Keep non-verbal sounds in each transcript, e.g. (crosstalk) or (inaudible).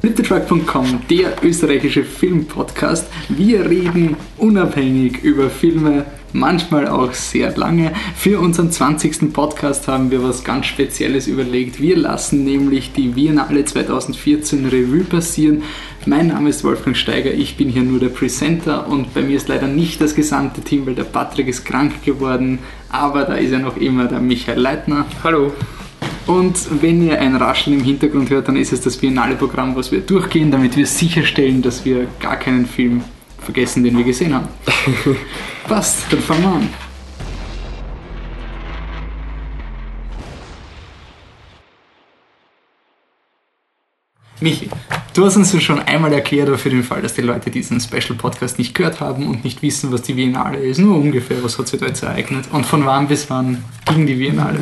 Fliptetruck.com, der österreichische Filmpodcast. Wir reden unabhängig über Filme, manchmal auch sehr lange. Für unseren 20. Podcast haben wir was ganz Spezielles überlegt. Wir lassen nämlich die Biennale 2014 Revue passieren. Mein Name ist Wolfgang Steiger, ich bin hier nur der Presenter und bei mir ist leider nicht das gesamte Team, weil der Patrick ist krank geworden, aber da ist ja noch immer der Michael Leitner. Hallo. Und wenn ihr ein Rascheln im Hintergrund hört, dann ist es das Biennale-Programm, was wir durchgehen, damit wir sicherstellen, dass wir gar keinen Film vergessen, den wir gesehen haben. (laughs) Passt, dann fangen wir an. Michi, du hast uns ja schon einmal erklärt, aber für den Fall, dass die Leute diesen Special Podcast nicht gehört haben und nicht wissen, was die Biennale ist, nur ungefähr, was hat sich da jetzt ereignet und von wann bis wann ging die Biennale?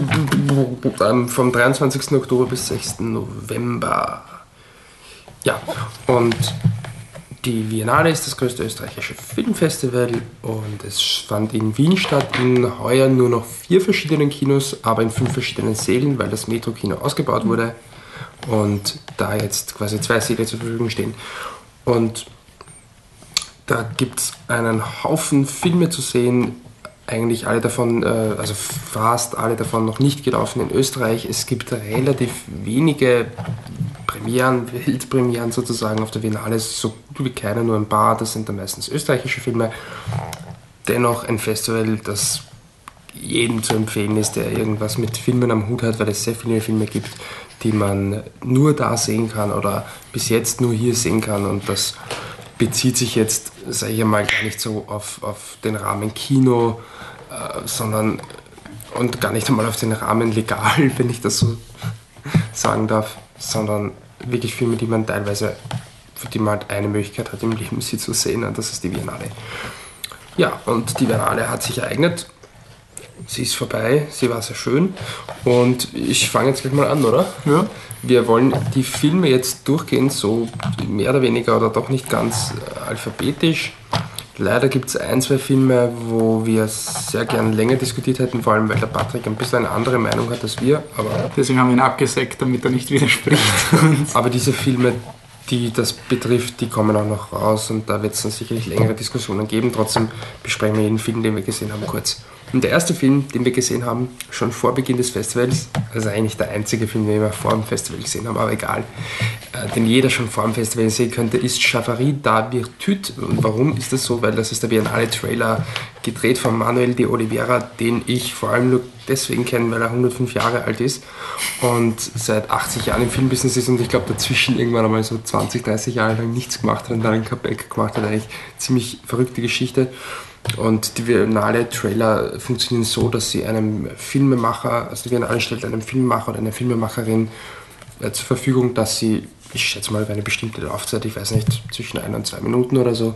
Vom 23. Oktober bis 6. November. Ja, und die Biennale ist das größte österreichische Filmfestival und es fand in Wien statt, in heuer nur noch vier verschiedenen Kinos, aber in fünf verschiedenen Sälen, weil das Metro-Kino ausgebaut wurde und da jetzt quasi zwei Säle zur Verfügung stehen. Und da gibt es einen Haufen Filme zu sehen, eigentlich alle davon, äh, also fast alle davon noch nicht gelaufen in Österreich. Es gibt relativ wenige Premieren, Weltpremieren sozusagen auf der Biennale, so gut wie keine, nur ein paar, das sind dann meistens österreichische Filme. Dennoch ein Festival, das jedem zu empfehlen ist, der irgendwas mit Filmen am Hut hat, weil es sehr viele Filme gibt, die man nur da sehen kann oder bis jetzt nur hier sehen kann. Und das bezieht sich jetzt, sage ich mal, gar nicht so auf, auf den Rahmen Kino, äh, sondern und gar nicht einmal auf den Rahmen legal, (laughs) wenn ich das so sagen darf, sondern wirklich Filme, die man teilweise, für die man halt eine Möglichkeit hat im Leben, sie zu sehen, und das ist die Biennale. Ja, und die Biennale hat sich ereignet sie ist vorbei, sie war sehr schön. Und ich fange jetzt gleich mal an, oder? Ja. Wir wollen die Filme jetzt durchgehen, so mehr oder weniger oder doch nicht ganz äh, alphabetisch. Leider gibt es ein, zwei Filme, wo wir sehr gern länger diskutiert hätten, vor allem weil der Patrick ein bisschen eine andere Meinung hat als wir. Aber Deswegen haben wir ihn abgesägt, damit er nicht widerspricht. (laughs) aber diese Filme, die das betrifft, die kommen auch noch raus und da wird es dann sicherlich längere Diskussionen geben. Trotzdem besprechen wir jeden Film, den wir gesehen haben, kurz. Und der erste Film, den wir gesehen haben, schon vor Beginn des Festivals, also eigentlich der einzige Film, den wir vor dem Festival gesehen haben, aber egal, äh, den jeder schon vor dem Festival sehen könnte, ist Chafari da Virtud. Und warum ist das so? Weil das ist der Biennale-Trailer, gedreht von Manuel de Oliveira, den ich vor allem nur deswegen kenne, weil er 105 Jahre alt ist und seit 80 Jahren im Filmbusiness ist und ich glaube dazwischen irgendwann einmal so 20, 30 Jahre lang nichts gemacht hat und dann ein Comeback gemacht hat. Eigentlich ziemlich verrückte Geschichte. Und die Biennale-Trailer funktionieren so, dass sie einem Filmemacher, also die Biennale stellt einem Filmemacher oder einer Filmemacherin äh, zur Verfügung, dass sie, ich schätze mal, über eine bestimmte Laufzeit, ich weiß nicht, zwischen ein und zwei Minuten oder so,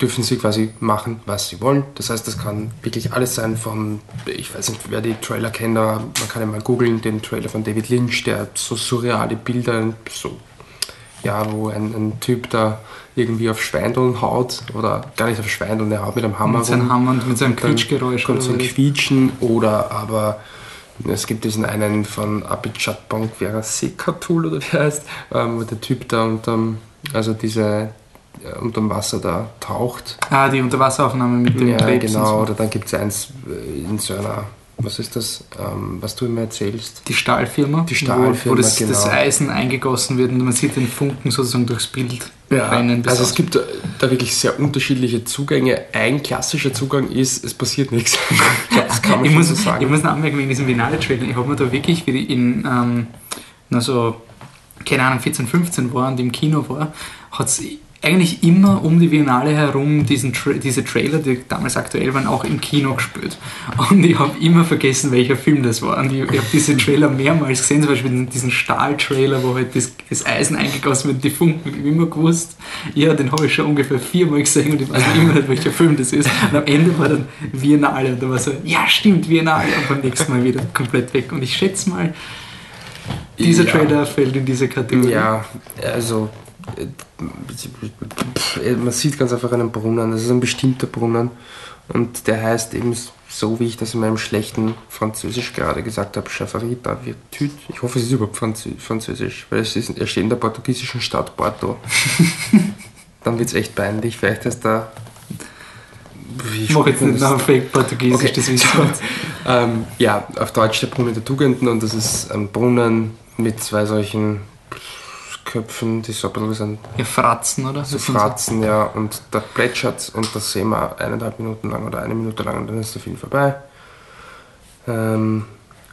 dürfen sie quasi machen, was sie wollen. Das heißt, das kann wirklich alles sein von, ich weiß nicht, wer die Trailer kennt, man kann ja mal googeln, den Trailer von David Lynch, der so surreale Bilder, so, ja, wo ein, ein Typ da irgendwie auf Schweindeln haut oder gar nicht auf Schweindeln, er haut mit einem Hammer mit seinem Hammer und mit seinem Quietschgeräusch. Kommt so ein Quietschen oder aber es gibt diesen einen von Abichat Bank, Vera Sekatul oder wie heißt, ähm, wo der Typ da unterm, also diese äh, unterm Wasser da taucht. Ah, die Unterwasseraufnahme mit dem Ja, Krebs genau, so. oder dann gibt es eins äh, in so einer was ist das, ähm, was du immer erzählst? Die Stahlfirma. Die Stahlfirma, wo, wo das, genau. das, Eisen eingegossen wird und man sieht den Funken sozusagen durchs Bild ja, rennen. Also es gibt da wirklich sehr unterschiedliche Zugänge. Ein klassischer Zugang ist, es passiert nichts. (laughs) das kann man ich muss, so sagen. Ich muss noch anmerken, wegen diesem Finale-Trailer, ich habe mir da wirklich wie in, ähm, na so, keine Ahnung, 14, 15 war und im Kino war, hat es eigentlich immer um die Biennale herum diesen Tra diese Trailer, die damals aktuell waren, auch im Kino gespielt. Und ich habe immer vergessen, welcher Film das war. Und ich, ich habe diese Trailer mehrmals gesehen, zum Beispiel diesen Stahl-Trailer, wo halt das, das, Eisen eingegossen wird, die Funken, ich immer gewusst, ja, den habe ich schon ungefähr viermal gesehen und ich weiß immer nicht, welcher Film das ist. Und am Ende war dann Biennale und da war so, ja, stimmt, Biennale, und beim nächsten Mal wieder komplett weg. Und ich schätze mal, dieser ja. Trailer fällt in diese Kategorie. Ja, also man sieht ganz einfach einen Brunnen, das ist ein bestimmter Brunnen und der heißt eben so wie ich das in meinem schlechten Französisch gerade gesagt habe, Chafarita Virtud. Ich hoffe, es ist überhaupt Französisch, weil es, ist, es steht in der portugiesischen Stadt Porto. (laughs) Dann wird es echt peinlich. Vielleicht ist da. Ich mache jetzt nicht noch Fake Portugiesisch, okay. das wissen (laughs) wir ähm, Ja, auf Deutsch der Brunnen der Tugenden und das ist ein Brunnen mit zwei solchen Köpfen, die so ein bisschen sind. Ja, Fratzen, oder? So Fratzen, ja. Und da plätschert und das sehen wir eineinhalb Minuten lang oder eine Minute lang und dann ist der Film vorbei. Ähm,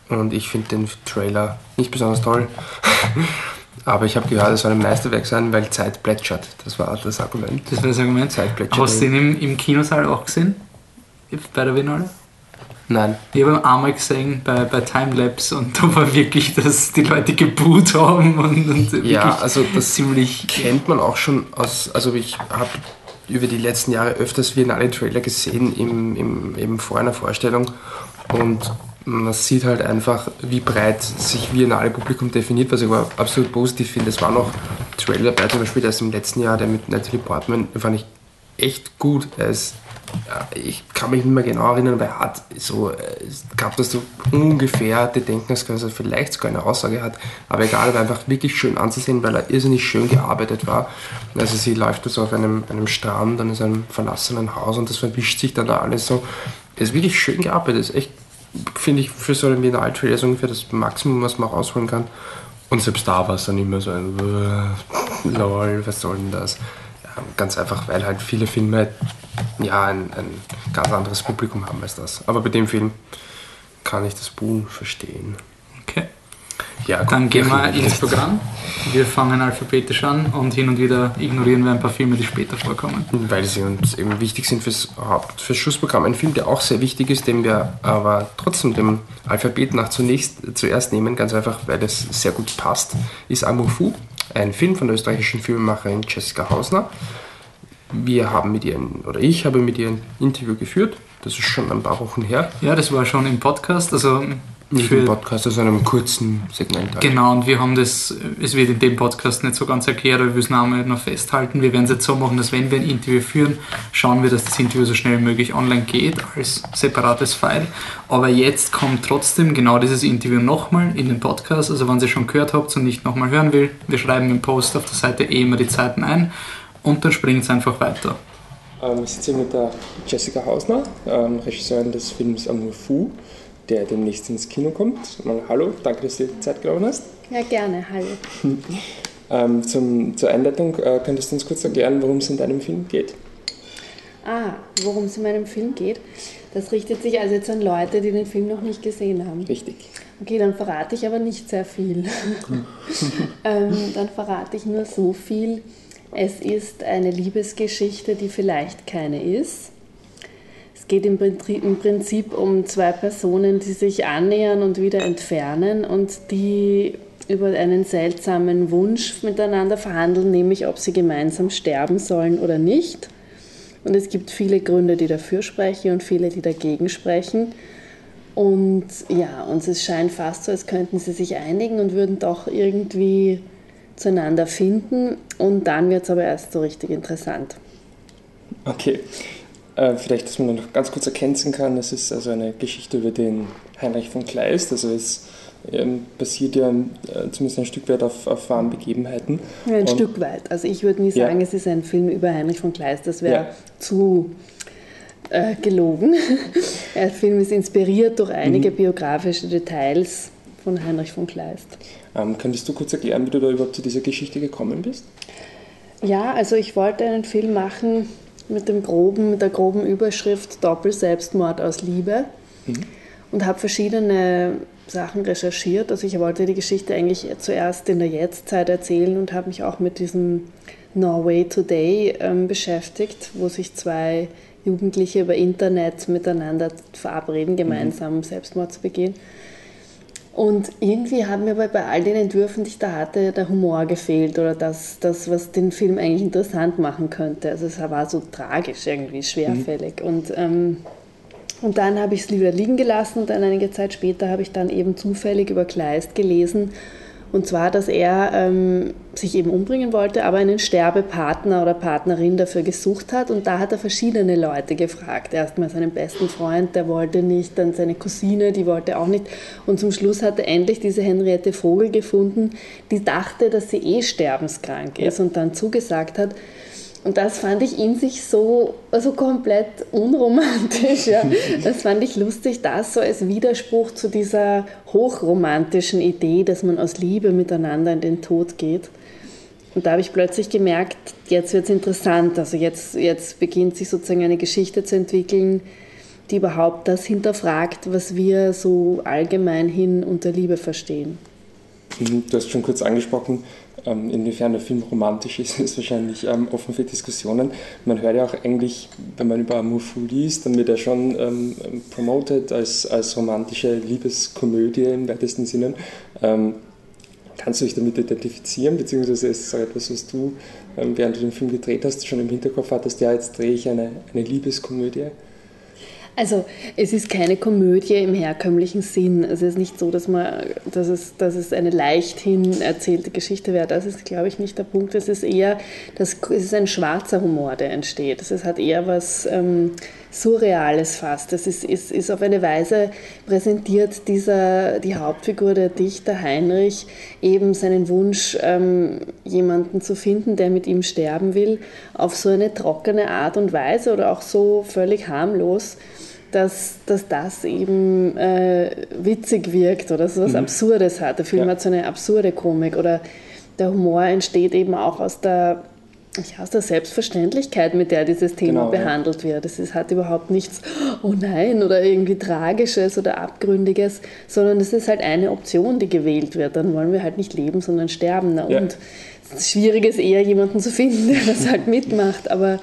und ich finde den Trailer nicht besonders toll. (laughs) Aber ich habe gehört, es soll ein Meisterwerk sein, weil Zeit plätschert. Das war das Argument. Das war das Argument. Zeit plätschert. Hast du ihn im, im Kinosaal auch gesehen? Bei der Vinale? Nein. Ich habe einmal gesehen bei, bei Timelapse und da war wirklich, dass die Leute geboot haben und, und Ja, also das ziemlich kennt man auch schon aus, also ich habe über die letzten Jahre öfters Viennale-Trailer gesehen, im, im, eben vor einer Vorstellung und man sieht halt einfach, wie breit sich Viennale-Publikum definiert, was ich aber absolut positiv finde. Es waren noch Trailer dabei, zum Beispiel das im letzten Jahr, der mit Natalie Portman, fand ich echt gut. Er ist ich kann mich nicht mehr genau erinnern, aber er hat so, es gab das so ungefähr die denken, dass er vielleicht sogar eine Aussage hat, aber egal, er war einfach wirklich schön anzusehen, weil er irrsinnig schön gearbeitet war. Also sie läuft so auf einem, einem Strand, dann ist einem verlassenen Haus und das verwischt sich dann da alles so. Er ist wirklich schön gearbeitet, ist echt, finde ich, für so einen Biennale-Trailer so ungefähr das Maximum, was man rausholen kann. Und selbst da war es dann immer so ein, (laughs) lol, was soll denn das? Ganz einfach, weil halt viele Filme ja ein, ein ganz anderes Publikum haben als das. Aber bei dem Film kann ich das Buhn verstehen. Okay. Ja, dann gehen wir ins Programm. Wir fangen alphabetisch an und hin und wieder ignorieren wir ein paar Filme, die später vorkommen. Weil sie uns eben wichtig sind fürs Haupt, fürs Schlussprogramm. Ein Film, der auch sehr wichtig ist, den wir aber trotzdem dem Alphabet nach zunächst zuerst nehmen, ganz einfach, weil es sehr gut passt, ist Amour Fou ein Film von der österreichischen Filmemacherin Jessica Hausner. Wir haben mit ihr, oder ich habe mit ihr ein Interview geführt. Das ist schon ein paar Wochen her. Ja, das war schon im Podcast. Also nicht im Podcast, also einem kurzen Segment. Halt. Genau, und wir haben das, es wird in dem Podcast nicht so ganz erklärt, aber wir müssen einmal noch festhalten. Wir werden es jetzt so machen, dass wenn wir ein Interview führen, schauen wir, dass das Interview so schnell wie möglich online geht, als separates File. Aber jetzt kommt trotzdem genau dieses Interview nochmal in den Podcast. Also wenn ihr schon gehört habt und nicht nochmal hören will, wir schreiben im Post auf der Seite eh immer die Zeiten ein und dann springt es einfach weiter. Ähm, ich sitze hier mit der Jessica Hausner, ähm, Regisseurin des Films Amour Fou der demnächst ins Kino kommt. Mal hallo, danke, dass du dir Zeit genommen hast. Ja, gerne, hallo. (laughs) ähm, zum, zur Einleitung, äh, könntest du uns kurz erklären, worum es in deinem Film geht? Ah, worum es in meinem Film geht? Das richtet sich also jetzt an Leute, die den Film noch nicht gesehen haben. Richtig. Okay, dann verrate ich aber nicht sehr viel. (laughs) (laughs) ähm, dann verrate ich nur so viel. Es ist eine Liebesgeschichte, die vielleicht keine ist geht im Prinzip um zwei Personen, die sich annähern und wieder entfernen und die über einen seltsamen Wunsch miteinander verhandeln, nämlich ob sie gemeinsam sterben sollen oder nicht. Und es gibt viele Gründe, die dafür sprechen und viele, die dagegen sprechen. Und ja, uns es scheint fast so, als könnten sie sich einigen und würden doch irgendwie zueinander finden. Und dann wird es aber erst so richtig interessant. Okay. Äh, vielleicht, dass man noch ganz kurz erkennen kann, es ist also eine Geschichte über den Heinrich von Kleist, also es ähm, basiert ja äh, zumindest ein Stück weit auf, auf wahren Begebenheiten. Ja, ein Und, Stück weit. Also ich würde nie sagen, ja. es ist ein Film über Heinrich von Kleist, das wäre ja. zu äh, gelogen. Der (laughs) Film ist inspiriert durch einige mhm. biografische Details von Heinrich von Kleist. Ähm, könntest du kurz erklären, wie du da überhaupt zu dieser Geschichte gekommen bist? Ja, also ich wollte einen Film machen, mit, dem groben, mit der groben Überschrift Doppel-Selbstmord aus Liebe mhm. und habe verschiedene Sachen recherchiert. Also ich wollte die Geschichte eigentlich zuerst in der Jetztzeit erzählen und habe mich auch mit diesem Norway Today ähm, beschäftigt, wo sich zwei Jugendliche über Internet miteinander verabreden, gemeinsam mhm. Selbstmord zu begehen. Und irgendwie hat mir aber bei all den Entwürfen, die ich da hatte, der Humor gefehlt oder das, das was den Film eigentlich interessant machen könnte. Also es war so tragisch irgendwie, schwerfällig. Mhm. Und, ähm, und dann habe ich es lieber liegen gelassen und dann einige Zeit später habe ich dann eben zufällig über Kleist gelesen Und zwar, dass er ähm, sich eben umbringen wollte, aber einen Sterbepartner oder Partnerin dafür gesucht hat. Und da hat er verschiedene Leute gefragt. Erstmal seinen besten Freund, der wollte nicht, dann seine Cousine, die wollte auch nicht. Und zum Schluss hat er endlich diese Henriette Vogel gefunden, die dachte, dass sie eh sterbenskrank ist und dann zugesagt hat. Und das fand ich in sich so also komplett unromantisch. Ja. (laughs) Das fand ich lustig, das so als Widerspruch zu dieser hochromantischen Idee, dass man aus Liebe miteinander in den Tod geht. Und da habe ich plötzlich gemerkt, jetzt wird es interessant. Also jetzt, jetzt beginnt sich sozusagen eine Geschichte zu entwickeln, die überhaupt das hinterfragt, was wir so allgemein hin unter Liebe verstehen. Du hast schon kurz angesprochen, inwiefern der Film romantisch ist, (laughs) ist wahrscheinlich ähm, offen für Diskussionen. Man hört ja auch eigentlich, wenn man über Amour Fou liest, dann wird er schon ähm, promoted als, als romantische Liebeskomödie im weitesten Sinne. Ähm, kannst du dich damit identifizieren, beziehungsweise ist es auch etwas, was du, ähm, während du den Film gedreht hast, schon im Hinterkopf hattest, ja, jetzt drehe ich eine, eine Liebeskomödie? Also es ist keine Komödie im herkömmlichen Sinn. Es ist nicht so, dass, man, dass, es, dass es eine leichthin erzählte Geschichte wäre. Das ist, glaube ich, nicht der Punkt. Es ist eher, das, es ist ein schwarzer Humor, der entsteht. Es hat eher was ähm, Surreales fast. Es ist, ist, ist auf eine Weise präsentiert dieser, die Hauptfigur, der Dichter Heinrich, eben seinen Wunsch, ähm, jemanden zu finden, der mit ihm sterben will, auf so eine trockene Art und Weise oder auch so völlig harmlos dass, dass das eben äh, witzig wirkt oder so was mhm. Absurdes hat. Der Film ja. hat so eine absurde Komik oder der Humor entsteht eben auch aus der, ja, aus der Selbstverständlichkeit, mit der dieses Thema genau, behandelt ja. wird. Es ist, hat überhaupt nichts, oh nein, oder irgendwie Tragisches oder Abgründiges, sondern es ist halt eine Option, die gewählt wird. Dann wollen wir halt nicht leben, sondern sterben. Na, ja. Und schwierig ist eher, jemanden zu finden, (laughs) der das halt mitmacht. Aber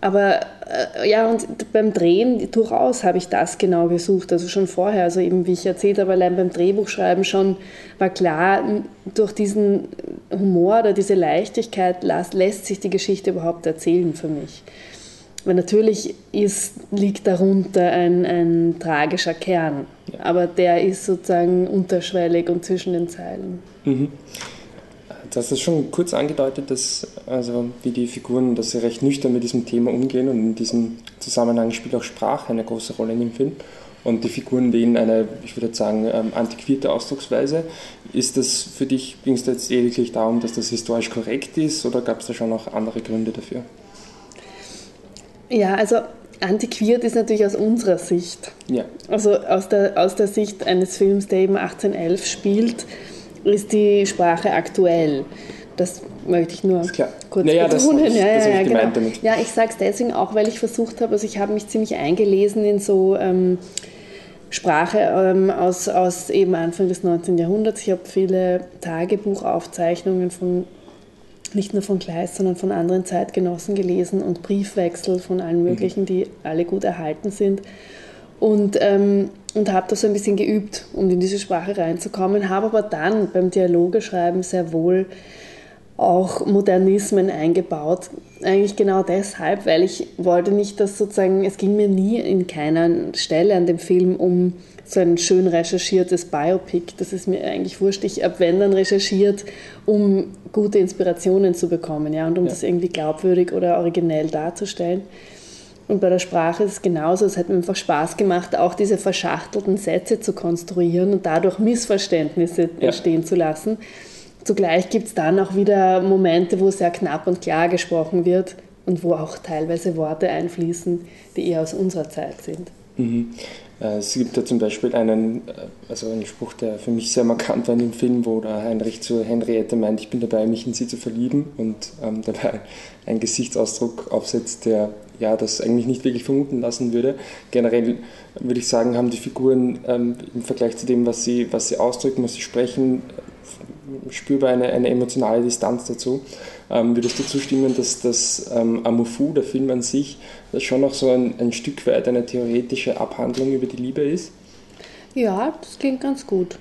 aber ja, und beim Drehen durchaus habe ich das genau gesucht, also schon vorher. Also eben, wie ich erzählt habe, allein beim Drehbuchschreiben schon war klar, durch diesen Humor oder diese Leichtigkeit lässt sich die Geschichte überhaupt erzählen für mich. Weil natürlich ist, liegt darunter ein, ein tragischer Kern, ja. aber der ist sozusagen unterschwellig und zwischen den Zeilen. Mhm. Du hast es schon kurz angedeutet, dass, also wie die Figuren, dass sie recht nüchtern mit diesem Thema umgehen und in diesem Zusammenhang spielt auch Sprache eine große Rolle in dem Film. Und die Figuren wählen eine, ich würde sagen, ähm, antiquierte Ausdrucksweise. Ist das für dich, ging es jetzt lediglich darum, dass das historisch korrekt ist oder gab es da schon noch andere Gründe dafür? Ja, also antiquiert ist natürlich aus unserer Sicht. Ja. Also aus der, aus der Sicht eines Films, der eben 1811 spielt ist die Sprache aktuell. Das möchte ich nur kurz naja, betonen. Das, das, ja, ja, ja, genau. damit. ja, ich sage es deswegen auch, weil ich versucht habe, also ich habe mich ziemlich eingelesen in so ähm, Sprache ähm, aus, aus eben Anfang des 19. Jahrhunderts. Ich habe viele Tagebuchaufzeichnungen von nicht nur von Kleist, sondern von anderen Zeitgenossen gelesen und Briefwechsel von allen mhm. möglichen, die alle gut erhalten sind. Und ähm, und habe das ein bisschen geübt, um in diese Sprache reinzukommen, habe aber dann beim Dialogeschreiben sehr wohl auch Modernismen eingebaut. Eigentlich genau deshalb, weil ich wollte nicht, dass sozusagen, es ging mir nie in keiner Stelle an dem Film um so ein schön recherchiertes Biopic. Das ist mir eigentlich wurscht. Ich habe, wenn dann recherchiert, um gute Inspirationen zu bekommen ja, und um ja. das irgendwie glaubwürdig oder originell darzustellen. Und bei der Sprache ist es genauso. Es hat mir einfach Spaß gemacht, auch diese verschachtelten Sätze zu konstruieren und dadurch Missverständnisse ja. entstehen zu lassen. Zugleich gibt es dann auch wieder Momente, wo sehr knapp und klar gesprochen wird und wo auch teilweise Worte einfließen, die eher aus unserer Zeit sind. Mhm. Äh, es gibt da zum Beispiel einen, äh, also einen Spruch, der für mich sehr markant war in dem Film, wo der Heinrich zu Henriette meint, ich bin dabei, mich in sie zu verlieben und ähm, dabei (laughs) einen Gesichtsausdruck aufsetzt, der ja, das eigentlich nicht wirklich vermuten lassen würde. Generell würde ich sagen, haben die Figuren ähm, im Vergleich zu dem, was sie, was sie ausdrücken, was sie sprechen, spürbar eine, eine emotionale Distanz dazu. Ähm, würdest du zustimmen, dass das ähm, Amofu, der Film an sich, das schon noch so ein, ein Stück weit eine theoretische Abhandlung über die Liebe ist? Ja, das klingt ganz gut.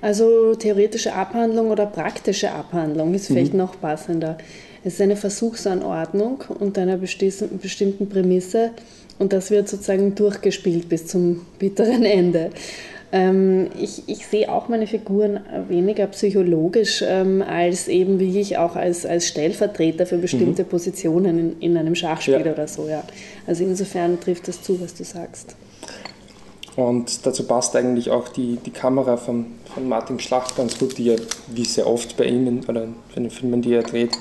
Also theoretische Abhandlung oder praktische Abhandlung ist vielleicht mhm. noch passender. Es ist eine Versuchsanordnung unter einer bestimmten Prämisse und das wird sozusagen durchgespielt bis zum bitteren Ende. Ähm, ich, ich sehe auch meine Figuren weniger psychologisch ähm, als eben wie ich auch als, als Stellvertreter für bestimmte mhm. Positionen in, in einem Schachspiel ja. oder so. Ja. Also insofern trifft das zu, was du sagst. Und dazu passt eigentlich auch die, die Kamera von, von Martin Schlacht ganz gut, die ja, wie sehr oft bei ihm in, oder in den Filmen, die er dreht,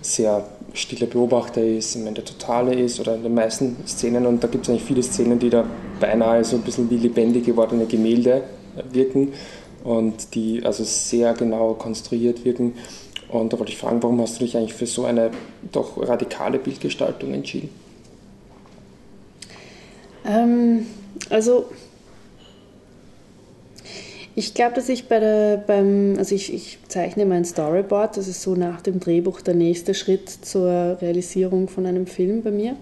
sehr stiller Beobachter ist, in der Totale ist oder in den meisten Szenen. Und da gibt es eigentlich viele Szenen, die da beinahe so ein bisschen wie lebendig gewordene Gemälde wirken und die also sehr genau konstruiert wirken. Und da wollte ich fragen, warum hast du dich eigentlich für so eine doch radikale Bildgestaltung entschieden? Ähm, also ich glaube, dass ich bei der, beim, also ich, ich zeichne mein Storyboard, das ist so nach dem Drehbuch der nächste Schritt zur Realisierung von einem Film bei mir.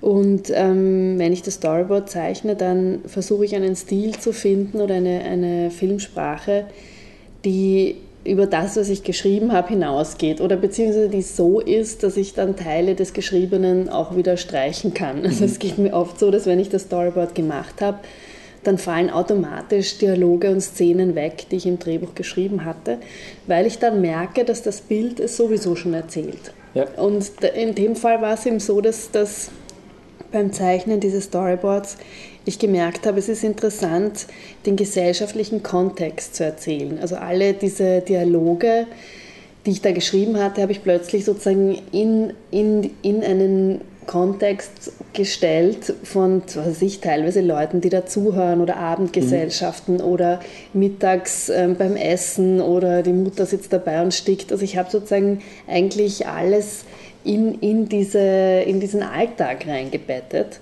Und ähm, wenn ich das Storyboard zeichne, dann versuche ich einen Stil zu finden oder eine, eine Filmsprache, die über das, was ich geschrieben habe, hinausgeht oder beziehungsweise die so ist, dass ich dann Teile des Geschriebenen auch wieder streichen kann. Also mhm. es geht mir oft so, dass wenn ich das Storyboard gemacht habe, dann fallen automatisch Dialoge und Szenen weg, die ich im Drehbuch geschrieben hatte, weil ich dann merke, dass das Bild es sowieso schon erzählt. Ja. Und in dem Fall war es eben so, dass, dass beim Zeichnen dieses Storyboards ich gemerkt habe, es ist interessant, den gesellschaftlichen Kontext zu erzählen. Also alle diese Dialoge, die ich da geschrieben hatte, habe ich plötzlich sozusagen in, in, in einen Kontext gestellt von, was weiß ich, teilweise Leuten, die dazuhören oder Abendgesellschaften mhm. oder mittags ähm, beim Essen oder die Mutter sitzt dabei und stickt. Also ich habe sozusagen eigentlich alles in, in, diese, in diesen Alltag reingebettet.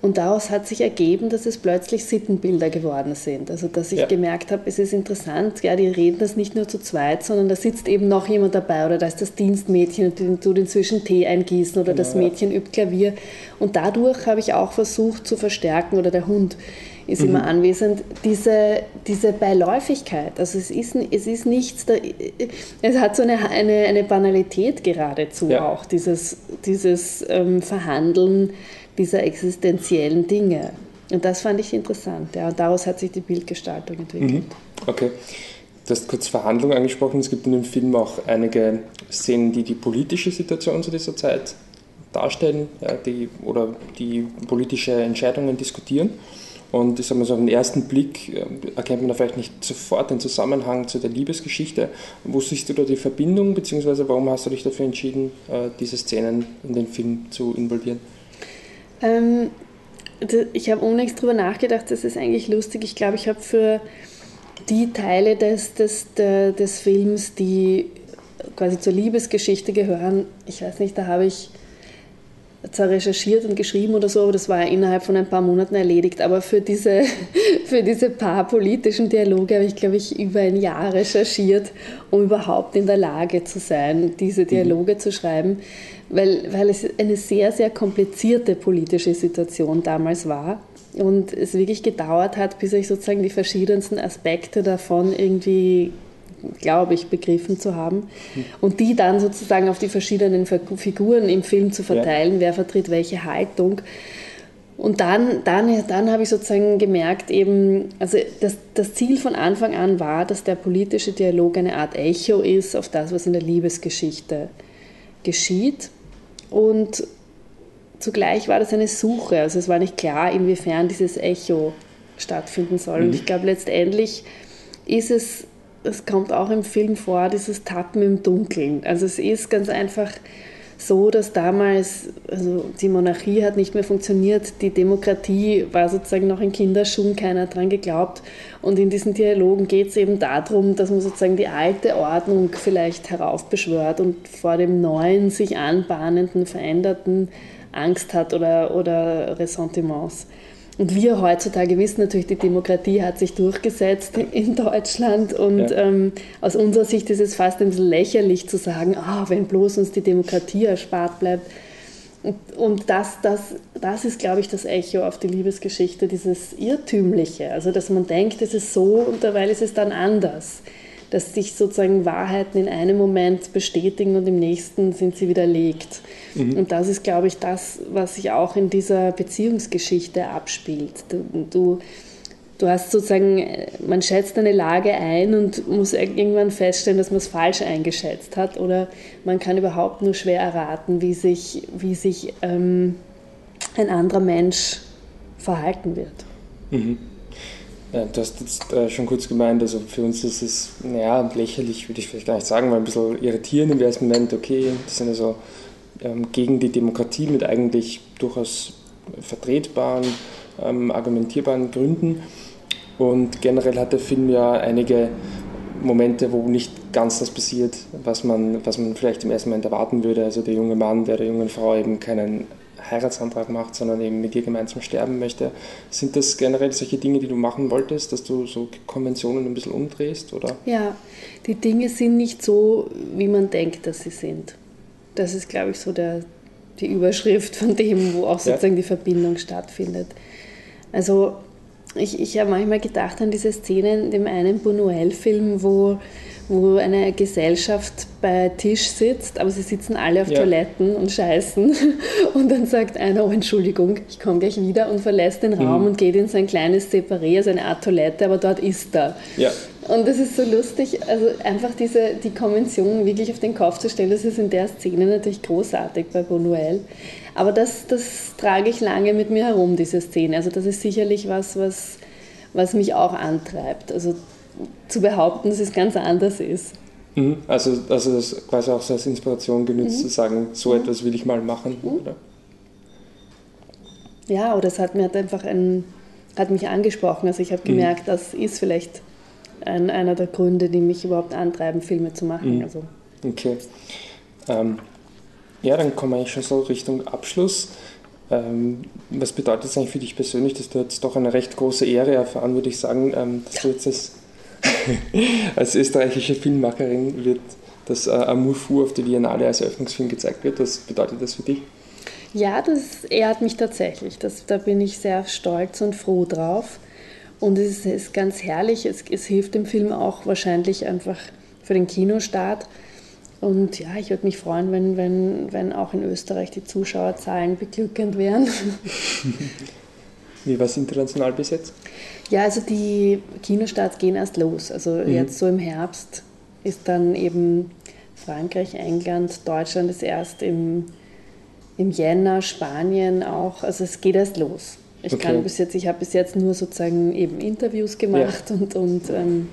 Und daraus hat sich ergeben, dass es plötzlich Sittenbilder geworden sind. Also dass ich ja. gemerkt habe, es ist interessant, ja, die reden das nicht nur zu zweit, sondern da sitzt eben noch jemand dabei oder da ist das Dienstmädchen und die tut inzwischen Tee eingießen oder genau, das Mädchen ja. übt Klavier. Und dadurch habe ich auch versucht zu verstärken, oder der Hund ist mhm. immer anwesend, diese, diese Beiläufigkeit. Also es ist, es ist nichts, da, es hat so eine, eine, eine Banalität geradezu ja. auch, dieses, dieses ähm, Verhandeln dieser existenziellen Dinge. Und das fand ich interessant. Ja. Und daraus hat sich die Bildgestaltung entwickelt. Mhm. Okay. Du hast kurz Verhandlungen angesprochen. Es gibt in dem Film auch einige Szenen, die die politische Situation zu dieser Zeit darstellen ja, die, oder die politische Entscheidungen diskutieren. Und ich sage mal so, auf den ersten Blick äh, erkennt man da vielleicht nicht sofort den Zusammenhang zu der Liebesgeschichte. Wo siehst du da die Verbindung, beziehungsweise warum hast du dich dafür entschieden, äh, diese Szenen in den Film zu involvieren? Ähm, ich habe ohne drüber nachgedacht, das ist eigentlich lustig. Ich glaube, ich habe für die Teile des, des, des Films, die quasi zur Liebesgeschichte gehören, ich weiß nicht, da habe ich zwar recherchiert und geschrieben oder so, aber das war innerhalb von ein paar Monaten erledigt. Aber für diese, (laughs) für diese paar politischen Dialoge habe ich, glaube ich, über ein Jahr recherchiert, um überhaupt in der Lage zu sein, diese mhm. Dialoge mhm. zu schreiben weil, weil es eine sehr, sehr komplizierte politische Situation damals war und es wirklich gedauert hat, bis ich sozusagen die verschiedensten Aspekte davon irgendwie, glaube ich, begriffen zu haben und die dann sozusagen auf die verschiedenen Figuren im Film zu verteilen, ja. wer vertritt welche Haltung. Und dann, dann, dann habe ich sozusagen gemerkt, eben, also das, das Ziel von Anfang an war, dass der politische Dialog eine Art Echo ist auf das, was in der Liebesgeschichte geschieht. Und zugleich war das eine Suche. Also es war nicht klar, inwiefern dieses Echo stattfinden soll. Mhm. Und ich glaube, letztendlich ist es, es kommt auch im Film vor, dieses Tappen im Dunkeln. Also es ist ganz einfach so, dass damals, also die Monarchie hat nicht mehr funktioniert, die Demokratie war sozusagen noch in Kinderschuhen, keiner hat dran geglaubt. Und in diesen Dialogen geht es eben darum, dass man sozusagen die alte Ordnung vielleicht heraufbeschwört und vor dem neuen, sich anbahnenden, veränderten Angst hat oder, oder Ressentiments. Und wir heutzutage wissen natürlich, die Demokratie hat sich durchgesetzt in Deutschland und ja. ähm, aus unserer Sicht ist es fast ein bisschen lächerlich zu sagen, ah, wenn bloß uns die Demokratie erspart bleibt. Und, und das, das, das ist, glaube ich, das Echo auf die Liebesgeschichte, dieses Irrtümliche. Also, dass man denkt, es ist so und derweil ist es dann anders dass sich sozusagen Wahrheiten in einem Moment bestätigen und im nächsten sind sie widerlegt. Mhm. Und das ist, glaube ich, das, was sich auch in dieser Beziehungsgeschichte abspielt. Du, du, du hast sozusagen, man schätzt eine Lage ein und muss irgendwann feststellen, dass man es falsch eingeschätzt hat oder man kann überhaupt nur schwer erraten, wie sich, wie sich ähm, ein anderer Mensch verhalten wird. Mhm. Ja, du hast jetzt äh, schon kurz gemeint, also für uns ist es, naja, lächerlich würde ich vielleicht gar nicht sagen, weil ein bisschen irritierend im ersten Moment, okay, das sind also ähm, gegen die Demokratie mit eigentlich durchaus vertretbaren, ähm, argumentierbaren Gründen. Und generell hat der Film ja einige Momente, wo nicht ganz das passiert, was man, was man vielleicht im ersten Moment erwarten würde. Also der junge Mann, der der jungen Frau eben keinen Heiratsantrag macht, sondern eben mit ihr gemeinsam sterben möchte. Sind das generell solche Dinge, die du machen wolltest, dass du so Konventionen ein bisschen umdrehst? Oder? Ja, die Dinge sind nicht so, wie man denkt, dass sie sind. Das ist, glaube ich, so der, die Überschrift von dem, wo auch sozusagen ja. die Verbindung stattfindet. Also ich, ich habe manchmal gedacht an diese Szene in dem einen Buñuel-Film, wo wo eine Gesellschaft bei Tisch sitzt, aber sie sitzen alle auf ja. Toiletten und scheißen. (laughs) Und dann sagt einer, oh Entschuldigung, ich komme gleich wieder und verlässt den Raum mhm. und geht in sein kleines Separé, also eine Art Toilette, aber dort ist er. Ja. Und das ist so lustig, also einfach diese, die Konvention wirklich auf den Kopf zu stellen, das ist in der Szene natürlich großartig bei Bonuel. Aber das, das trage ich lange mit mir herum, diese Szene. Also das ist sicherlich was, was, was mich auch antreibt. Also zu behaupten, dass es ganz anders ist. Mhm. Also, also das quasi auch so als Inspiration genützt, mhm. zu sagen, so mhm. etwas will ich mal machen. Mhm. Oder? Ja, oder es hat mir einfach ein, hat mich angesprochen. Also ich habe mhm. gemerkt, das ist vielleicht ein, einer der Gründe, die mich überhaupt antreiben, Filme zu machen. Mhm. Also. Okay. Ähm, ja, dann kommen wir eigentlich schon so Richtung Abschluss. Ähm, was bedeutet es eigentlich für dich persönlich, dass du jetzt doch eine recht große Ehre erfahren, würde ich sagen, ähm, dass du jetzt als (laughs) als österreichische Filmmacherin wird das äh, Amour Fou auf der Biennale als Eröffnungsfilm gezeigt wird. Was bedeutet das für dich? Ja, das ehrt mich tatsächlich. Das, da bin ich sehr stolz und froh drauf. Und es ist, ganz herrlich. Es, es, hilft dem Film auch wahrscheinlich einfach für den Kinostart. Und ja, ich würde mich freuen, wenn, wenn, wenn auch in Österreich die Zuschauerzahlen beglückend wären. Wie war es international bis jetzt? Ja, also die Kinostarts gehen erst los. Also mhm. jetzt so im Herbst ist dann eben Frankreich, England, Deutschland ist erst im, im Jänner, Spanien auch. Also es geht erst los. Ich okay. kann bis jetzt, ich habe bis jetzt nur sozusagen eben Interviews gemacht ja. und, und ähm,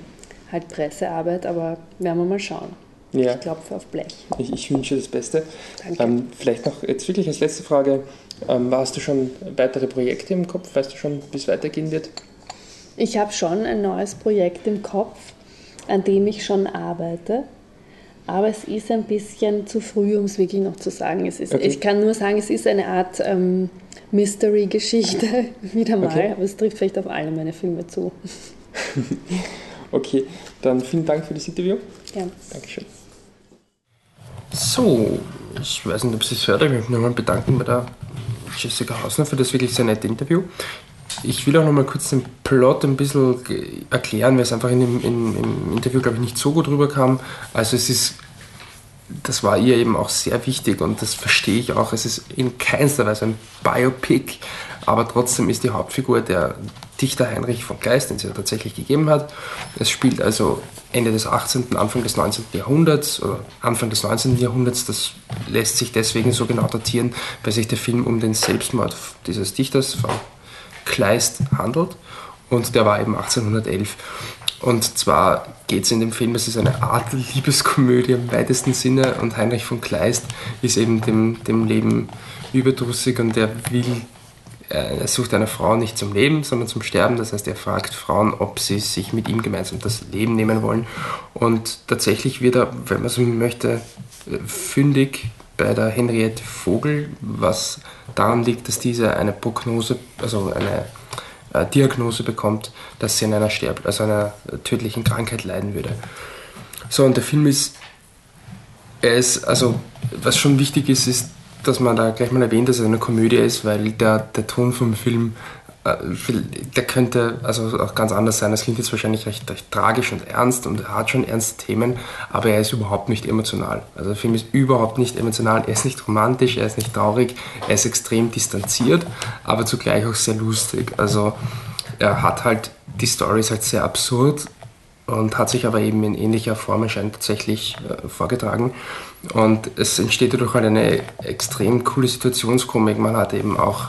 halt Pressearbeit, aber werden wir mal schauen. Ja. Ich klopfe auf Blech. Ich, ich wünsche das Beste. Danke. Ähm, vielleicht noch jetzt wirklich als letzte Frage. Ähm, hast du schon weitere Projekte im Kopf? Weißt du schon, wie es weitergehen wird? Ich habe schon ein neues Projekt im Kopf, an dem ich schon arbeite. Aber es ist ein bisschen zu früh, um es wirklich noch zu sagen. Es ist, okay. Ich kann nur sagen, es ist eine Art ähm, Mystery-Geschichte, (laughs) wieder mal. Okay. Aber es trifft vielleicht auf alle meine Filme zu. (laughs) okay, dann vielen Dank für das Interview. Ja. Dankeschön. So, ich weiß nicht, ob Sie es hört, ich möchte mich nochmal bedanken bei der Jessica Hausner für das wirklich sehr nette Interview. Ich will auch noch mal kurz den Plot ein bisschen erklären, weil es einfach in dem, in, im Interview, glaube ich, nicht so gut rüberkam. Also es ist, das war ihr eben auch sehr wichtig und das verstehe ich auch. Es ist in keinster Weise ein Biopic, aber trotzdem ist die Hauptfigur der Dichter Heinrich von Kleist, den sie ja tatsächlich gegeben hat. Es spielt also Ende des 18., Anfang des 19. Jahrhunderts oder Anfang des 19. Jahrhunderts. Das lässt sich deswegen so genau datieren, weil sich der Film um den Selbstmord dieses Dichters von Kleist handelt. Und der war eben 1811. Und zwar geht es in dem Film, es ist eine Art Liebeskomödie im weitesten Sinne und Heinrich von Kleist ist eben dem, dem Leben überdrüssig und er will, äh, er sucht eine Frau nicht zum Leben, sondern zum Sterben. Das heißt, er fragt Frauen, ob sie sich mit ihm gemeinsam das Leben nehmen wollen. Und tatsächlich wird er, wenn man so möchte, fündig bei der Henriette Vogel, was daran liegt, dass diese eine Prognose, also eine äh, Diagnose bekommt, dass sie an einer Sterb also einer tödlichen Krankheit leiden würde. So, und der Film ist, er ist, also was schon wichtig ist, ist, dass man da gleich mal erwähnt, dass es eine Komödie ist, weil der, der Ton vom Film der könnte also auch ganz anders sein. Das klingt jetzt wahrscheinlich recht, recht, tragisch und ernst und er hat schon ernste Themen, aber er ist überhaupt nicht emotional. Also der Film ist überhaupt nicht emotional, er ist nicht romantisch, er ist nicht traurig, er ist extrem distanziert, aber zugleich auch sehr lustig. Also er hat halt, die Story ist halt sehr absurd und hat sich aber eben in ähnlicher Form anscheinend tatsächlich äh, vorgetragen. Und es entsteht dadurch halt eine extrem coole Situationskomik. Man hat eben auch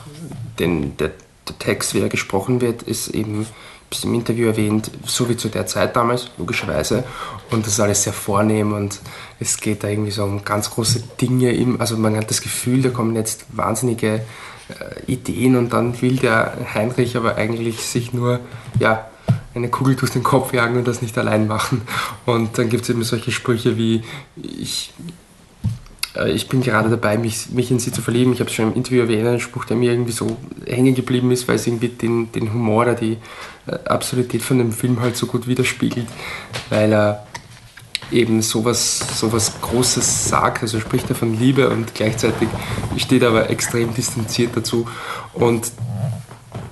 den, der, der Text, wie er gesprochen wird, ist eben bis im Interview erwähnt, so wie zu der Zeit damals, logischerweise. Und das ist alles sehr vornehm und es geht da irgendwie so um ganz große Dinge. Also man hat das Gefühl, da kommen jetzt wahnsinnige äh, Ideen und dann will der Heinrich aber eigentlich sich nur, ja, eine Kugel durch den Kopf jagen und das nicht allein machen. Und dann gibt es eben solche Sprüche wie, ich, ich bin gerade dabei, mich, mich in sie zu verlieben. Ich habe es schon im Interview erwähnt, ein Spruch, der mir irgendwie so hängen geblieben ist, weil es irgendwie den, den Humor oder die äh, Absurdität von dem Film halt so gut widerspiegelt, weil er eben sowas, sowas Großes sagt, also spricht er von Liebe und gleichzeitig steht er aber extrem distanziert dazu. Und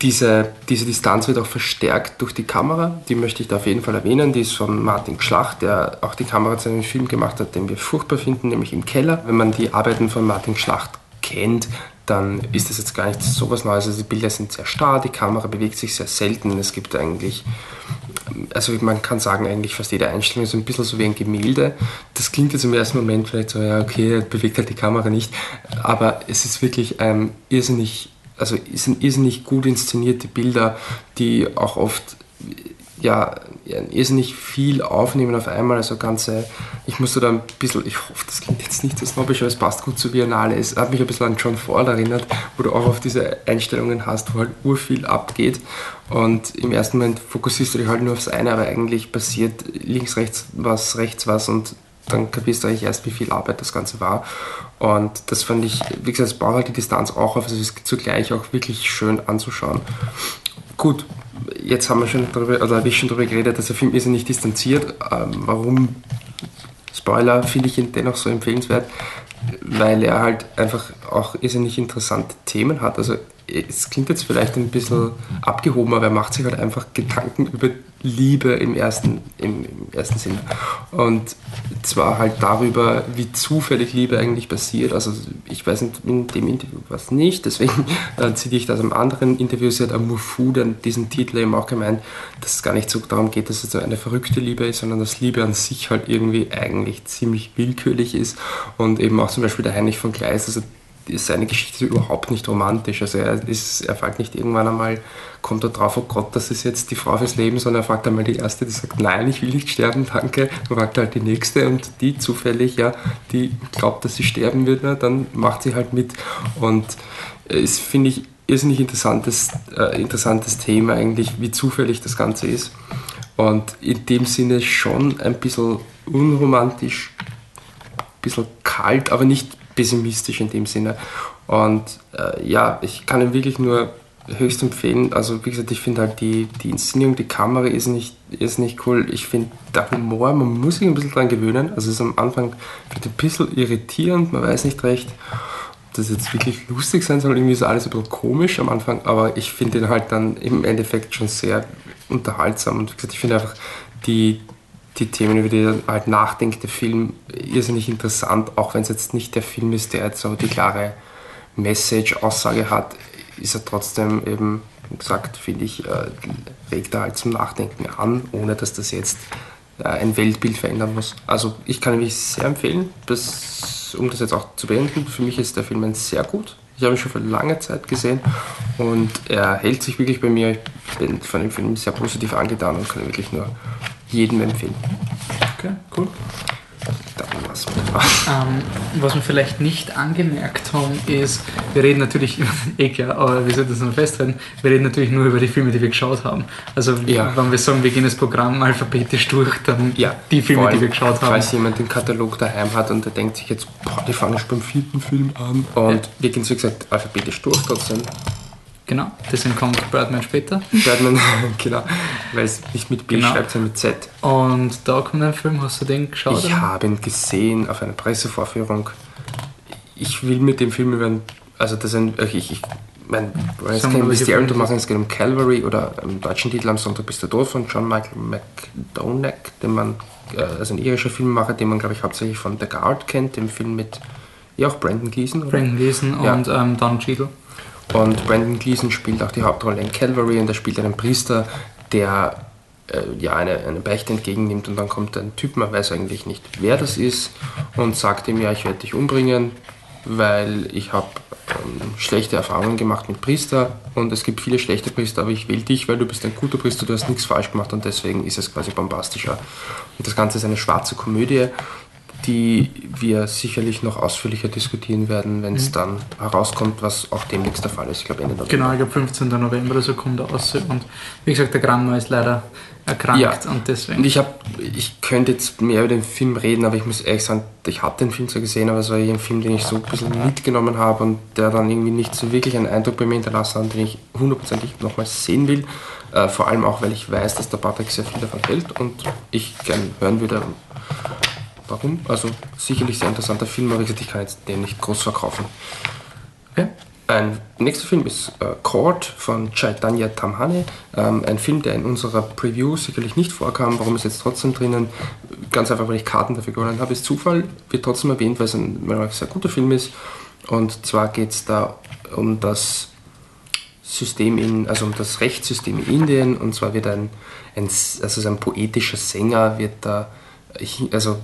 diese, diese Distanz wird auch verstärkt durch die Kamera, die möchte ich da auf jeden Fall erwähnen. Die ist von Martin Schlacht, der auch die Kamera zu einem Film gemacht hat, den wir furchtbar finden, nämlich im Keller. Wenn man die Arbeiten von Martin Schlacht kennt, dann ist das jetzt gar nicht so was Neues. Also die Bilder sind sehr starr, die Kamera bewegt sich sehr selten. Es gibt eigentlich, also man kann sagen, eigentlich fast jede Einstellung ist ein bisschen so wie ein Gemälde. Das klingt jetzt im ersten Moment vielleicht so, ja, okay, bewegt halt die Kamera nicht. Aber es ist wirklich ähm, irrsinnig also sind irrsinnig gut inszenierte Bilder, die auch oft ja, irrsinnig viel aufnehmen auf einmal, also ganze, ich musste da ein bisschen, ich hoffe, das klingt jetzt nicht so snobbisch, aber es passt gut zu Biennale, es hat mich ein bisschen an John Ford erinnert, wo du auch auf diese Einstellungen hast, wo halt urviel abgeht und im ersten Moment fokussierst du dich halt nur aufs eine, aber eigentlich passiert links, rechts was, rechts was und dann kapierst du eigentlich erst, wie viel Arbeit das Ganze war. Und das fand ich, wie gesagt, es baut halt die Distanz auch auf, also es ist zugleich auch wirklich schön anzuschauen. Gut, jetzt haben wir schon darüber, oder habe ich schon darüber geredet, dass der Film ist ja nicht distanziert. Ähm, warum? Spoiler, finde ich ihn dennoch so empfehlenswert, weil er halt einfach auch irrsinnig interessante Themen hat. Also es klingt jetzt vielleicht ein bisschen abgehoben, aber er macht sich halt einfach Gedanken über Liebe im ersten, im, im, ersten Sinne. Und zwar halt darüber, wie zufällig Liebe eigentlich passiert. Also ich weiß nicht, in dem Interview war es nicht, deswegen (laughs) äh, ziehe ich das im anderen Interview. Sie hat Amour Fou dann diesen Titel eben auch gemeint, dass es gar nicht so darum geht, dass es so eine verrückte Liebe ist, sondern dass Liebe an sich halt irgendwie eigentlich ziemlich willkürlich ist. Und eben auch zum Beispiel der Heinrich von Gleis, also seine Geschichte überhaupt nicht romantisch. Also er, ist, er fragt nicht irgendwann einmal, kommt er drauf, oh Gott, das ist jetzt die Frau fürs Leben, sondern er fragt einmal die erste, die sagt, nein, ich will nicht sterben, danke. Dann fragt halt die nächste und die zufällig, ja, die glaubt, dass sie sterben wird, ja, dann macht sie halt mit. Und es finde ich irrsinnig interessantes, äh, interessantes Thema eigentlich, wie zufällig das Ganze ist. Und in dem Sinne schon ein bisschen unromantisch, ein bisschen kalt, aber nicht pessimistisch in dem Sinne. Und äh, ja, ich kann ihn wirklich nur höchst empfehlen. Also wie gesagt, ich finde halt die, die Inszenierung, die Kamera ist nicht, ist nicht cool. Ich finde der Humor, man muss sich ein bisschen dran gewöhnen. Also es ist am Anfang ein bisschen irritierend, man weiß nicht recht, ob das jetzt wirklich lustig sein soll. Irgendwie ist alles ein bisschen komisch am Anfang, aber ich finde ihn halt dann im Endeffekt schon sehr unterhaltsam. Und wie gesagt, ich finde einfach die, die Themen, über die halt nachdenkt, der Film irrsinnig interessant, auch wenn es jetzt nicht der Film ist, der jetzt so die klare Message, Aussage hat, ist er trotzdem eben, wie gesagt, finde ich, äh, regt er halt zum Nachdenken an, ohne dass das jetzt äh, ein Weltbild verändern muss. Also ich kann ihn sehr empfehlen, das, um das jetzt auch zu beenden. Für mich ist der Film ein sehr gut. Ich habe ihn schon vor langer Zeit gesehen und er hält sich wirklich bei mir. Ich bin von dem Film sehr positiv angetan und kann ihn wirklich nur jedem empfehlen. Okay, cool. Was, ähm, was wir vielleicht nicht angemerkt haben, ist, wir reden natürlich, (laughs) eh klar, aber wir sollten das noch festhalten, wir reden natürlich nur über die Filme, die wir geschaut haben. Also ja. wenn wir sagen, wir gehen das Programm alphabetisch durch, dann ja, die Filme, allem, die wir geschaut haben. Falls jemand den Katalog daheim hat und der denkt sich jetzt, boah, die fangen schon beim vierten Film an. Und ja. wir gehen, wie gesagt, alphabetisch durch trotzdem. Genau, deswegen kommt Birdman später. (laughs) Birdman, (laughs) genau, weil es nicht mit B genau. schreibt, sondern mit Z. Und da kommt ein Film, hast du den geschaut? Ich habe ihn gesehen auf einer Pressevorführung. Ich will mit dem Film über, also das ist ein, ich, ich mein, geht um Mysterium, du machst es geht um Calvary oder im deutschen Titel am Sonntag bist du dort von John Michael McDonagh, den man, äh, also ein irischer Filmemacher, den man glaube ich hauptsächlich von The Guard kennt, dem Film mit, ja auch Brandon Gleason. Brandon Gleason ja. und ähm, Don Cheadle. Und Brandon Gleason spielt auch die Hauptrolle in Calvary und er spielt einen Priester, der äh, ja, eine, eine Beichte entgegennimmt und dann kommt ein Typ, man weiß eigentlich nicht, wer das ist und sagt ihm, ja, ich werde dich umbringen, weil ich habe ähm, schlechte Erfahrungen gemacht mit Priester und es gibt viele schlechte Priester, aber ich will dich, weil du bist ein guter Priester, du hast nichts falsch gemacht und deswegen ist es quasi bombastischer. Und das Ganze ist eine schwarze Komödie die wir sicherlich noch ausführlicher diskutieren werden, wenn es mhm. dann herauskommt, was auch demnächst der Fall ist. Ich glaube Ende November. Genau, ich glaube 15. November oder so kommt er raus. Und wie gesagt, der Grammer ist leider erkrankt ja. und deswegen. Und ich, hab, ich könnte jetzt mehr über den Film reden, aber ich muss ehrlich sagen, ich habe den Film zwar gesehen, aber es war ein Film, den ich so ein bisschen mitgenommen habe und der dann irgendwie nicht so wirklich einen Eindruck bei mir hinterlassen hat, den ich hundertprozentig nochmal sehen will. Äh, vor allem auch, weil ich weiß, dass der Patrick sehr viel davon hält und ich gerne hören würde, warum. Also sicherlich sehr interessanter Film, aber ich kann jetzt den nicht groß verkaufen. Okay. Ein nächster Film ist äh, Court von Chaitanya Tamhane. Ähm, ein Film, der in unserer Preview sicherlich nicht vorkam. Warum ist jetzt trotzdem drinnen? Ganz einfach, weil ich Karten dafür gewonnen habe. Ist Zufall, wird trotzdem erwähnt, weil es ein, weil ein sehr guter Film ist. Und zwar geht es da um das System in, also um das Rechtssystem in Indien. Und zwar wird ein, ein also ein poetischer Sänger wird da also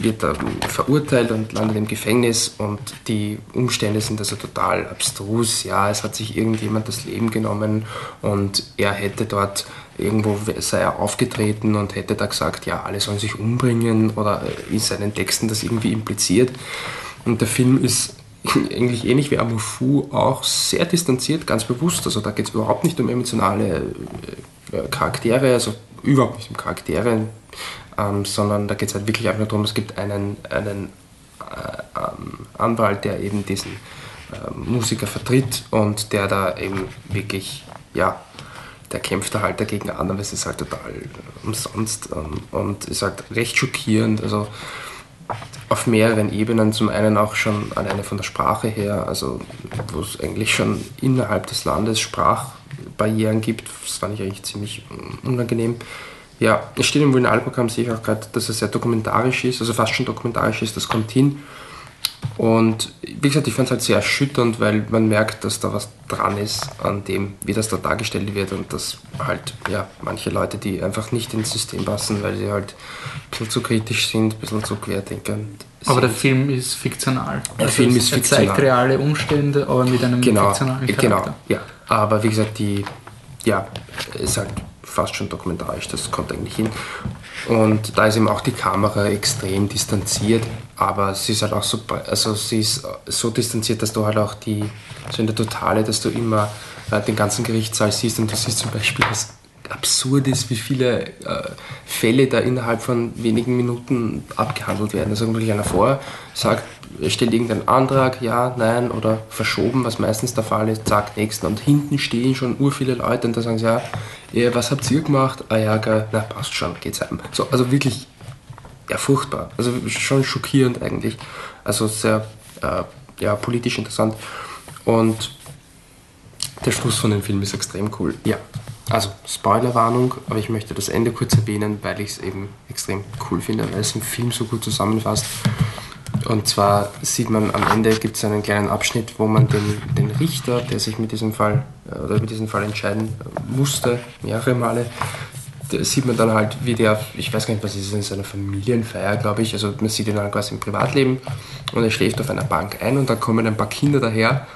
wird er verurteilt und landet im Gefängnis und die Umstände sind also total abstrus. Ja, es hat sich irgendjemand das Leben genommen und er hätte dort irgendwo sei er aufgetreten und hätte da gesagt, ja, alle sollen sich umbringen oder in seinen Texten das irgendwie impliziert. Und der Film ist (laughs) eigentlich ähnlich wie Amufu auch sehr distanziert, ganz bewusst. Also da geht es überhaupt nicht um emotionale äh, Charaktere, also überhaupt nicht um Charaktere, ähm, sondern da geht es halt wirklich einfach darum, es gibt einen, einen äh, ähm, Anwalt, der eben diesen äh, Musiker vertritt und der da eben wirklich, ja, der kämpft da halt dagegen an, aber es ist halt total umsonst ähm, und ist halt recht schockierend, also auf mehreren Ebenen, zum einen auch schon alleine von der Sprache her, also wo es eigentlich schon innerhalb des Landes Sprachbarrieren gibt, das fand ich eigentlich ziemlich unangenehm. Ja, es steht im Vinyl-Programm, sehe ich auch gerade, dass es sehr dokumentarisch ist, also fast schon dokumentarisch ist, das kommt hin. Und wie gesagt, ich fand es halt sehr erschütternd, weil man merkt, dass da was dran ist an dem, wie das da dargestellt wird und dass halt, ja, manche Leute, die einfach nicht ins System passen, weil sie halt ein bisschen zu kritisch sind, ein bisschen zu querdenkend. Aber der Film ist fiktional. Der also Film ist fiktional. Er zeigt reale Umstände, aber mit einem genau, fiktionalen Charakter. Genau, ja. Aber wie gesagt, die, ja, ist halt fast schon dokumentarisch, das kommt eigentlich hin. Und da ist eben auch die Kamera extrem distanziert, aber sie ist halt auch so, also sie ist so distanziert, dass du halt auch die, so in der Totale, dass du immer äh, den ganzen Gerichtssaal siehst und du siehst zum Beispiel, was absurd ist, wie viele äh, Fälle da innerhalb von wenigen Minuten abgehandelt werden. Sagt wirklich einer vor, sagt, stellt irgendeinen Antrag, ja, nein oder verschoben, was meistens der Fall ist, zack, nächsten. Und hinten stehen schon ur viele Leute und da sagen sie, ja, ja was habt ihr gemacht? Ah ja, geil, na passt schon, geht's heim. So, also wirklich, ja, furchtbar. Also schon schockierend eigentlich. Also sehr, äh, ja, politisch interessant. Und der Schluss von dem Film ist extrem cool. Ja, also Spoilerwarnung, aber ich möchte das Ende kurz erwähnen, weil ich es eben extrem cool finde, weil es im Film so gut zusammenfasst. Und zwar sieht man am Ende gibt es einen kleinen Abschnitt, wo man den, den Richter, der sich mit diesem Fall äh, oder mit diesem Fall entscheiden musste, mehrere Male, sieht man dann halt, wie der, ich weiß gar nicht, was ist in seiner Familienfeier, glaube ich, also man sieht ihn dann quasi im Privatleben und er schläft auf einer Bank ein und da kommen ein paar Kinder daher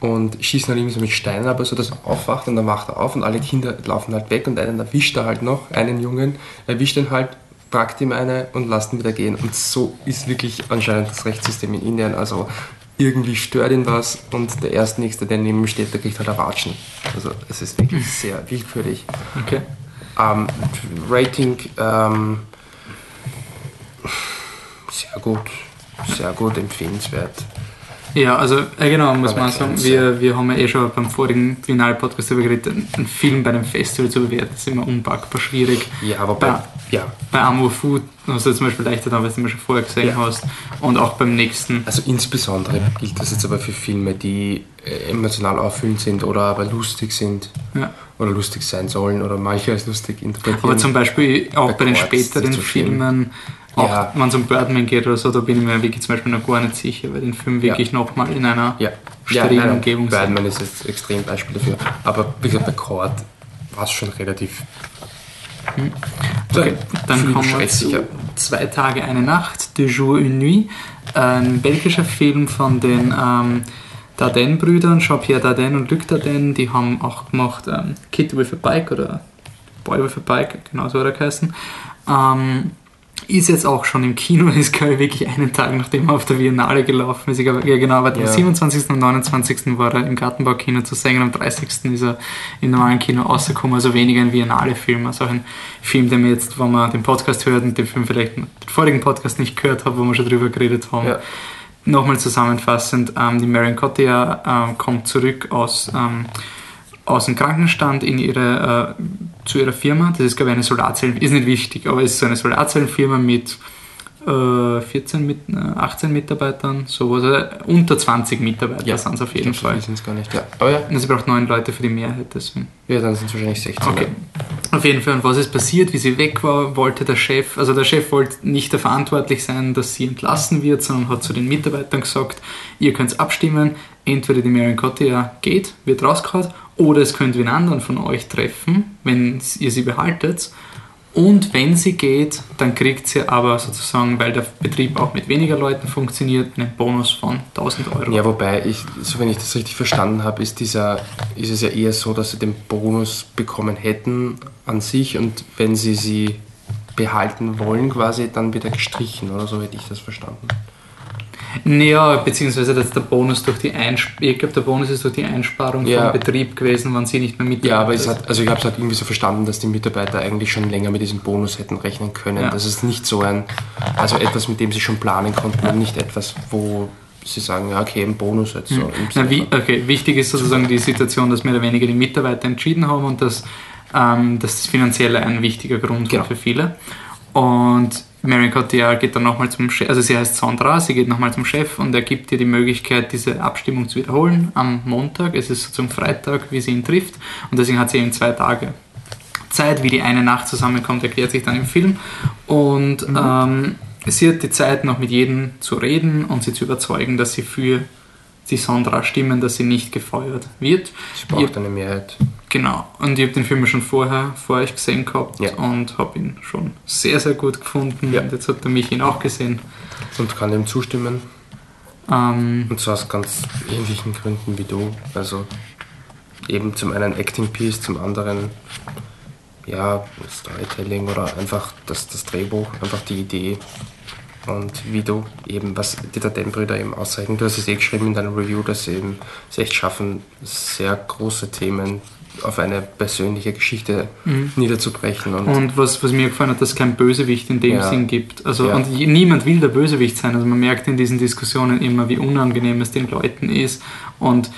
und schießen dann irgendwie so mit Steinen ab, so dass er aufwacht und dann wacht er auf und alle Kinder laufen halt weg und einen erwischt er halt noch, einen Jungen, erwischt ihn halt packt ihm eine und lasst ihn wieder gehen. Und so ist wirklich anscheinend das Rechtssystem in Indien. Also irgendwie stört ihn was und der erste Nächste, der neben ihm steht, der kriegt halt Erwatschen. Also es ist wirklich sehr willkürlich. Okay. Ähm, Rating ähm, sehr gut, sehr gut empfehlenswert. Ja, also äh, genau, muss man sagen, wir, wir haben ja eh schon beim vorigen Finalpodcast darüber geredet, einen Film bei einem Festival zu bewerten, ist immer unpackbar schwierig. Ja, aber bei, bei, ja. bei Amour Food hast du zum Beispiel leichter dann, weil du ihn schon vorher gesehen ja. hast und auch beim nächsten. Also insbesondere gilt das jetzt aber für Filme, die äh, emotional auffüllend sind oder aber lustig sind ja. oder lustig sein sollen oder manche als lustig interpretieren. Aber zum Beispiel auch bei, bei den späteren Filmen Auch Ja. wenn es um Birdman geht oder so, da bin ich mir wirklich zum Beispiel noch gar nicht sicher, weil den Film wirklich nochmal in einer Ja, sterilen nein, nein, Umgebung. Birdman ist jetzt extrem Beispiel dafür. Aber wie gesagt, bei Cord war es schon relativ. Okay, dann kommen wir zu Zwei Tage, eine Nacht, De Jour, une Nuit. Ein belgischer Film von den ähm, Dardenne-Brüdern, Jean-Pierre Dardenne und Luc Dardenne. Die haben auch gemacht ähm, Kid with a Bike oder Boy with a Bike, genau so hat er geheißen. Ähm, ist jetzt auch schon im Kino, (laughs) ist glaube ich wirklich einen Tag nachdem er auf der Biennale gelaufen ist. Ich glaube, ja genau, aber am Ja. 27. und 29. war er im Gartenbaukino zu sehen, am 30. ist er im normalen Kino rausgekommen, also weniger ein Biennale-Film, also auch ein Film, den wir jetzt, wenn man den Podcast hört und den Film vielleicht den vorigen Podcast nicht gehört hat, wo wir schon drüber geredet haben, Ja. Nochmal zusammenfassend, ähm, die Marion Cotillard ähm, kommt zurück aus, ähm, aus dem Krankenstand in ihre, äh, zu ihrer Firma. Das ist, glaube ich, eine Solarzellen, ist nicht wichtig, aber es ist so eine Solarzellenfirma mit äh, 14, mit, äh, 18 Mitarbeitern, sowas, äh, unter 20 Mitarbeiter sind es auf jeden Fall. Sind es gar nicht. Ja. Aber ja, sie braucht neun Leute für die Mehrheit, deswegen. ja dann sind es wahrscheinlich 16. Okay. Auf jeden Fall, und was ist passiert, wie sie weg war, wollte der Chef, also der Chef wollte nicht dafür verantwortlich sein, dass sie entlassen wird, sondern hat zu den Mitarbeitern gesagt, ihr könnt abstimmen, entweder die Marion Cotillard geht, wird rausgehauen, oder es könnt wen anderen von euch treffen, wenn ihr sie behaltet. Und wenn sie geht, dann kriegt sie aber sozusagen, weil der Betrieb auch mit weniger Leuten funktioniert, einen Bonus von 1000 Euro. Ja, wobei, ich, so wenn ich das richtig verstanden habe, ist, dieser, ist es ja eher so, dass sie den Bonus bekommen hätten an sich und wenn sie sie behalten wollen, quasi, dann wird er gestrichen oder so hätte ich das verstanden. Ja, beziehungsweise dass der Bonus durch die Einsparung, ich glaube, der Bonus ist durch die Einsparung Ja. vom Betrieb gewesen, wenn sie nicht mehr mit Ja, aber es hat, also ich habe es halt irgendwie so verstanden, dass die Mitarbeiter eigentlich schon länger mit diesem Bonus hätten rechnen können. Ja. Das ist nicht so ein, also etwas, mit dem sie schon planen konnten und nicht etwas, wo sie sagen, ja, okay, ein Bonus jetzt so. Sinne Na, wie, okay, wichtig ist sozusagen die Situation, dass mehr oder weniger die Mitarbeiter entschieden haben und dass, ähm, dass das Finanzielle ein wichtiger Grund Genau. war für viele. Und Marion Cotillard geht dann nochmal zum Chef, also sie heißt Sandra, sie geht nochmal zum Chef und er gibt ihr die Möglichkeit, diese Abstimmung zu wiederholen am Montag. Es ist sozusagen Freitag, wie sie ihn trifft und deswegen hat sie eben zwei Tage Zeit, wie die eine Nacht zusammenkommt, erklärt sich dann im Film. Und ähm, sie hat die Zeit, noch mit jedem zu reden und sie zu überzeugen, dass sie für die Sandra stimmen, dass sie nicht gefeuert wird. Sie braucht eine Mehrheit. Genau. Und ich habe den Film schon vorher vor euch gesehen gehabt Ja. und habe ihn schon sehr, sehr gut gefunden. Ja. Und jetzt hat der mich ihn auch gesehen. Und kann dem zustimmen. Ähm, Und zwar aus ganz ähnlichen Gründen wie du. Also eben zum einen Acting Piece, zum anderen ja, Storytelling oder einfach das, das Drehbuch, einfach die Idee. Und wie du eben, was die Datenbrüder eben auszeichnen. Du hast es eh geschrieben in deiner Review, dass sie eben es echt schaffen, sehr große Themen auf eine persönliche Geschichte niederzubrechen. Und, Und was, was mir gefallen hat, dass es kein Bösewicht in dem Ja. Sinn gibt. Also, Ja. Und niemand will der Bösewicht sein. Also man merkt in diesen Diskussionen immer, wie unangenehm es den Leuten ist. Und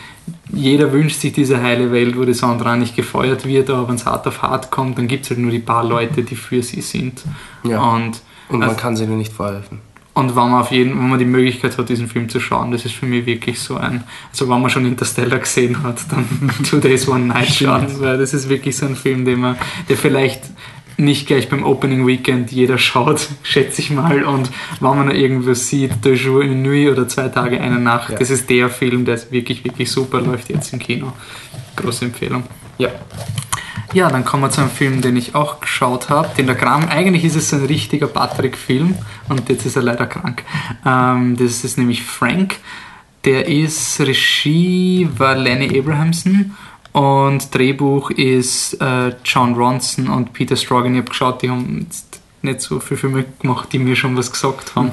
jeder wünscht sich diese heile Welt, wo die Sandra nicht gefeuert wird, aber wenn es hart auf hart kommt, dann gibt es halt nur die paar Leute, die für sie sind. Ja. Und, und man also- kann sie nur nicht vorhelfen. und wenn man auf jeden wenn man die Möglichkeit hat, diesen Film zu schauen, das ist für mich wirklich so ein, also wenn man schon Interstellar gesehen hat, dann (laughs) Two Days One Night schauen, weil das ist wirklich so ein Film, den man, der vielleicht nicht gleich beim Opening Weekend jeder schaut, (laughs) schätze ich mal. Und wenn man noch irgendwo sieht, Deux Jours une Nuit oder Zwei Tage, eine Nacht, Ja. das ist der Film, der wirklich, wirklich super läuft jetzt im Kino. Große Empfehlung. Ja, Ja, dann kommen wir zu einem Film, den ich auch geschaut habe. Den der Kram, eigentlich ist es ein richtiger Patrick-Film und jetzt ist er leider krank. Ähm, das ist nämlich Frank. Der ist Regie war Lenny Abrahamson und Drehbuch ist äh, John Ronson und Peter Stragan. Ich habe geschaut, die haben nicht so viele Filme gemacht, die mir schon was gesagt haben.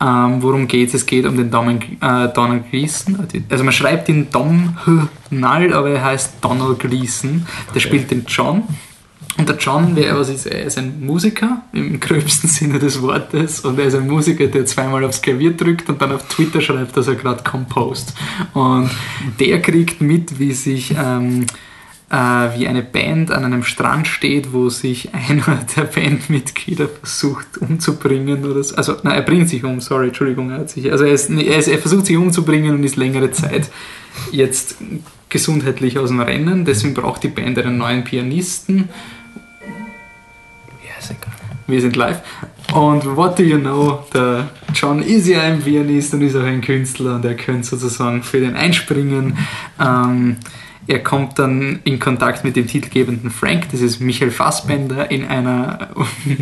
Ähm, worum geht es? Es geht um den Donald, äh, Donald Gleason. Also man schreibt ihn Dom Null, aber er heißt Donald Gleason. Der spielt den John. Und der John, wer was ist, er ist ein Musiker im (laughs) gröbsten Sinne des Wortes und er ist ein Musiker, der zweimal aufs Klavier drückt und dann auf Twitter schreibt, dass er gerade composed. Und der kriegt mit, wie sich ähm, äh, wie eine Band an einem Strand steht, wo sich einer der Bandmitglieder versucht umzubringen oder so. Also, nein, er bringt sich um, sorry, Entschuldigung, er hat sich, also er, ist, er, ist, er versucht sich umzubringen und ist längere Zeit jetzt gesundheitlich aus dem Rennen, deswegen braucht die Band einen neuen Pianisten. ja ist egal. Wir sind live. Und what do you know? Der John ist ja ein Pianist und ist auch ein Künstler und er könnte sozusagen für den einspringen. Ähm, er kommt dann in Kontakt mit dem titelgebenden Frank, das ist Michael Fassbender, in einer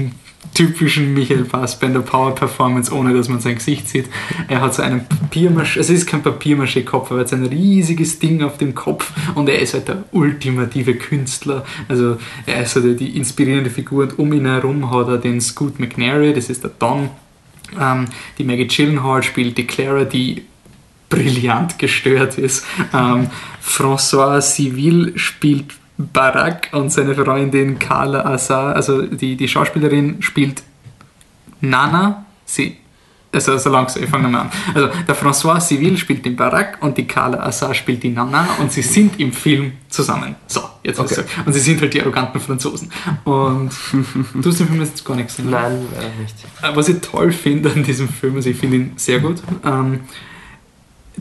(laughs) typischen Michael Fassbender Power Performance, ohne dass man sein Gesicht sieht. Er hat so einen Papiermaschine, also es ist kein Papiermaché-Kopf, aber er hat so ein riesiges Ding auf dem Kopf und er ist halt der ultimative Künstler. Also er ist halt die inspirierende Figur und um ihn herum hat er den Scoot McNary, das ist der Don. Ähm, die Maggie Gyllenhaal spielt die Clara, die brillant gestört ist. Ähm, François Civil spielt Barack und seine Freundin Carla Azar, also die, die Schauspielerin spielt Nana, sie, also so langsam, ich fange mal an. Also der François Civil spielt den Barack und die Carla Azar spielt die Nana und sie sind im Film zusammen. So, jetzt okay. ich Und sie sind halt die arroganten Franzosen. Und (laughs) du hast den Film jetzt gar nicht gesehen? Nein, leider nicht. Was ich toll finde an diesem Film, also ich finde ihn sehr gut, ähm,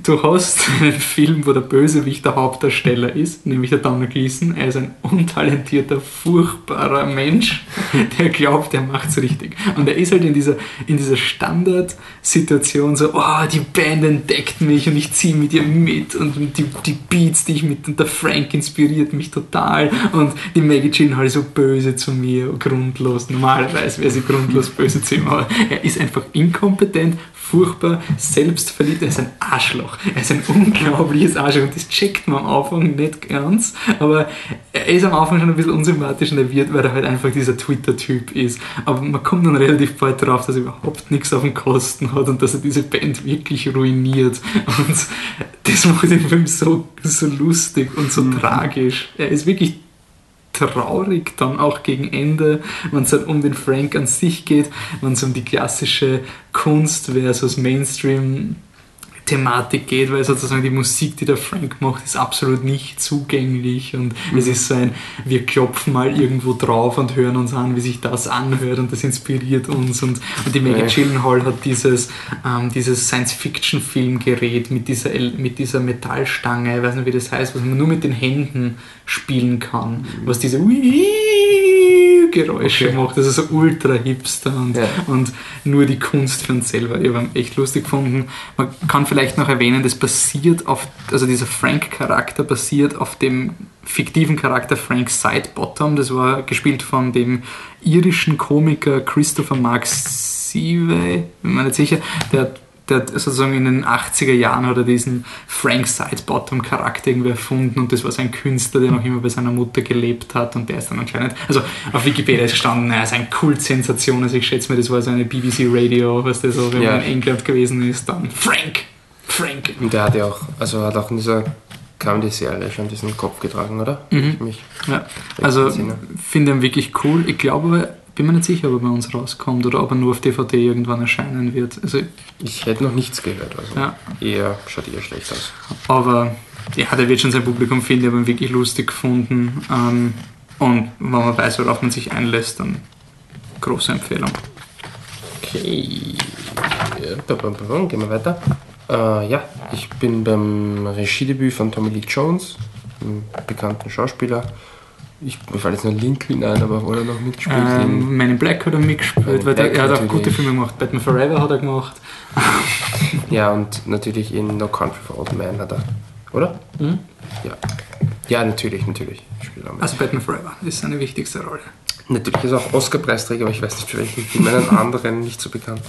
du hast (laughs) einen Film, wo der Bösewicht der Hauptdarsteller ist, nämlich der Donald Gleason. Er ist ein untalentierter, furchtbarer Mensch, (laughs) der glaubt, er macht's richtig. Und er ist halt in dieser, in dieser Standardsituation so, oh, die Band entdeckt mich und ich ziehe mit ihr mit und die, die Beats, die ich mit und der Frank inspiriert mich total und die Maggie Gyllenhaal ist so böse zu mir, grundlos. Normalerweise wäre sie grundlos böse zu ihm, aber er ist einfach inkompetent, furchtbar selbstverliebt. Er ist ein Arschloch. Er ist ein unglaubliches Arschloch. Und das checkt man am Anfang nicht ganz. Aber er ist am Anfang schon ein bisschen unsympathisch und er wird, weil er halt einfach dieser Twitter-Typ ist. Aber man kommt dann relativ bald drauf, dass er überhaupt nichts auf den Kosten hat und dass er diese Band wirklich ruiniert. Und das macht den Film so, so lustig und so mhm. tragisch. Er ist wirklich traurig dann auch gegen Ende, wenn es halt um den Frank an sich geht, wenn es um die klassische Kunst versus Mainstream Thematik geht, weil sozusagen die Musik, die der Frank macht, ist absolut nicht zugänglich und mhm. es ist so ein, wir klopfen mal irgendwo drauf und hören uns an, wie sich das anhört und das inspiriert uns und, und die Maggie Gyllenhaal hat dieses, ähm, dieses Science-Fiction-Filmgerät mit dieser, mit dieser Metallstange, ich weiß nicht wie das heißt, was man nur mit den Händen spielen kann, mhm. was diese Geräusche okay. macht, also so ultra hipster und, ja. und nur die Kunst für uns selber. Ich habe echt lustig gefunden. Man kann vielleicht noch erwähnen, das basiert auf, also dieser Frank-Charakter basiert auf dem fiktiven Charakter Frank Sidebottom. Das war gespielt von dem irischen Komiker Christopher Mark Sive, bin mir nicht sicher. Der hat der hat sozusagen in den 80er Jahren hat er diesen Frank Sidebottom Charakter irgendwie erfunden und das war sein Künstler, der noch immer bei seiner Mutter gelebt hat und der ist dann anscheinend, also auf Wikipedia ist gestanden, er ist eine Kultsensation, also ich schätze mir, das war so eine BBC Radio, was das so, wenn ja. man in England gewesen ist, dann Frank, Frank. Und der hat ja auch, also hat auch in dieser Comedy-Serie schon diesen Kopf getragen, oder? Mhm. ja. Also finde ihn wirklich cool. Ich glaube, bin mir nicht sicher, ob er bei uns rauskommt oder ob er nur auf DVD irgendwann erscheinen wird. Also, ich hätte noch nichts gehört, also ja. eher, schaut eher schlecht aus. Aber ja, der wird schon sein Publikum finden, ich habe ihn wirklich lustig gefunden. Ähm, und wenn man weiß, worauf man sich einlässt, dann große Empfehlung. Okay, gehen wir weiter. Äh, ja, ich bin beim Regiedebüt von Tommy Lee Jones, einem bekannten Schauspieler. Ich, mir fällt jetzt noch Lincoln ein, aber wo er noch mitgespielt? Ähm, Man in Black hat er mitgespielt, weil der, er hat auch gute Filme gemacht. Batman Forever hat er gemacht. (laughs) (laughs) ja, und natürlich in No Country for Old Men hat er, oder? Mhm. Ja. ja, natürlich, natürlich. Also Batman Forever ist seine wichtigste Rolle. Natürlich ist er auch Oscar-Preisträger, aber ich weiß nicht für welchen Film, einen anderen nicht so bekannt.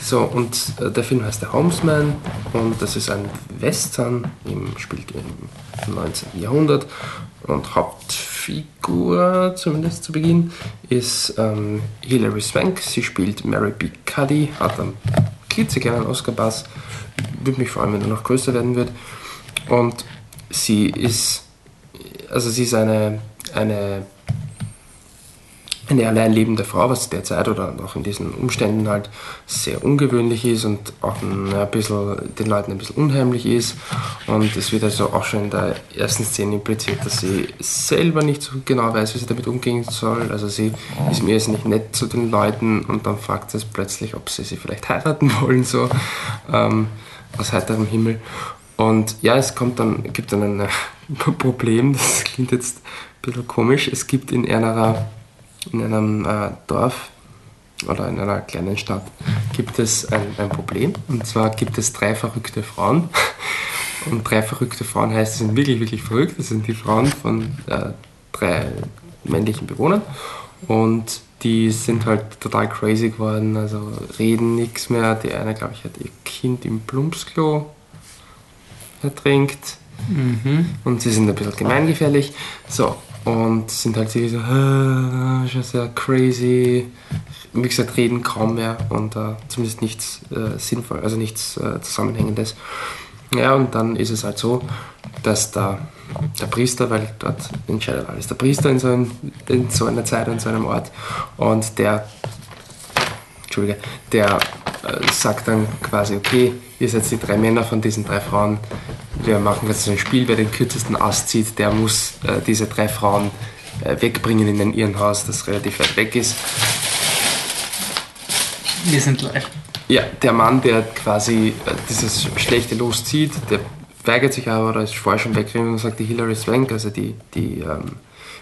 So, und äh, der Film heißt Der Homesman und das ist ein Western, im, spielt im 19. Jahrhundert und Hauptfigur, zumindest zu Beginn, ist ähm, Hilary Swank. Sie spielt Mary B. Cuddy, hat einen klitzekleinen Oscar-Bass. Würde mich freuen, wenn er noch größer werden wird. Und sie ist, also sie ist eine, eine eine allein lebende Frau, was derzeit oder auch in diesen Umständen halt sehr ungewöhnlich ist und auch ein, bisschen, den Leuten ein bisschen unheimlich ist. Und es wird also auch schon in der ersten Szene impliziert, dass sie selber nicht so genau weiß, wie sie damit umgehen soll. Also sie ist mir jetzt nicht nett zu den Leuten und dann fragt sie es plötzlich, ob sie sie vielleicht heiraten (laughs) wollen, so ähm, aus heiterem Himmel. Und ja, es kommt dann, gibt dann ein (laughs) Problem, das klingt jetzt ein bisschen komisch. Es gibt in einer in einem äh, Dorf oder in einer kleinen Stadt gibt es ein, ein Problem. Und zwar gibt es drei verrückte Frauen. (laughs) Und drei verrückte Frauen heißt, sie sind wirklich, wirklich verrückt. Das sind die Frauen von äh, drei männlichen Bewohnern. Und die sind halt total crazy geworden, also reden nichts mehr. Die eine, glaube ich, hat ihr Kind im Plumpsklo ertrinkt. Mhm. Und sie sind ein bisschen gemeingefährlich. So, und sind halt so, äh, schon sehr crazy. Wie gesagt, reden kaum mehr und äh, zumindest nichts äh, sinnvoll, also nichts äh, Zusammenhängendes. Ja, und dann ist es halt so, dass da der Priester, weil dort entscheidet alles der Priester in so, ein, in so einer Zeit und so einem Ort und der, Entschuldige, der äh, sagt dann quasi, okay, ihr seid die drei Männer von diesen drei Frauen, wir machen jetzt so ein Spiel, wer den kürzesten Ast zieht, der muss äh, diese drei Frauen äh, wegbringen in ein Irrenhaus, das relativ weit weg ist. Wir sind live. Ja, der Mann, der quasi äh, dieses schlechte Los zieht, der weigert sich aber oder ist vorher schon weggegangen und sagt die Hilary Swank, also die, die ähm,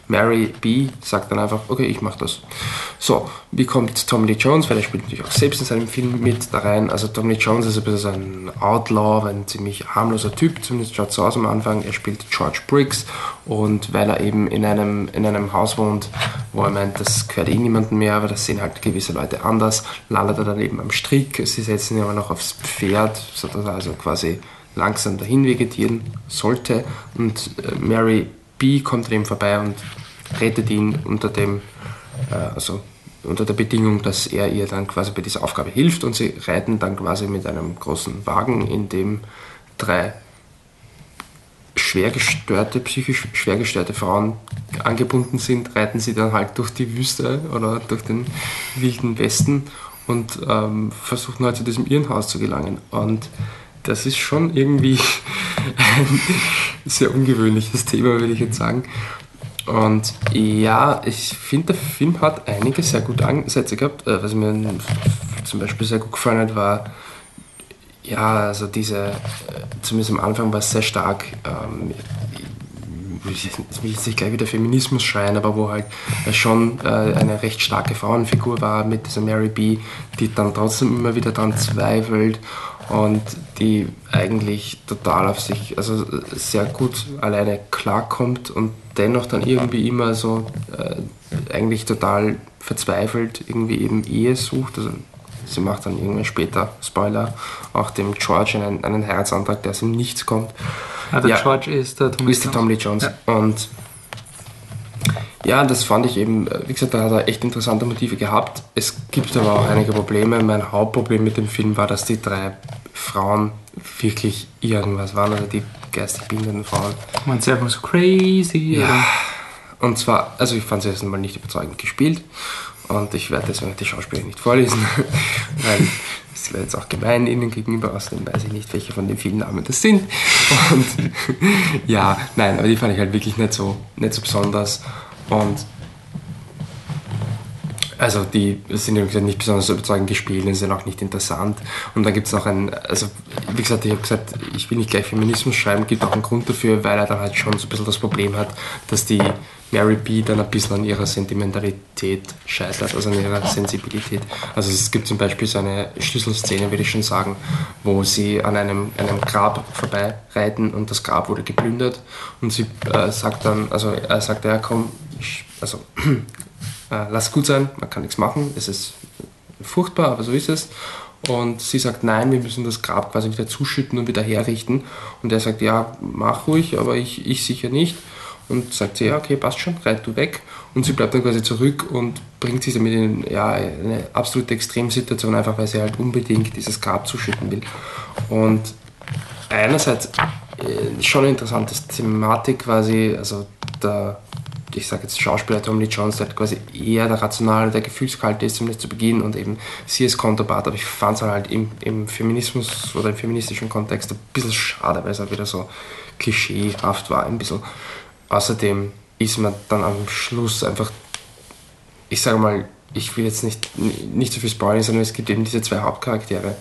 Mary B. sagt dann einfach, okay, ich mache das. So, wie kommt Tommy Lee Jones, weil er spielt natürlich auch selbst in seinem Film mit da rein. Also Tommy Lee Jones ist ein bisschen ein Outlaw, ein ziemlich harmloser Typ, zumindest schaut so aus am Anfang. Er spielt George Briggs und weil er eben in einem, in einem Haus wohnt, wo er meint, das gehört eh niemandem mehr, aber das sehen halt gewisse Leute anders, landet er dann eben am Strick. Sie setzen ihn aber noch aufs Pferd, sodass er also quasi langsam dahin vegetieren sollte und äh, Mary B kommt an ihm vorbei und rettet ihn unter dem, äh, also unter der Bedingung, dass er ihr dann quasi bei dieser Aufgabe hilft und sie reiten dann quasi mit einem großen Wagen, in dem drei schwergestörte, psychisch schwergestörte Frauen angebunden sind, reiten sie dann halt durch die Wüste oder durch den wilden Westen und ähm, versuchen halt zu diesem Irrenhaus zu gelangen. Und das ist schon irgendwie ein sehr ungewöhnliches Thema, würde ich jetzt sagen. Und ja, ich finde, der Film hat einige sehr gute Ansätze gehabt. Äh, was mir zum Beispiel sehr gut gefallen hat, war, ja, also diese, äh, zumindest am Anfang war es sehr stark, ähm, ich will jetzt nicht gleich wieder Feminismus schreien, aber wo halt schon äh, eine recht starke Frauenfigur war mit dieser Mary B., die dann trotzdem immer wieder daran zweifelt und die eigentlich total auf sich, also sehr gut alleine klarkommt und dennoch dann irgendwie immer so äh, eigentlich total verzweifelt irgendwie eben Ehe sucht. Also sie macht dann irgendwann später, Spoiler, auch dem George einen, einen Heiratsantrag, der aus dem Nichts kommt. Ah, der ja, George ist der Tom Lee Jones. Der Tom Lee Jones. Ja. Und ja, das fand ich eben, wie gesagt, da hat er echt interessante Motive gehabt. Es gibt aber auch einige Probleme. Mein Hauptproblem mit dem Film war, dass die drei Frauen wirklich irgendwas waren, also die geistig behinderten Frauen. Man selber so crazy. Ja. Oder? Und zwar, also ich fand sie erst einmal nicht überzeugend gespielt und ich werde deswegen die Schauspieler nicht vorlesen, (laughs) weil es wäre jetzt auch gemein ihnen gegenüber, außerdem weiß ich nicht, welche von den vielen Namen das sind. Und (laughs) ja, nein, aber die fand ich halt wirklich nicht so, nicht so besonders. Und also die sind gesagt nicht besonders überzeugend gespielt und sind auch nicht interessant. Und dann gibt es noch ein, also wie gesagt, ich habe gesagt, ich will nicht gleich Feminismus schreiben, gibt auch einen Grund dafür, weil er dann halt schon so ein bisschen das Problem hat, dass die Mary B. dann ein bisschen an ihrer Sentimentalität scheitert, also an ihrer Sensibilität. Also es gibt zum Beispiel so eine Schlüsselszene, würde ich schon sagen, wo sie an einem, einem Grab vorbeireiten und das Grab wurde geplündert und sie äh, sagt dann, also er sagt, ja komm, ich, also (clears throat) äh, lass gut sein, man kann nichts machen, es ist furchtbar, aber so ist es. Und sie sagt, nein, wir müssen das Grab quasi wieder zuschütten und wieder herrichten. Und er sagt, ja, mach ruhig, aber ich, ich sicher nicht. Und sagt sie, ja, okay, passt schon, reit du weg. Und sie bleibt dann quasi zurück und bringt sie damit in ja, eine absolute Extremsituation, einfach weil sie halt unbedingt dieses Grab zuschütten will. Und einerseits äh, schon eine interessante Thematik quasi, also der ich sage jetzt Schauspieler Tom Lee Jones, der quasi eher der rationale, der gefühlskalte ist, zumindest zu Beginn und eben sie ist Counterpart, aber ich fand es halt im, im, Feminismus oder im feministischen Kontext ein bisschen schade, weil es halt wieder so klischeehaft war, ein bisschen. Außerdem ist man dann am Schluss einfach, ich sage mal, ich will jetzt nicht, nicht so viel spoilern, sondern es gibt eben diese zwei Hauptcharaktere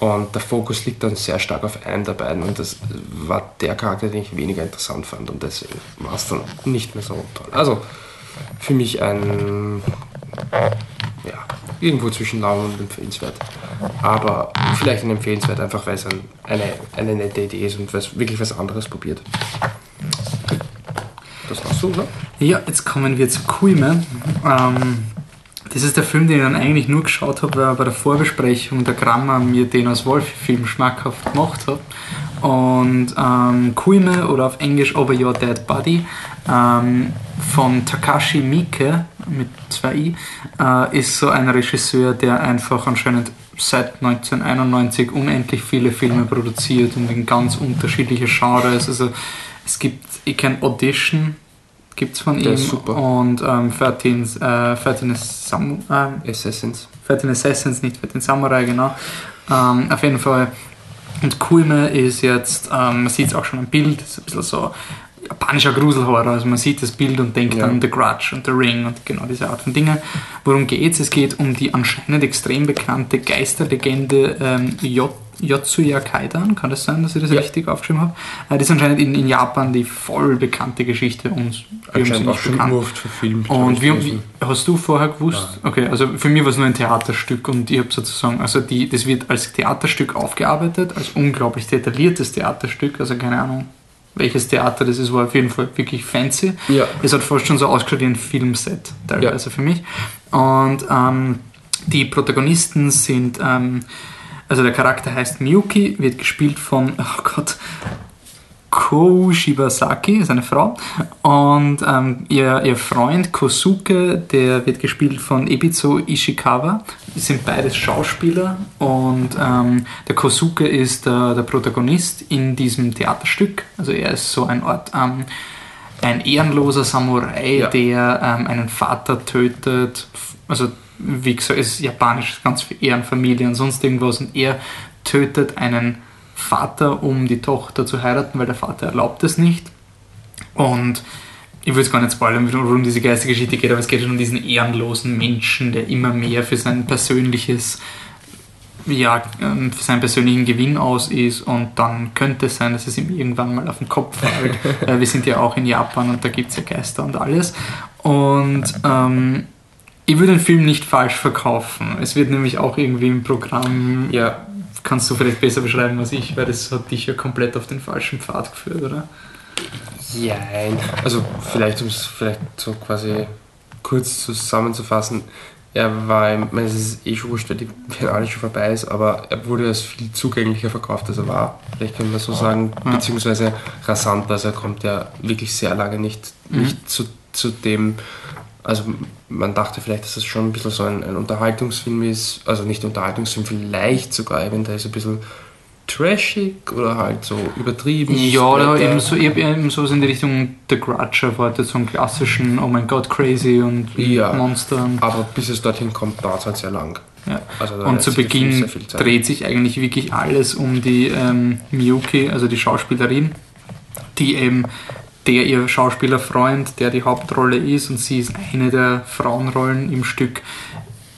und der Fokus liegt dann sehr stark auf einem der beiden und das war der Charakter, den ich weniger interessant fand und deswegen war es dann nicht mehr so toll. Also für mich ein ja, irgendwo zwischen lang und empfehlenswert. Aber vielleicht ein empfehlenswert, einfach weil es ein, eine, eine nette Idee ist und was, wirklich was anderes probiert. Oder? Ja, jetzt kommen wir zu Kuime. Ähm, das ist der Film, den ich dann eigentlich nur geschaut habe, weil bei der Vorbesprechung der Grammer mir den als Wolf-Film schmackhaft gemacht hat. Und ähm, Kuime oder auf Englisch Over Your Dead Body ähm, von Takashi Miike mit zwei I äh, ist so ein Regisseur, der einfach anscheinend seit 1991 unendlich viele Filme produziert und in ganz unterschiedliche Genres. Also es gibt, ich kenne Audition, gibt es von ihm super. und ähm, 13, äh, 13 Sam äh, Assassins. 13 Assassins, nicht 13 Samurai, genau. Ähm, auf jeden Fall. Und Kuime ist jetzt, ähm, man sieht es auch schon am Bild, ist ein bisschen so japanischer Gruselhorror. Also man sieht das Bild und denkt ja. an The Grudge und The Ring und genau diese Art von Dingen. Worum geht es? Es geht um die anscheinend extrem bekannte Geisterlegende ähm, Yotsuya Kaidan. Kann das sein, dass ich das ja. richtig aufgeschrieben habe? Äh, das ist anscheinend in, in Japan die voll bekannte Geschichte. Uns, wir haben sie nicht bekannt. Oft verfilmt, und wie, hast du vorher gewusst? Ja. Okay, also für mich war es nur ein Theaterstück und ich habe sozusagen, also die, das wird als Theaterstück aufgearbeitet, als unglaublich detailliertes Theaterstück, also keine Ahnung, welches Theater das ist, war auf jeden Fall wirklich fancy. Ja. Es hat fast schon so ausgeschaut wie ein Filmset, teilweise ja. für mich. Und ähm, die Protagonisten sind, ähm, also der Charakter heißt Miyuki, wird gespielt von, (laughs) oh Gott, Ko Shibasaki, ist eine Frau. Und ähm, ihr, ihr Freund Kosuke, der wird gespielt von Ebizo Ishikawa. Sind beides Schauspieler. Und ähm, der Kosuke ist der, der, Protagonist in diesem Theaterstück. Also er ist so ein Ort. Ähm, ein ehrenloser Samurai, ja. der ähm, einen Vater tötet. Also, wie gesagt, es ist japanisch, ganz für Ehrenfamilie und sonst irgendwas. Und er tötet einen Vater, um die Tochter zu heiraten, weil der Vater erlaubt es nicht. Und ich will es gar nicht spoilern, worum diese Geistergeschichte geht, aber es geht um diesen ehrenlosen Menschen, der immer mehr für sein persönliches, ja, ähm, für seinen persönlichen Gewinn aus ist und dann könnte es sein, dass es ihm irgendwann mal auf den Kopf fällt. (laughs) wir sind ja auch in Japan und da gibt es ja Geister und alles. Und ähm, ich würde den Film nicht falsch verkaufen. Es wird nämlich auch irgendwie im Programm ja kannst du vielleicht besser beschreiben als ich, weil das hat dich ja komplett auf den falschen Pfad geführt, oder? Ja, also vielleicht um es vielleicht so quasi kurz zusammenzufassen, er war, ich meine, es ist eh schon wurscht, weil die Finale schon vorbei ist, aber er wurde als viel zugänglicher verkauft, als er war. Vielleicht können wir so sagen, beziehungsweise rasant, also er kommt ja wirklich sehr lange nicht, mhm. nicht zu, zu dem also man dachte vielleicht, dass es schon ein bisschen so ein, ein Unterhaltungsfilm ist, also nicht Unterhaltungsfilm, vielleicht sogar eventuell so ein bisschen trashig oder halt so übertrieben. Ja, oder eben so, eben so in die Richtung The Grudge erwartet, so einen klassischen Oh mein Gott, crazy und ja, Monster. Aber bis es dorthin kommt, dauert es halt sehr lang. Ja. Also und zu Beginn dreht sich eigentlich wirklich alles um die ähm, Miyuki, also die Schauspielerin, die eben der ihr Schauspielerfreund, der die Hauptrolle ist und sie ist eine der Frauenrollen im Stück.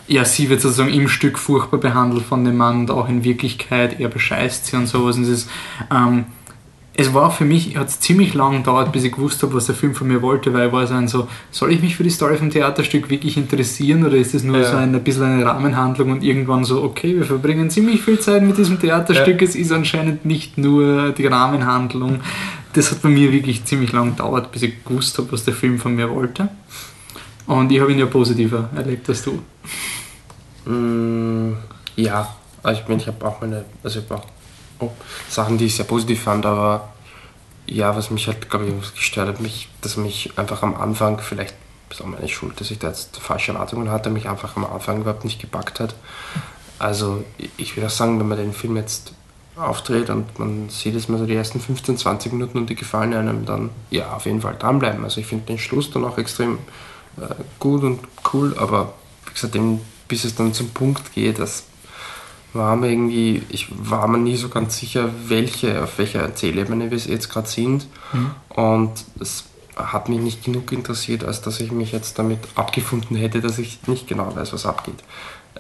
Ja, sie wird sozusagen im Stück furchtbar behandelt von dem Mann und auch in Wirklichkeit, er bescheißt sie und sowas. Und es, ist, ähm, es war für mich, hat es ziemlich lang gedauert, bis ich gewusst habe, was der Film von mir wollte, weil ich war so ein so, soll ich mich für die Story vom Theaterstück wirklich interessieren oder ist es nur ja. so ein, ein bisschen eine Rahmenhandlung und irgendwann so, okay, wir verbringen ziemlich viel Zeit mit diesem Theaterstück, ja. es ist anscheinend nicht nur die Rahmenhandlung, das hat bei mir wirklich ziemlich lang gedauert, bis ich gewusst habe, was der Film von mir wollte. Und ich habe ihn ja positiver erlebt als du. Mm, ja, ich meine, ich habe auch meine, also ich auch oh, Sachen, die ich sehr positiv fand, aber ja, was mich halt, glaube ich, gestört hat, mich, dass mich einfach am Anfang, vielleicht ist auch meine Schuld, dass ich da jetzt falsche Erwartungen hatte, mich einfach am Anfang überhaupt nicht gepackt hat. Also ich würde auch sagen, wenn man den Film jetzt auftritt und man sieht es mal so die ersten 15, 20 Minuten und die gefallen einem, dann ja, auf jeden Fall dranbleiben. Also ich finde den Schluss dann auch extrem gut und cool, aber wie gesagt, bis es dann zum Punkt geht, das war mir irgendwie, ich war mir nie so ganz sicher, welche, auf welcher Erzählebene wir jetzt gerade sind. Mhm. Und es hat mich nicht genug interessiert, als dass ich mich jetzt damit abgefunden hätte, dass ich nicht genau weiß, was abgeht.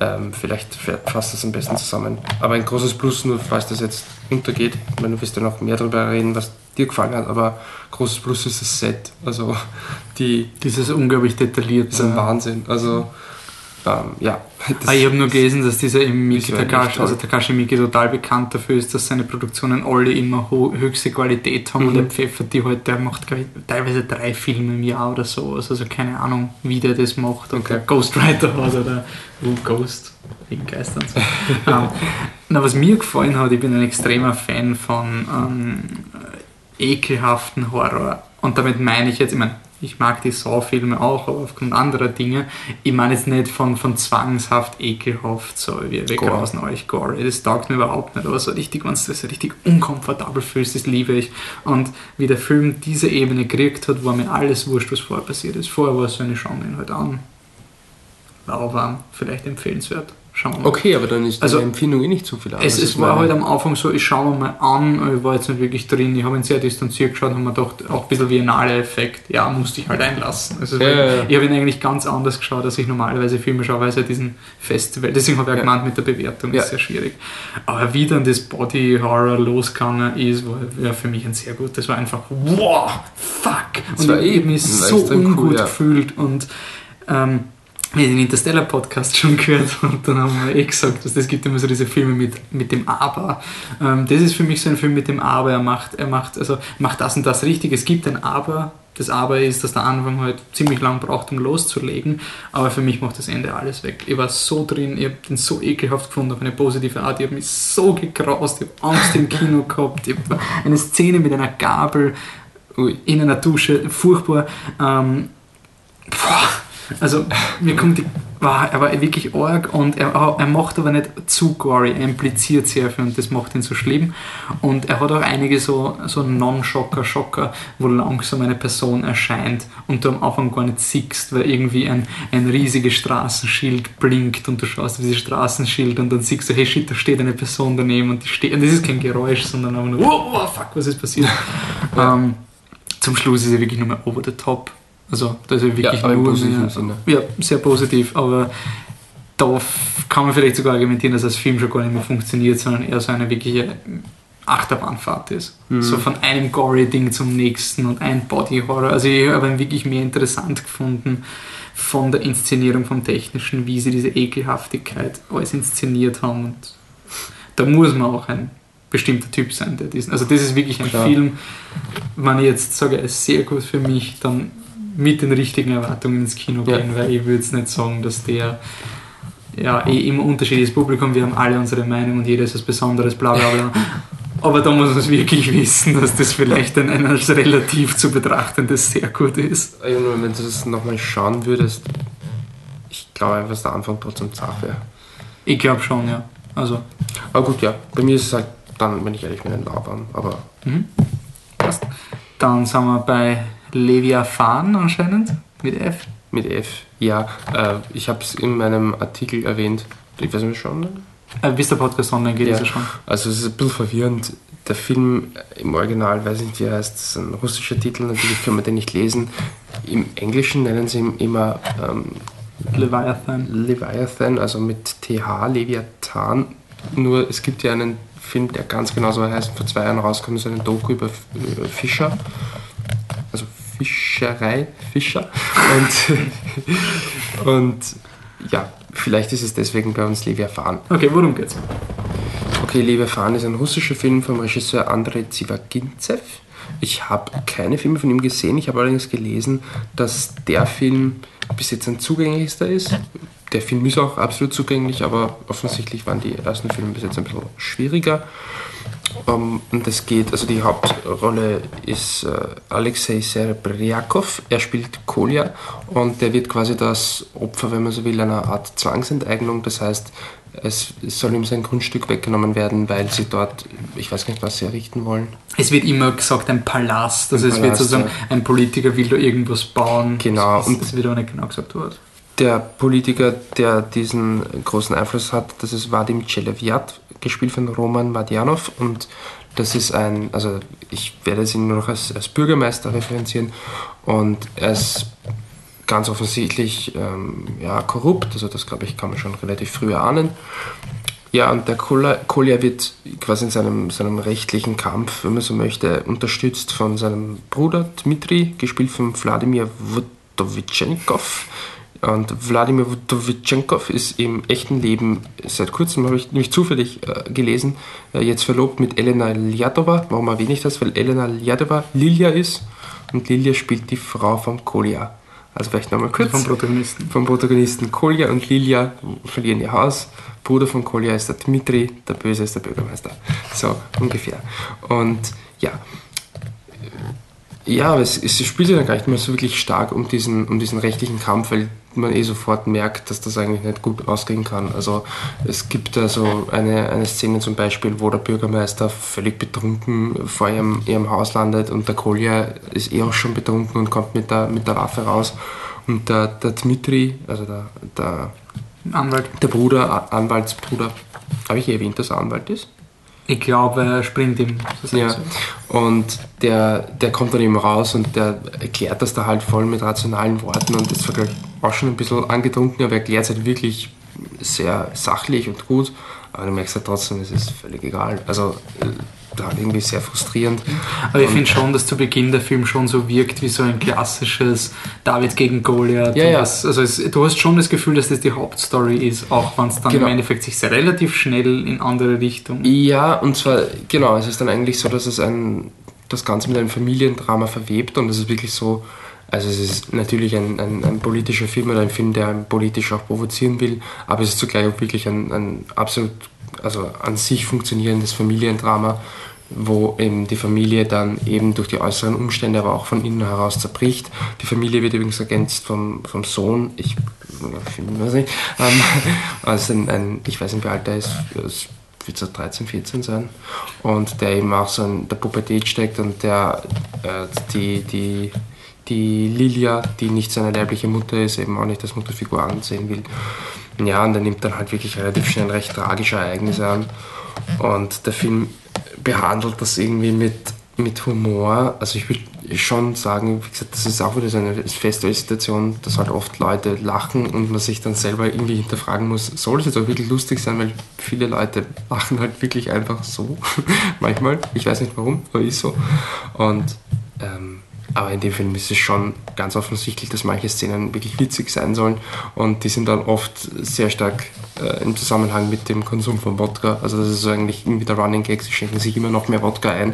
Ähm, vielleicht fasst das am besten zusammen. Aber ein großes Plus, nur falls das jetzt untergeht, ich meine, du wirst ja noch mehr darüber reden, was dir gefallen hat, aber großes Plus ist das Set. Also die. Dieses unglaublich detaillierte. Ist ein Wahnsinn. Also ähm, ja. (laughs) Ah, ich habe nur gelesen, dass dieser Miki Takashi, also Takashi Miki total bekannt dafür ist, dass seine Produktionen alle immer höchste Qualität haben mhm. und er pfeffert die halt, der macht teilweise drei Filme im Jahr oder so, also keine Ahnung, wie der das macht und okay. Ghostwriter (laughs) hat oder Ghost wegen Geistern. So. (laughs) ähm, na, was mir gefallen hat, ich bin ein extremer Fan von ähm, ekelhaften Horror und damit meine ich jetzt, ich meine, ich mag die Saw-Filme auch, aber aufgrund anderer Dinge. Ich meine jetzt nicht von, von zwangshaft, ekelhaft, so wie wir grausen euch gore. Das taugt mir überhaupt nicht, aber so richtig, wenn du das richtig unkomfortabel fühlst, das liebe ich. Und wie der Film diese Ebene gekriegt hat, war mir alles wurscht, was vorher passiert ist. Vorher war es so eine Schau ihn halt an. Lauwarm, vielleicht empfehlenswert. Schauen wir mal. Okay, aber dann ist also, Empfindung eh nicht so viel anders. Es, es war halt am Anfang so, ich schaue mir mal an, ich war jetzt nicht wirklich drin, ich habe ihn sehr distanziert geschaut und mir gedacht, auch ein bisschen wie ein Effekt, ja, musste ich halt einlassen. Also ja, ja, ja. Ich habe ihn eigentlich ganz anders geschaut, als ich normalerweise Filme schaue, weil es ja diesen Festival, deswegen habe ich ja gemeint, mit der Bewertung ist sehr schwierig. Aber wie dann das Body Horror losgegangen ist, war für mich ein sehr gut, das war einfach, wow, fuck! Und ich habe mich so ungut cool, gefühlt und ähm, wir den Interstellar-Podcast schon gehört (laughs) und dann haben wir eh gesagt, dass es gibt immer so diese Filme mit, mit dem Aber. Ähm, das ist für mich so ein Film mit dem Aber. Er macht, er macht, also macht das und das richtig. Es gibt ein Aber. Das Aber ist, dass der Anfang halt ziemlich lang braucht, um loszulegen. Aber für mich macht das Ende alles weg. Ich war so drin, ich habe den so ekelhaft gefunden auf eine positive Art. Ich habe mich so gekraust, ich habe Angst im Kino gehabt. Ich habe eine Szene mit einer Gabel in einer Dusche, furchtbar. Ähm, boah, also mir kommt die, wow, er war wirklich arg und er, er macht aber nicht zu gory, er impliziert sehr viel und das macht ihn so schlimm. Und er hat auch einige so, so Non-Schocker, Schocker, wo langsam eine Person erscheint und du am Anfang gar nicht siehst, weil irgendwie ein, ein riesiges Straßenschild blinkt und du schaust auf dieses Straßenschild und dann siehst du, hey shit, da steht eine Person daneben und die steht, und das ist kein Geräusch, sondern einfach nur, oh, oh fuck, was ist passiert? Ja. (laughs) Ähm, zum Schluss ist er wirklich nur mehr over the top also das ist wirklich ja, nur Sinne. ja, sehr positiv, aber da kann man vielleicht sogar argumentieren, dass das Film schon gar nicht mehr funktioniert, sondern eher so eine wirkliche Achterbahnfahrt ist. Mhm. So von einem Gory-Ding zum nächsten und ein Body-Horror. Also ich habe ihn wirklich mehr interessant gefunden von der Inszenierung, vom Technischen, wie sie diese Ekelhaftigkeit alles inszeniert haben. Und da muss man auch ein bestimmter Typ sein, der diesen. Also das ist wirklich ein Klar. Film, wenn ich jetzt sage, er ist sehr gut für mich, dann mit den richtigen Erwartungen ins Kino gehen, ja. weil ich würde es nicht sagen, dass der ja eh immer unterschiedliches Publikum, wir haben alle unsere Meinung und jeder ist was Besonderes, bla bla bla. (laughs) Aber da muss man es wirklich wissen, dass das vielleicht ein, ein als relativ zu betrachtendes sehr gut ist. wenn du das nochmal schauen würdest, ich glaube einfach, dass der Anfang trotzdem zart wäre. Ich glaube schon, ja. Also. Aber gut, ja. Bei mir ist es halt dann, wenn ich ehrlich bin, ein Laubarm. Aber. Mhm. Passt. Dann sind wir bei Leviathan anscheinend mit F. Mit F, ja. Äh, ich habe es in meinem Artikel erwähnt. Ich weiß nicht schon. Äh, bis der Podcast online geht, ja. ist er schon. Also es ist ein bisschen verwirrend. Der Film im Original, weiß ich nicht wie er heißt, ist ein russischer Titel, natürlich können wir den nicht lesen. Im Englischen nennen sie ihn immer ähm, Leviathan. Leviathan, also mit TH, Leviathan. Nur es gibt ja einen Film, der ganz genau so heißt, vor zwei Jahren rauskommt, so ein Doku über Fischer. Fischerei, Fischer. Und, (laughs) und ja, vielleicht ist es deswegen bei uns Leviathan. Okay, worum geht's? Okay, Leviathan ist ein russischer Film vom Regisseur Andrei Zivagintsev. Ich habe keine Filme von ihm gesehen, ich habe allerdings gelesen, dass der Film bis jetzt ein zugänglichster ist. Der Film ist auch absolut zugänglich, aber offensichtlich waren die ersten Filme bis jetzt ein bisschen schwieriger. Um, und es geht, also die Hauptrolle ist äh, Alexei Serebriakov, er spielt Kolja und der wird quasi das Opfer, wenn man so will, einer Art Zwangsenteignung. Das heißt, es, soll ihm sein Grundstück weggenommen werden, weil sie dort, ich weiß nicht, was sie errichten wollen. Es wird immer gesagt, ein Palast, also ein es Palast, wird sozusagen, ja. ein Politiker will da irgendwas bauen. Genau. und es wird aber nicht genau gesagt worden. Der Politiker, der diesen großen Einfluss hat, das ist Vadim Cheleviat, gespielt von Roman Madjanov und das ist ein, also ich werde es ihn nur noch als, als Bürgermeister referenzieren und er ist ganz offensichtlich ähm, ja, korrupt, also das glaube ich kann man schon relativ früh ahnen. Ja, und der Kolja wird quasi in seinem, seinem rechtlichen Kampf, wenn man so möchte, unterstützt von seinem Bruder Dmitri, gespielt von Wladimir Wodowitschenkov Und Wladimir Wodowitschenkov ist im echten Leben seit kurzem, habe ich nämlich zufällig äh, gelesen, äh, jetzt verlobt mit Elena Lyadova. Warum erwähne ich das? Weil Elena Lyadova Lilia ist und Lilia spielt die Frau von Kolja. Also vielleicht nochmal kurz. Vom Protagonisten. Vom Protagonisten Kolja und Lilia verlieren ihr Haus. Bruder von Kolja ist der Dmitri, der Böse ist der Bürgermeister. So ungefähr. Und ja, ja, aber es, es spielt ja gar nicht mehr so wirklich stark um diesen, um diesen rechtlichen Kampf, weil man eh sofort merkt, dass das eigentlich nicht gut ausgehen kann. Also es gibt also eine, eine Szene zum Beispiel, wo der Bürgermeister völlig betrunken vor ihrem, ihrem Haus landet und der Kolja ist eh auch schon betrunken und kommt mit der, mit der Waffe raus. Und der, der Dmitri, also der, der Anwalt. Der Bruder, Anwaltsbruder, habe ich eh erwähnt, dass er Anwalt ist? Ich glaube, er springt ihm. Ja. Und der, der kommt dann eben raus und der erklärt das da halt voll mit rationalen Worten und das war auch schon ein bisschen angetrunken, aber er erklärt es halt wirklich sehr sachlich und gut. Aber du merkst halt trotzdem, es ist völlig egal. Also halt irgendwie sehr frustrierend. Aber ich finde schon, dass zu Beginn der Film schon so wirkt wie so ein klassisches David gegen Goliath. Ja, ja. Das, also es, du hast schon das Gefühl, dass das die Hauptstory ist, auch wenn es dann genau. im Endeffekt sich sehr relativ schnell in andere Richtungen. Ja, und zwar, genau, es ist dann eigentlich so, dass es ein, das Ganze mit einem Familiendrama verwebt und es ist wirklich so, also es ist natürlich ein, ein, ein, politischer Film oder ein Film, der politisch auch provozieren will, aber es ist zugleich auch wirklich ein, ein absolut, also an sich funktionierendes Familiendrama, wo eben die Familie dann eben durch die äußeren Umstände, aber auch von innen heraus zerbricht. Die Familie wird übrigens ergänzt vom, vom Sohn, ich weiß nicht, ähm, (laughs) also ein, ein, ich weiß nicht, wie alt er ist, wird so 13, 14 sein. Und der eben auch so in der Pubertät steckt und der äh, die, die, die Lilia, die nicht seine leibliche Mutter ist, eben auch nicht als Mutterfigur ansehen will. Ja, und der nimmt dann halt wirklich relativ schnell recht tragische Ereignisse an und der Film behandelt das irgendwie mit, mit Humor. Also ich würde schon sagen, wie gesagt, das ist auch wieder so eine Festivalsituation, dass halt oft Leute lachen und man sich dann selber irgendwie hinterfragen muss, soll es jetzt auch wirklich lustig sein, weil viele Leute lachen halt wirklich einfach so (laughs) manchmal. Ich weiß nicht warum, aber ist so. Und ähm, aber in dem Film ist es schon ganz offensichtlich, dass manche Szenen wirklich witzig sein sollen und die sind dann oft sehr stark äh, im Zusammenhang mit dem Konsum von Wodka. Also das ist so eigentlich irgendwie der Running Gag, sie schenken sich immer noch mehr Wodka ein,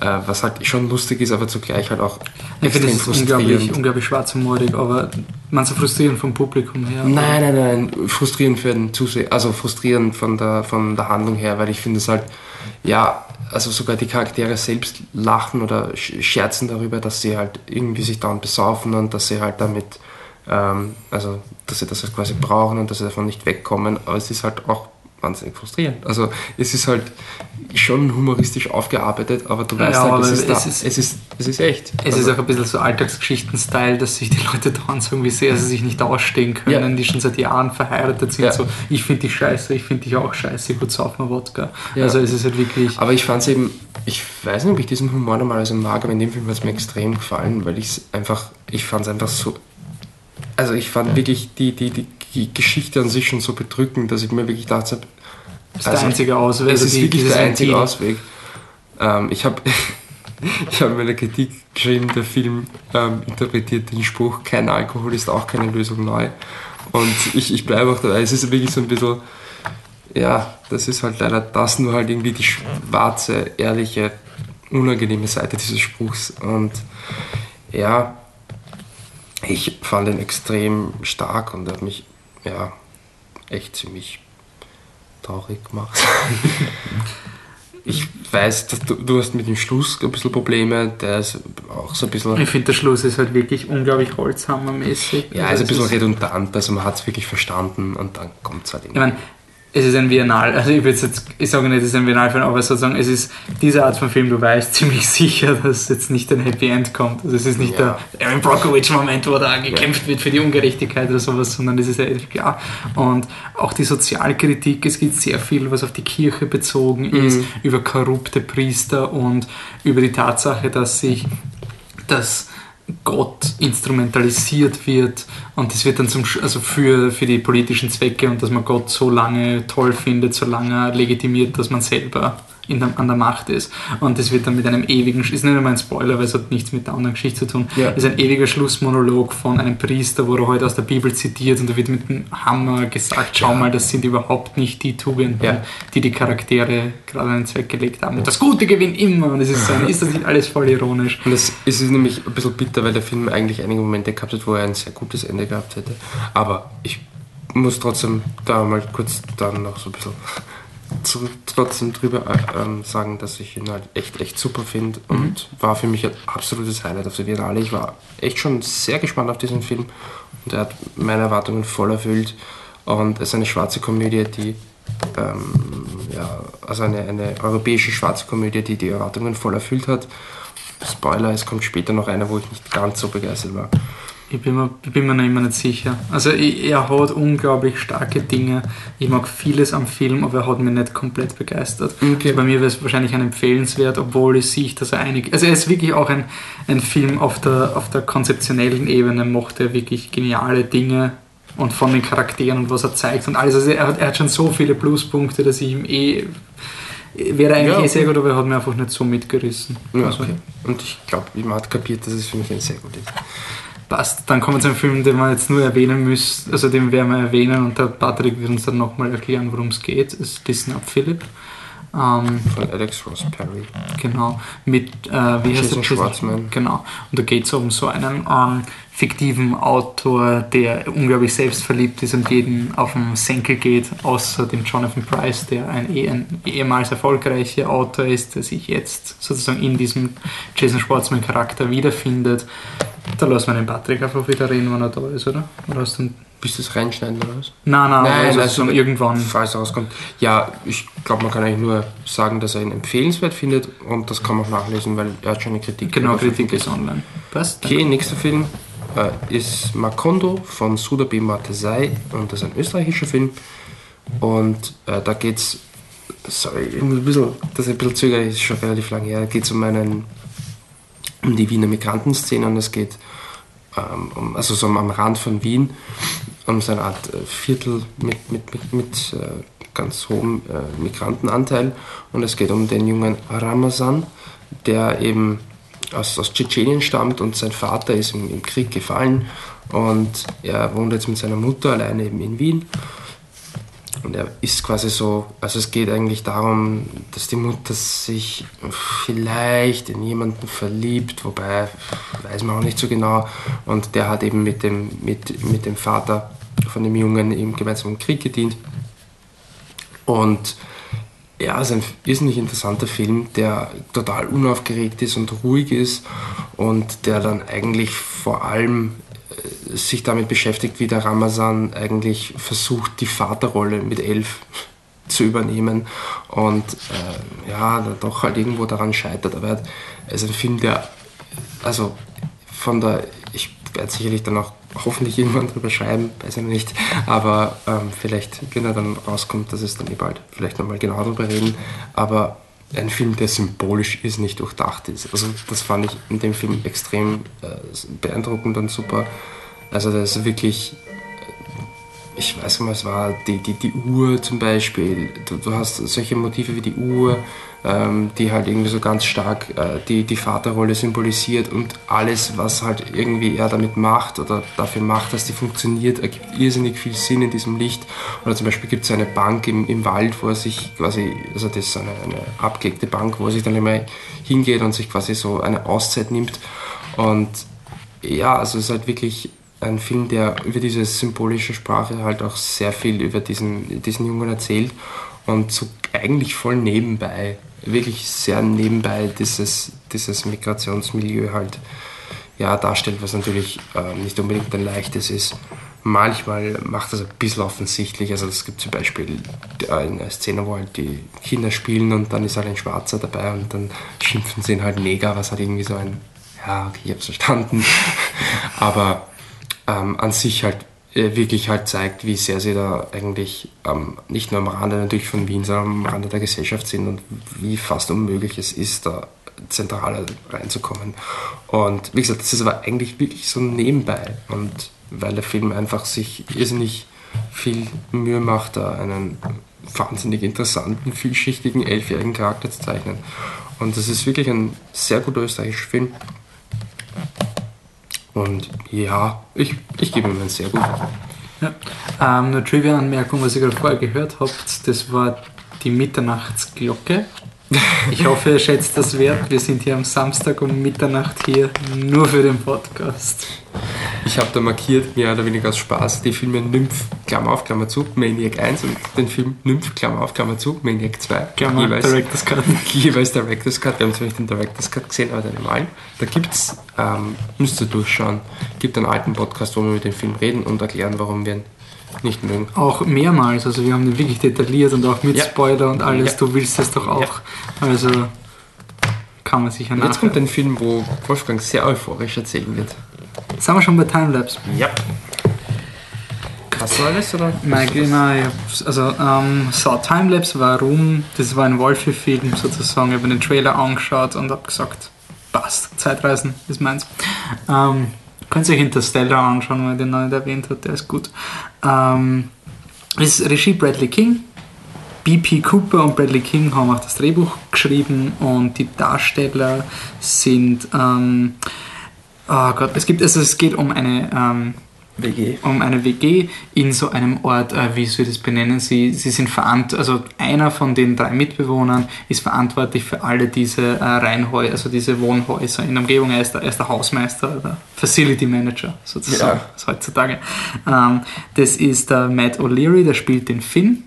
äh, was halt schon lustig ist, aber zugleich halt auch ich extrem das frustrierend. Unglaublich, unglaublich schwarzhumorig, aber man so frustrierend vom Publikum her? Nein, nein, nein, frustrierend für den Zuseher, also frustrierend von der, von der Handlung her, weil ich finde es halt, ja, also sogar die Charaktere selbst lachen oder scherzen darüber, dass sie halt irgendwie sich dann besaufen und dass sie halt damit, ähm, also dass sie das halt quasi brauchen und dass sie davon nicht wegkommen. Aber es ist halt auch wahnsinnig frustrierend. Also es ist halt schon humoristisch aufgearbeitet, aber du weißt ja, halt, es ist, es, ist, es, ist, es ist echt. Es also, ist auch ein bisschen so Alltagsgeschichten-Style, dass sich die Leute dann sagen, wie sehr sie sich nicht ausstehen können, ja. die schon seit Jahren verheiratet sind. Ja. So, ich finde dich scheiße, ich finde dich auch scheiße, gut sauf mal Wodka. Also es ist halt wirklich... Aber ich fand es eben, ich weiß nicht, ob ich diesen Humor normalerweise mag, aber in dem Film hat es mir extrem gefallen, weil ich es einfach, ich fand es einfach so also ich fand wirklich die, die, die Geschichte an sich schon so bedrückend, dass ich mir wirklich dachte, das ist also, der einzige Ausweg. Das ist wirklich der einzige Ausweg. Ähm, ich habe (laughs) ich hab in meiner Kritik geschrieben, der Film ähm, interpretiert den Spruch, kein Alkohol ist auch keine Lösung neu. Und ich, ich bleibe auch dabei. Es ist wirklich so ein bisschen, ja, das ist halt leider das nur halt irgendwie die schwarze, ehrliche, unangenehme Seite dieses Spruchs. Und ja, ich fand ihn extrem stark und hat mich, ja, echt ziemlich traurig gemacht. (laughs) ich weiß, dass du, du hast mit dem Schluss ein bisschen Probleme, der ist auch so ein bisschen... Ich finde, der Schluss ist halt wirklich unglaublich holzhammermäßig. Ja, also ist ein bisschen redundant, also man hat es wirklich verstanden und dann kommt es halt irgendwie. Ich meine, es ist ein Viennal, also ich würde jetzt, ich sage nicht, es ist ein Viennal-Film, aber sozusagen, es ist diese Art von Film, du weißt (laughs) ziemlich sicher, dass jetzt nicht ein Happy End kommt. Also es ist nicht ja. der Aaron Brockovich-Moment, wo da gekämpft ja. wird für die Ungerechtigkeit oder sowas, sondern es ist ja klar. Und auch die Sozialkritik, es gibt sehr viel, was auf die Kirche bezogen mhm. ist, über korrupte Priester und über die Tatsache, dass sich das Gott instrumentalisiert wird und das wird dann zum also für, für die politischen Zwecke und dass man Gott so lange toll findet, so lange legitimiert, dass man selber in der, an der Macht ist. Und das wird dann mit einem ewigen, ist nicht einmal ein Spoiler, weil es hat nichts mit der anderen Geschichte zu tun, ja. ist ein ewiger Schlussmonolog von einem Priester, wo er heute halt aus der Bibel zitiert und da wird mit dem Hammer gesagt, schau ja. mal, das sind überhaupt nicht die Tugenden, ja. die die Charaktere gerade den Zweck gelegt haben. Und das Gute gewinnt immer und es ist, so, ist das nicht alles voll ironisch. Und das ist nämlich ein bisschen bitter, weil der Film eigentlich einige Momente gehabt hat, wo er ein sehr gutes Ende gehabt hätte. Aber ich muss trotzdem da mal kurz dann noch so ein bisschen trotzdem drüber äh, ähm, sagen, dass ich ihn halt echt, echt super finde mhm. und war für mich ein absolutes Highlight auf der Biennale. Ich war echt schon sehr gespannt auf diesen Film und er hat meine Erwartungen voll erfüllt und es ist eine schwarze Komödie, die ähm, ja, also eine, eine europäische schwarze Komödie, die die Erwartungen voll erfüllt hat. Spoiler, es kommt später noch einer, wo ich nicht ganz so begeistert war. Ich bin mir, ich bin mir noch immer nicht sicher. Also ich, er hat unglaublich starke Dinge. Ich mag vieles am Film, aber er hat mich nicht komplett begeistert. Okay. Also bei mir wäre es wahrscheinlich ein empfehlenswert, obwohl ich sehe, dass er einig... Also er ist wirklich auch ein, ein Film auf der, auf der konzeptionellen Ebene, macht er wirklich geniale Dinge und von den Charakteren und was er zeigt und alles. Also er hat, er hat schon so viele Pluspunkte, dass ich ihm eh wäre eigentlich ja, eh sehr gut, aber er hat mir einfach nicht so mitgerissen. Ja, also. okay. Und ich glaube, man hat kapiert, dass es für mich ein sehr gut ist. Passt, dann kommen wir zu einem Film, den wir jetzt nur erwähnen müssen, also den werden wir erwähnen und der Patrick wird uns dann nochmal erklären, worum es geht. Es ist Disney Up Philip. Ähm, Von Alex Ross Perry. Genau, mit, äh, wie heißt der? Schwarzman. Genau, und da geht es um so einen ähm, fiktiven Autor, der unglaublich selbstverliebt ist und jeden auf den Senkel geht, außer dem Jonathan Price, der ein, eh, ein ehemals erfolgreicher Autor ist, der sich jetzt sozusagen in diesem Jason Schwartzman-Charakter wiederfindet. Da lassen wir den Patrick einfach wieder reden, wenn er da ist, oder? oder hast du Bist du es reinschneiden oder was? Nein, nein, nein also, also irgendwann. Falls rauskommt. Ja, ich glaube, man kann eigentlich nur sagen, dass er ihn empfehlenswert findet und das kann man auch nachlesen, weil er hat schon eine Kritik. Genau, Kritik ist online. Passt. Okay, nächster Film äh, ist Makondo von Sudabi Matesai und das ist ein österreichischer Film. Und äh, da geht es, sorry, ein bisschen, das ist ein bisschen zögerlich, ist schon relativ lange her, geht es um einen um die Wiener Migrantenszene und es geht um, also so am Rand von Wien, um so eine Art äh, Viertel mit, mit, mit, mit äh, ganz hohem äh, Migrantenanteil. Und es geht um den jungen Ramazan, der eben aus, aus Tschetschenien stammt und sein Vater ist im, im Krieg gefallen. Und er wohnt jetzt mit seiner Mutter alleine eben in Wien und er ist quasi so, also es geht eigentlich darum, dass die Mutter sich vielleicht in jemanden verliebt, wobei weiß man auch nicht so genau. Und der hat eben mit dem, mit, mit dem Vater von dem Jungen im Krieg gedient. Und ja, es ist ein irrsinnig interessanter Film, der total unaufgeregt ist und ruhig ist und der dann eigentlich vor allem sich damit beschäftigt, wie der Ramazan eigentlich versucht, die Vaterrolle mit elf zu übernehmen und äh, ja, doch halt irgendwo daran scheitert. Aber es ist ein Film, der, also von der, ich werde sicherlich dann auch hoffentlich irgendwann drüber schreiben, weiß ich nicht, aber ähm, vielleicht, wenn er dann rauskommt, dass es dann eh bald vielleicht nochmal genau darüber reden, aber ein Film, der symbolisch ist, nicht durchdacht ist. Also das fand ich in dem Film extrem äh, beeindruckend und super. Also das ist wirklich, ich weiß nicht, was war, die, die, die Uhr zum Beispiel. Du, du hast solche Motive wie die Uhr, ähm, die halt irgendwie so ganz stark äh, die, die Vaterrolle symbolisiert und alles, was halt irgendwie er damit macht oder dafür macht, dass die funktioniert, ergibt irrsinnig viel Sinn in diesem Licht. Oder zum Beispiel gibt es eine Bank im, im Wald, wo er sich quasi, also das ist eine, eine abgelegte Bank, wo er sich dann immer hingeht und sich quasi so eine Auszeit nimmt. Und ja, also es ist halt wirklich ein Film, der über diese symbolische Sprache halt auch sehr viel über diesen, diesen Jungen erzählt und so eigentlich voll nebenbei, wirklich sehr nebenbei dieses, dieses Migrationsmilieu halt ja, darstellt, was natürlich äh, nicht unbedingt ein leichtes ist. Manchmal macht das ein bisschen offensichtlich. Also es gibt zum Beispiel eine Szene, wo halt die Kinder spielen und dann ist halt ein Schwarzer dabei und dann schimpfen sie ihn halt Neger, was halt irgendwie so ein, ja, okay, ich hab's verstanden. (laughs) Aber ähm, an sich halt äh, wirklich halt zeigt, wie sehr sie da eigentlich ähm, nicht nur am Rande natürlich von Wien, sondern am Rande der Gesellschaft sind und wie fast unmöglich es ist, da zentraler reinzukommen. Und wie gesagt, das ist aber eigentlich wirklich so nebenbei. Und weil der Film einfach sich irrsinnig viel Mühe macht, da einen wahnsinnig interessanten, vielschichtigen, elfjährigen Charakter zu zeichnen. Und das ist wirklich ein sehr guter österreichischer Film. Und ja, ich, ich gebe ihm einen sehr guten. Ja. Ähm, eine Trivia-Anmerkung, was ihr gerade vorher gehört habt, das war die Mitternachtsglocke. Ich hoffe, ihr schätzt das wert. Wir sind hier am Samstag um Mitternacht hier, nur für den Podcast. Ich habe da markiert, mehr oder weniger aus Spaß, die Filme Nymph, Klammer auf, Klammer zu, Maniac 1 und den Film Nymph, Klammer auf, Klammer zu, Maniac 2. Klammer, jeweils, Director's Cut. (laughs) Jeweils Director's Cut. Wir haben zwar nicht den Director's Cut gesehen, aber den normalen. Da gibt es, ähm, müsst ihr durchschauen, gibt einen alten Podcast, wo wir über den Film reden und erklären, warum wir ihn nicht mögen. Auch mehrmals, also wir haben den wirklich detailliert und auch mit ja. Spoiler und alles. Ja. Du willst das doch auch. Also kann man sich ja Jetzt kommt ein Film, wo Wolfgang sehr euphorisch erzählen wird. Sind wir schon bei Timelapse? Ja. Hast du alles, oder? Nein, genau. Also, ähm, so, Timelapse, warum? Das war ein Wolfi-Film sozusagen. Ich habe den Trailer angeschaut und habe gesagt, passt, Zeitreisen ist meins. Ähm, könnt ihr euch Interstellar anschauen, weil ich den noch nicht erwähnt habe, der ist gut. Ähm, ist Regie Bradley King. BP Cooper und Bradley King haben auch das Drehbuch geschrieben und die Darsteller sind ähm, oh Gott, es gibt also es geht um eine ähm, WG. Um eine WG in so einem Ort, äh, wie soll ich das benennen? Sie, sie sind verantwortlich, also einer von den drei Mitbewohnern ist verantwortlich für alle diese äh, Reihenhäuser, also diese Wohnhäuser in der Umgebung. Er ist der, er ist der Hausmeister oder Facility Manager sozusagen ja. heutzutage. Ähm, das ist der Matt O'Leary, der spielt den Finn.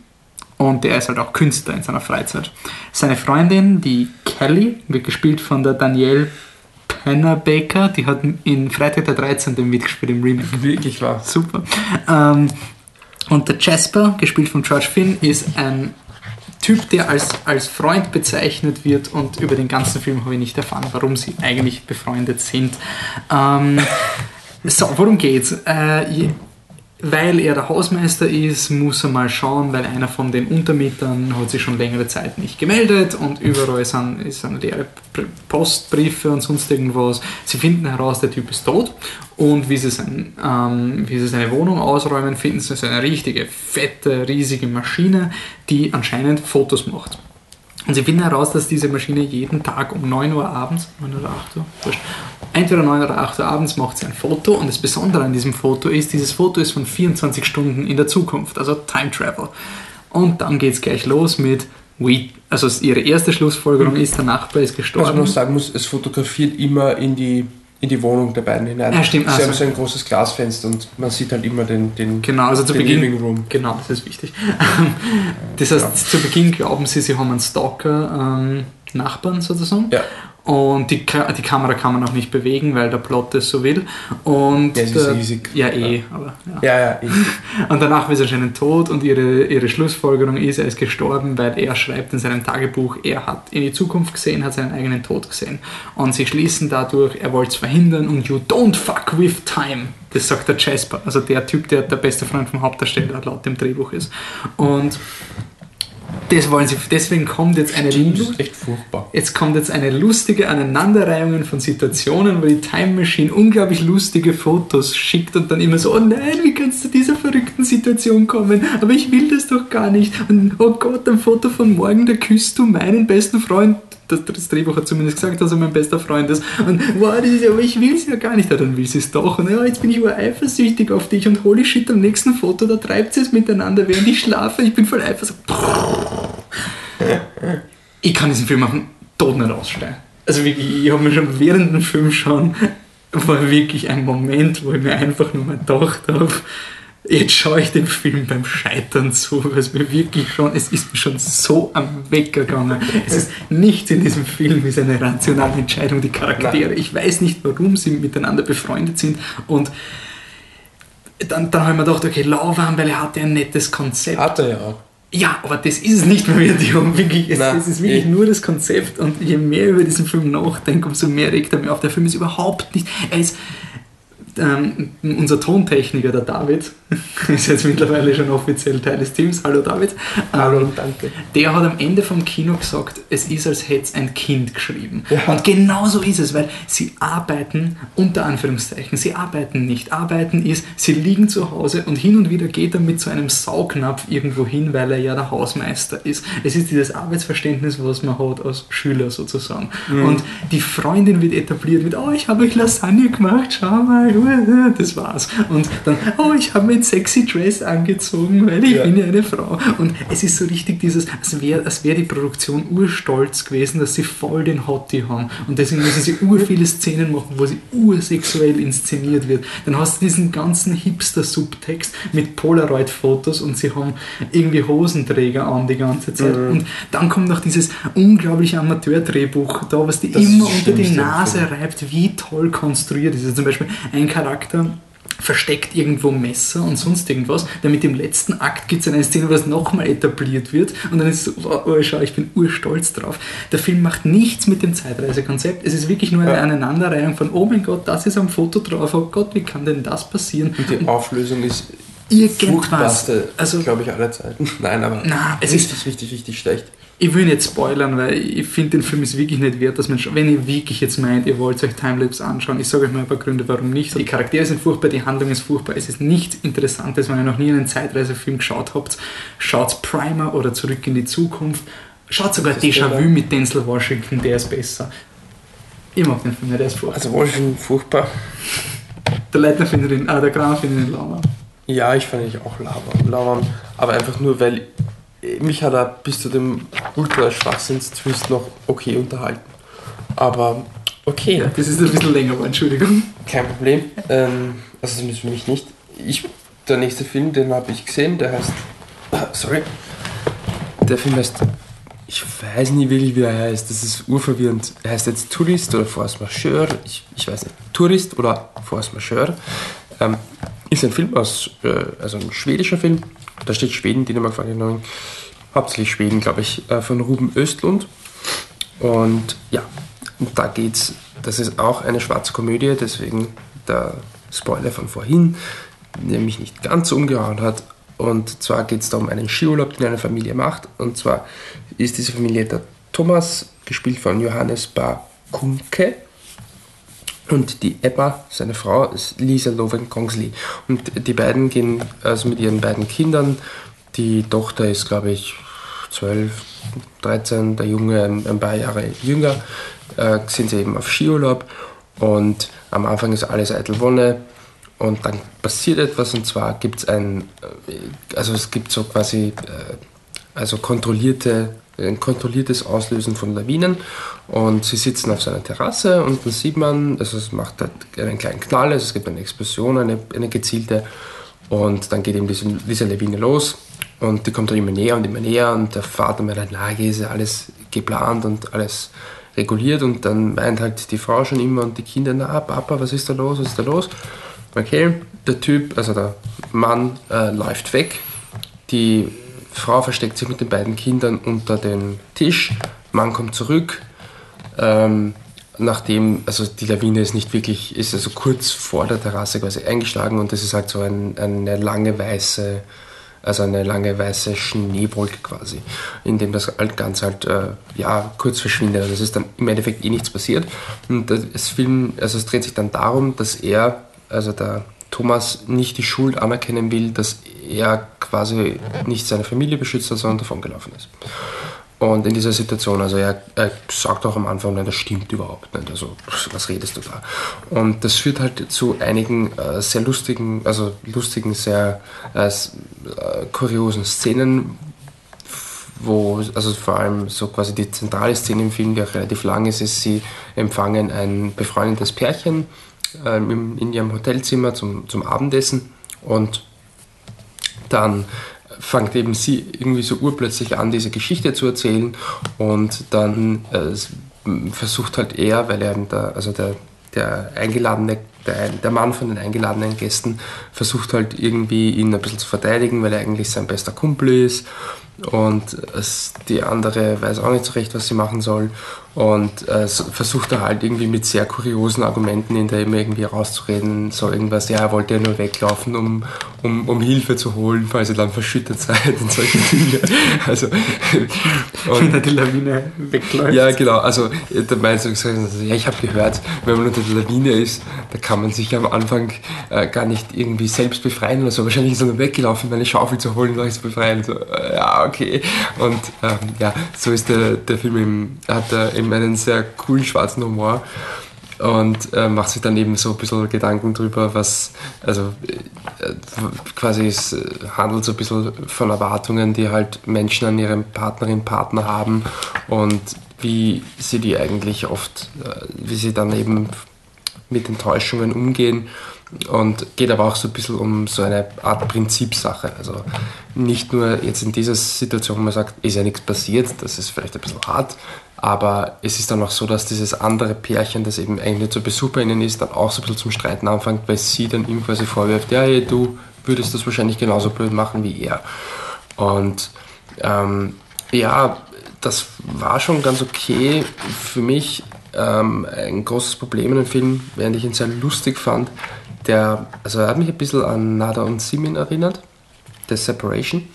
Und der ist halt auch Künstler in seiner Freizeit. Seine Freundin, die Kelly, wird gespielt von der Danielle Hannah Baker, die hat in Freitag der 13. mitgespielt im Remake. Wirklich wahr. Super. Ähm, und der Jasper, gespielt von George Finn, ist ein Typ, der als, als Freund bezeichnet wird und über den ganzen Film habe ich nicht erfahren, warum sie eigentlich befreundet sind. Ähm, so, worum geht's? Äh, weil er der Hausmeister ist, muss er mal schauen, weil einer von den Untermietern hat sich schon längere Zeit nicht gemeldet und überall sind, sind leere Postbriefe und sonst irgendwas. Sie finden heraus, der Typ ist tot und wie sie, sein, ähm, wie sie seine Wohnung ausräumen, finden sie so eine richtige, fette, riesige Maschine, die anscheinend Fotos macht. Und sie finden heraus, dass diese Maschine jeden Tag um 9 Uhr abends, 9 oder 8 Uhr, entweder 9 oder 8 Uhr abends macht sie ein Foto und das Besondere an diesem Foto ist, dieses Foto ist von 24 Stunden in der Zukunft, also Time Travel. Und dann geht es gleich los mit We, also ihre erste Schlussfolgerung mhm. ist, der Nachbar ist gestorben. Was man noch sagen muss, es fotografiert immer in die in die Wohnung der beiden hinein. Ja, stimmt. Sie also. haben so ein großes Glasfenster und man sieht halt immer den, den, genau, also zu Beginn, Living Room. Genau, das ist wichtig. (laughs) das heißt, ja. zu Beginn glauben sie, sie haben einen Stalker-Nachbarn ähm, sozusagen. Ja. Und die, die Kamera kann man auch nicht bewegen, weil der Plot es so will. Und ja, es ist riesig. Ja, eh. Aber, ja, ja, ja eh. (laughs) Und danach ist er schon tot und ihre, ihre Schlussfolgerung ist, er ist gestorben, weil er schreibt in seinem Tagebuch, er hat in die Zukunft gesehen, hat seinen eigenen Tod gesehen. Und sie schließen dadurch, er wollte es verhindern und you don't fuck with time. Das sagt der Jasper, also der Typ, der der beste Freund vom Hauptdarsteller laut dem Drehbuch ist. Und das wollen sie, deswegen kommt jetzt eine, echt furchtbar. jetzt kommt jetzt eine lustige Aneinanderreihung von Situationen, wo die Time Machine unglaublich lustige Fotos schickt und dann immer so, oh nein, wie kannst du dieser verrückten Situation kommen? Aber ich will das doch gar nicht. Und oh Gott, ein Foto von morgen, da küsst du meinen besten Freund das, das, Drehbuch hat zumindest gesagt, dass er mein bester Freund ist. Und wow, das ist, aber ich will es ja gar nicht. Ja, dann will sie es doch. Und ja, jetzt bin ich eifersüchtig auf dich und holy shit, am nächsten Foto, da treibt sie es miteinander, während ich schlafe. Ich bin voll eifersüchtig. Ich kann diesen Film den Tod nicht ausstellen. Also wirklich, ich habe mir schon während dem Film schon, war wirklich ein Moment, wo ich mir einfach nur mal gedacht habe, Jetzt schaue ich den Film beim Scheitern zu, weil es mir wirklich schon, es ist mir schon so am Wecker gegangen. Es ist nichts in diesem Film ist eine rationale Entscheidung, die Charaktere. Ich weiß nicht, warum sie miteinander befreundet sind und dann, dann habe ich mir gedacht, okay, lauwarm, weil er hatte ein nettes Konzept. Hat er ja auch. Ja, aber das ist es nicht mehr wirklich. wirklich es, Nein, es ist wirklich ich. nur das Konzept und je mehr über diesen Film nachdenke, umso mehr regt er mir auf. Der Film ist überhaupt nicht. Er ist ähm, unser Tontechniker, der David, (laughs) ist jetzt mittlerweile schon offiziell Teil des Teams. Hallo David. Hallo, ähm, danke. Der hat am Ende vom Kino gesagt, es ist, als hätte es ein Kind geschrieben. Ja. Und genau so ist es, weil sie arbeiten, unter Anführungszeichen, sie arbeiten nicht. Arbeiten ist, sie liegen zu Hause und hin und wieder geht er mit so einem Saugnapf irgendwo hin, weil er ja der Hausmeister ist. Es ist dieses Arbeitsverständnis, was man hat als Schüler sozusagen. Mhm. Und die Freundin wird etabliert mit, oh, ich habe euch Lasagne gemacht, schau mal, das war's. Und dann, oh, ich habe mir ein sexy Dress angezogen, weil ich ja. bin ja eine Frau. Und es ist so richtig dieses, als wäre als wär die Produktion urstolz gewesen, dass sie voll den Hottie haben. Und deswegen müssen sie ur viele Szenen machen, wo sie ursexuell inszeniert wird. Dann hast du diesen ganzen Hipster-Subtext mit Polaroid-Fotos und sie haben irgendwie Hosenträger an die ganze Zeit. Mhm. Und dann kommt noch dieses unglaubliche Amateur-Drehbuch da, was die das immer unter die Nase reibt, wie toll konstruiert ist. Also zum Beispiel ein Charakter, versteckt irgendwo Messer und sonst irgendwas. Damit im letzten Akt gibt es eine Szene, wo das nochmal etabliert wird und dann ist es so, oh, oh, schau, ich bin urstolz drauf. Der Film macht nichts mit dem Zeitreisekonzept. Es ist wirklich nur eine ja. Aneinanderreihung von, oh mein Gott, das ist am Foto drauf, oh Gott, wie kann denn das passieren? Und die Auflösung ist irgendwas. Also, glaube ich, aller Zeiten. (laughs) Nein, aber na, es richtig, ist richtig, richtig schlecht ich will nicht spoilern, weil ich finde, den Film ist wirklich nicht wert, dass man, wenn ihr wirklich jetzt meint, ihr wollt euch Timelapse anschauen, ich sage euch mal ein paar Gründe, warum nicht. Die Charaktere sind furchtbar, die Handlung ist furchtbar, es ist nichts Interessantes, wenn ihr noch nie einen Zeitreisefilm geschaut habt. Schaut Primer oder Zurück in die Zukunft. Schaut sogar Déjà-vu mit Denzel Washington, der ist besser. Ich mag den Film, der ist furchtbar. Also Washington furchtbar. Der Leitner findet ihn, ah, der Kram findet ihn lauwarm. Ja, ich fand ihn auch lauwarm, aber einfach nur, weil mich hat er bis zu dem Ultra-Schwachsinns-Twist noch okay unterhalten. Aber okay. Ja, das ist ein bisschen länger, aber Entschuldigung. Kein Problem. Ähm, also zumindest für mich nicht. Ich, der nächste Film, den habe ich gesehen, der heißt. (coughs) Sorry. Der Film heißt. Ich weiß nicht wirklich, wie er heißt. Das ist urverwirrend. Er heißt jetzt Tourist oder Force Majeure. Ich, ich weiß nicht. Tourist oder Force Majeure. Ähm, ist ein Film aus. Äh, also ein schwedischer Film da steht Schweden, Dänemark, Frankreich, hauptsächlich Schweden, glaube ich, äh, von Ruben Östlund. Und ja, da geht's, das ist auch eine schwarze Komödie, deswegen der Spoiler von vorhin, der mich nicht ganz so umgehauen hat. Und zwar geht es da um einen Skiurlaub, den eine Familie macht. Und zwar ist diese Familie der Thomas, gespielt von Johannes Bakunke. Und die Ebba, seine Frau, ist Lisa Loven Kongsley. Und die beiden gehen also mit ihren beiden Kindern. Die Tochter ist, glaube ich, 12, 13, der Junge ein, ein paar Jahre jünger. Äh, sind sie eben auf Skiurlaub. Und am Anfang ist alles eitel Wonne. Und dann passiert etwas und zwar gibt es ein, äh, also es gibt so quasi äh, also kontrollierte ein kontrolliertes Auslösen von Lawinen. Und sie sitzen auf seiner Terrasse und dann sieht man, also es macht halt einen kleinen Knall, also es gibt eine Explosion, eine, eine gezielte. Und dann geht eben diese, diese Lawine los und die kommt dann immer näher und immer näher und der Vater meint na, hier ist ja alles geplant und alles reguliert und dann meint halt die Frau schon immer und die Kinder, na Papa, was ist da los, was ist da los? Okay, der Typ, also der Mann äh, läuft weg, die Frau versteckt sich mit den beiden Kindern unter den Tisch. Mann kommt zurück. Ähm, nachdem, also die Lawine ist nicht wirklich, ist also kurz vor der Terrasse quasi eingeschlagen und das ist halt so ein, eine lange weiße, also eine lange weiße Schneewolke quasi, in dem das Ganze halt äh, ja, kurz verschwindet. Also es ist dann im Endeffekt eh nichts passiert. Und das Film, also es dreht sich dann darum, dass er, also der Thomas nicht die Schuld anerkennen will, dass er quasi nicht seine Familie beschützt hat, sondern davon gelaufen ist. Und in dieser Situation, also er, er sagt auch am Anfang, nein, das stimmt überhaupt nicht. Also, was redest du da? Und das führt halt zu einigen äh, sehr lustigen, also lustigen, sehr äh, kuriosen Szenen, wo, also vor allem so quasi die zentrale Szene im Film, die auch relativ lang ist, ist, sie empfangen ein befreundetes Pärchen ähm, in ihrem Hotelzimmer zum, zum Abendessen und dann fängt eben sie irgendwie so urplötzlich an, diese Geschichte zu erzählen und dann äh, versucht halt er, weil er der, also der, der eingeladene, der, der Mann von den eingeladenen Gästen versucht halt irgendwie ihn ein bisschen zu verteidigen, weil er eigentlich sein bester Kumpel ist und es, die andere weiß auch nicht so recht, was sie machen soll und äh, versucht er halt irgendwie mit sehr kuriosen Argumenten in der immer irgendwie rauszureden, so irgendwas, ja, er wollte ja nur weglaufen, um, um, um Hilfe zu holen, falls ihr dann verschüttet seid (laughs) und solche Dinge. Also, (laughs) und, wenn er die Lawine wegläuft. Ja, genau, also da meinst du, ja, ich habe gehört, wenn man unter der Lawine ist, da kann man sich am Anfang äh, gar nicht irgendwie selbst befreien oder so, wahrscheinlich ist er nur weggelaufen, um eine Schaufel zu holen und euch zu befreien. So, äh, ja, okay. Und ähm, ja, so ist der, der Film im, hat er im eben einen sehr coolen schwarzen Humor und äh, macht sich dann eben so ein bisschen Gedanken drüber, was, also äh, quasi es äh, handelt so ein bisschen von Erwartungen, die halt Menschen an ihren Partnerin, Partner haben und wie sie die eigentlich oft, äh, wie sie dann eben mit Enttäuschungen umgehen und geht aber auch so ein bisschen um so eine Art Prinzipsache. Also nicht nur jetzt in dieser Situation, wo man sagt, ist ja nichts passiert, das ist vielleicht ein bisschen hart, aber es ist dann auch so, dass dieses andere Pärchen, das eben eigentlich nicht so Besuch bei ihnen ist, dann auch so ein bisschen zum Streiten anfängt, weil sie dann ihm quasi vorwirft, ja, hey, du würdest das wahrscheinlich genauso blöd machen wie er. Und ähm, ja, das war schon ganz okay für mich. Ähm, ein großes Problem in dem Film, während ich ihn sehr lustig fand, der, also er hat mich ein bisschen an Nada und Simin erinnert, The Separation,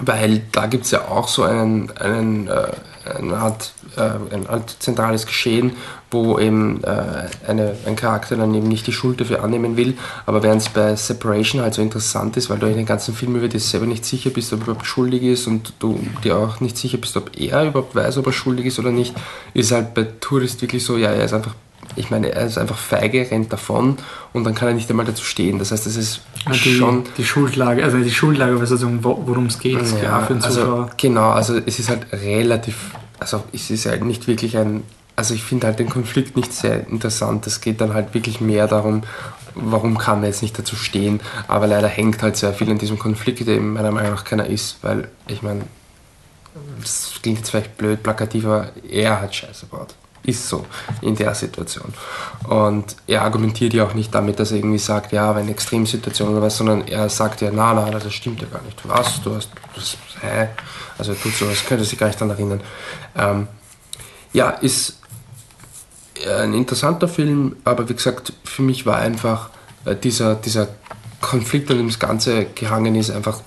weil da gibt es ja auch so einen, einen äh, eine Art, äh, ein Art zentrales Geschehen, wo eben äh, eine, ein Charakter dann eben nicht die Schuld dafür annehmen will. Aber während es bei Separation halt so interessant ist, weil du in den ganzen Film über dir selber nicht sicher bist, ob er überhaupt schuldig ist und du dir auch nicht sicher bist, ob er überhaupt weiß, ob er schuldig ist oder nicht, ist halt bei Tourist wirklich so, ja, er ist einfach ich meine, er ist einfach feige, rennt davon und dann kann er nicht einmal dazu stehen. Das heißt, es ist die, schon. Die Schuldlage, also die Schuldlage, also worum es geht, ja, für den Also, genau, also es ist halt relativ, also es ist halt nicht wirklich ein, also ich finde halt den Konflikt nicht sehr interessant. Es geht dann halt wirklich mehr darum, warum kann er jetzt nicht dazu stehen. Aber leider hängt halt sehr viel in diesem Konflikt, der meiner Meinung nach keiner ist, weil ich meine, das klingt jetzt vielleicht blöd, plakativ, aber er hat Scheiße gebaut ist so in der Situation. Und er argumentiert ja auch nicht damit, dass er irgendwie sagt, ja, wenn Extremsituation oder was, sondern er sagt ja, na, na, das stimmt ja gar nicht. Was? Du hast, das, hä? Also er tut so, als könnte sich gar nicht daran erinnern. Ähm, ja, ist ein interessanter Film, aber wie gesagt, für mich war einfach äh, dieser, dieser Konflikt, dem das Ganze gehangen ist, einfach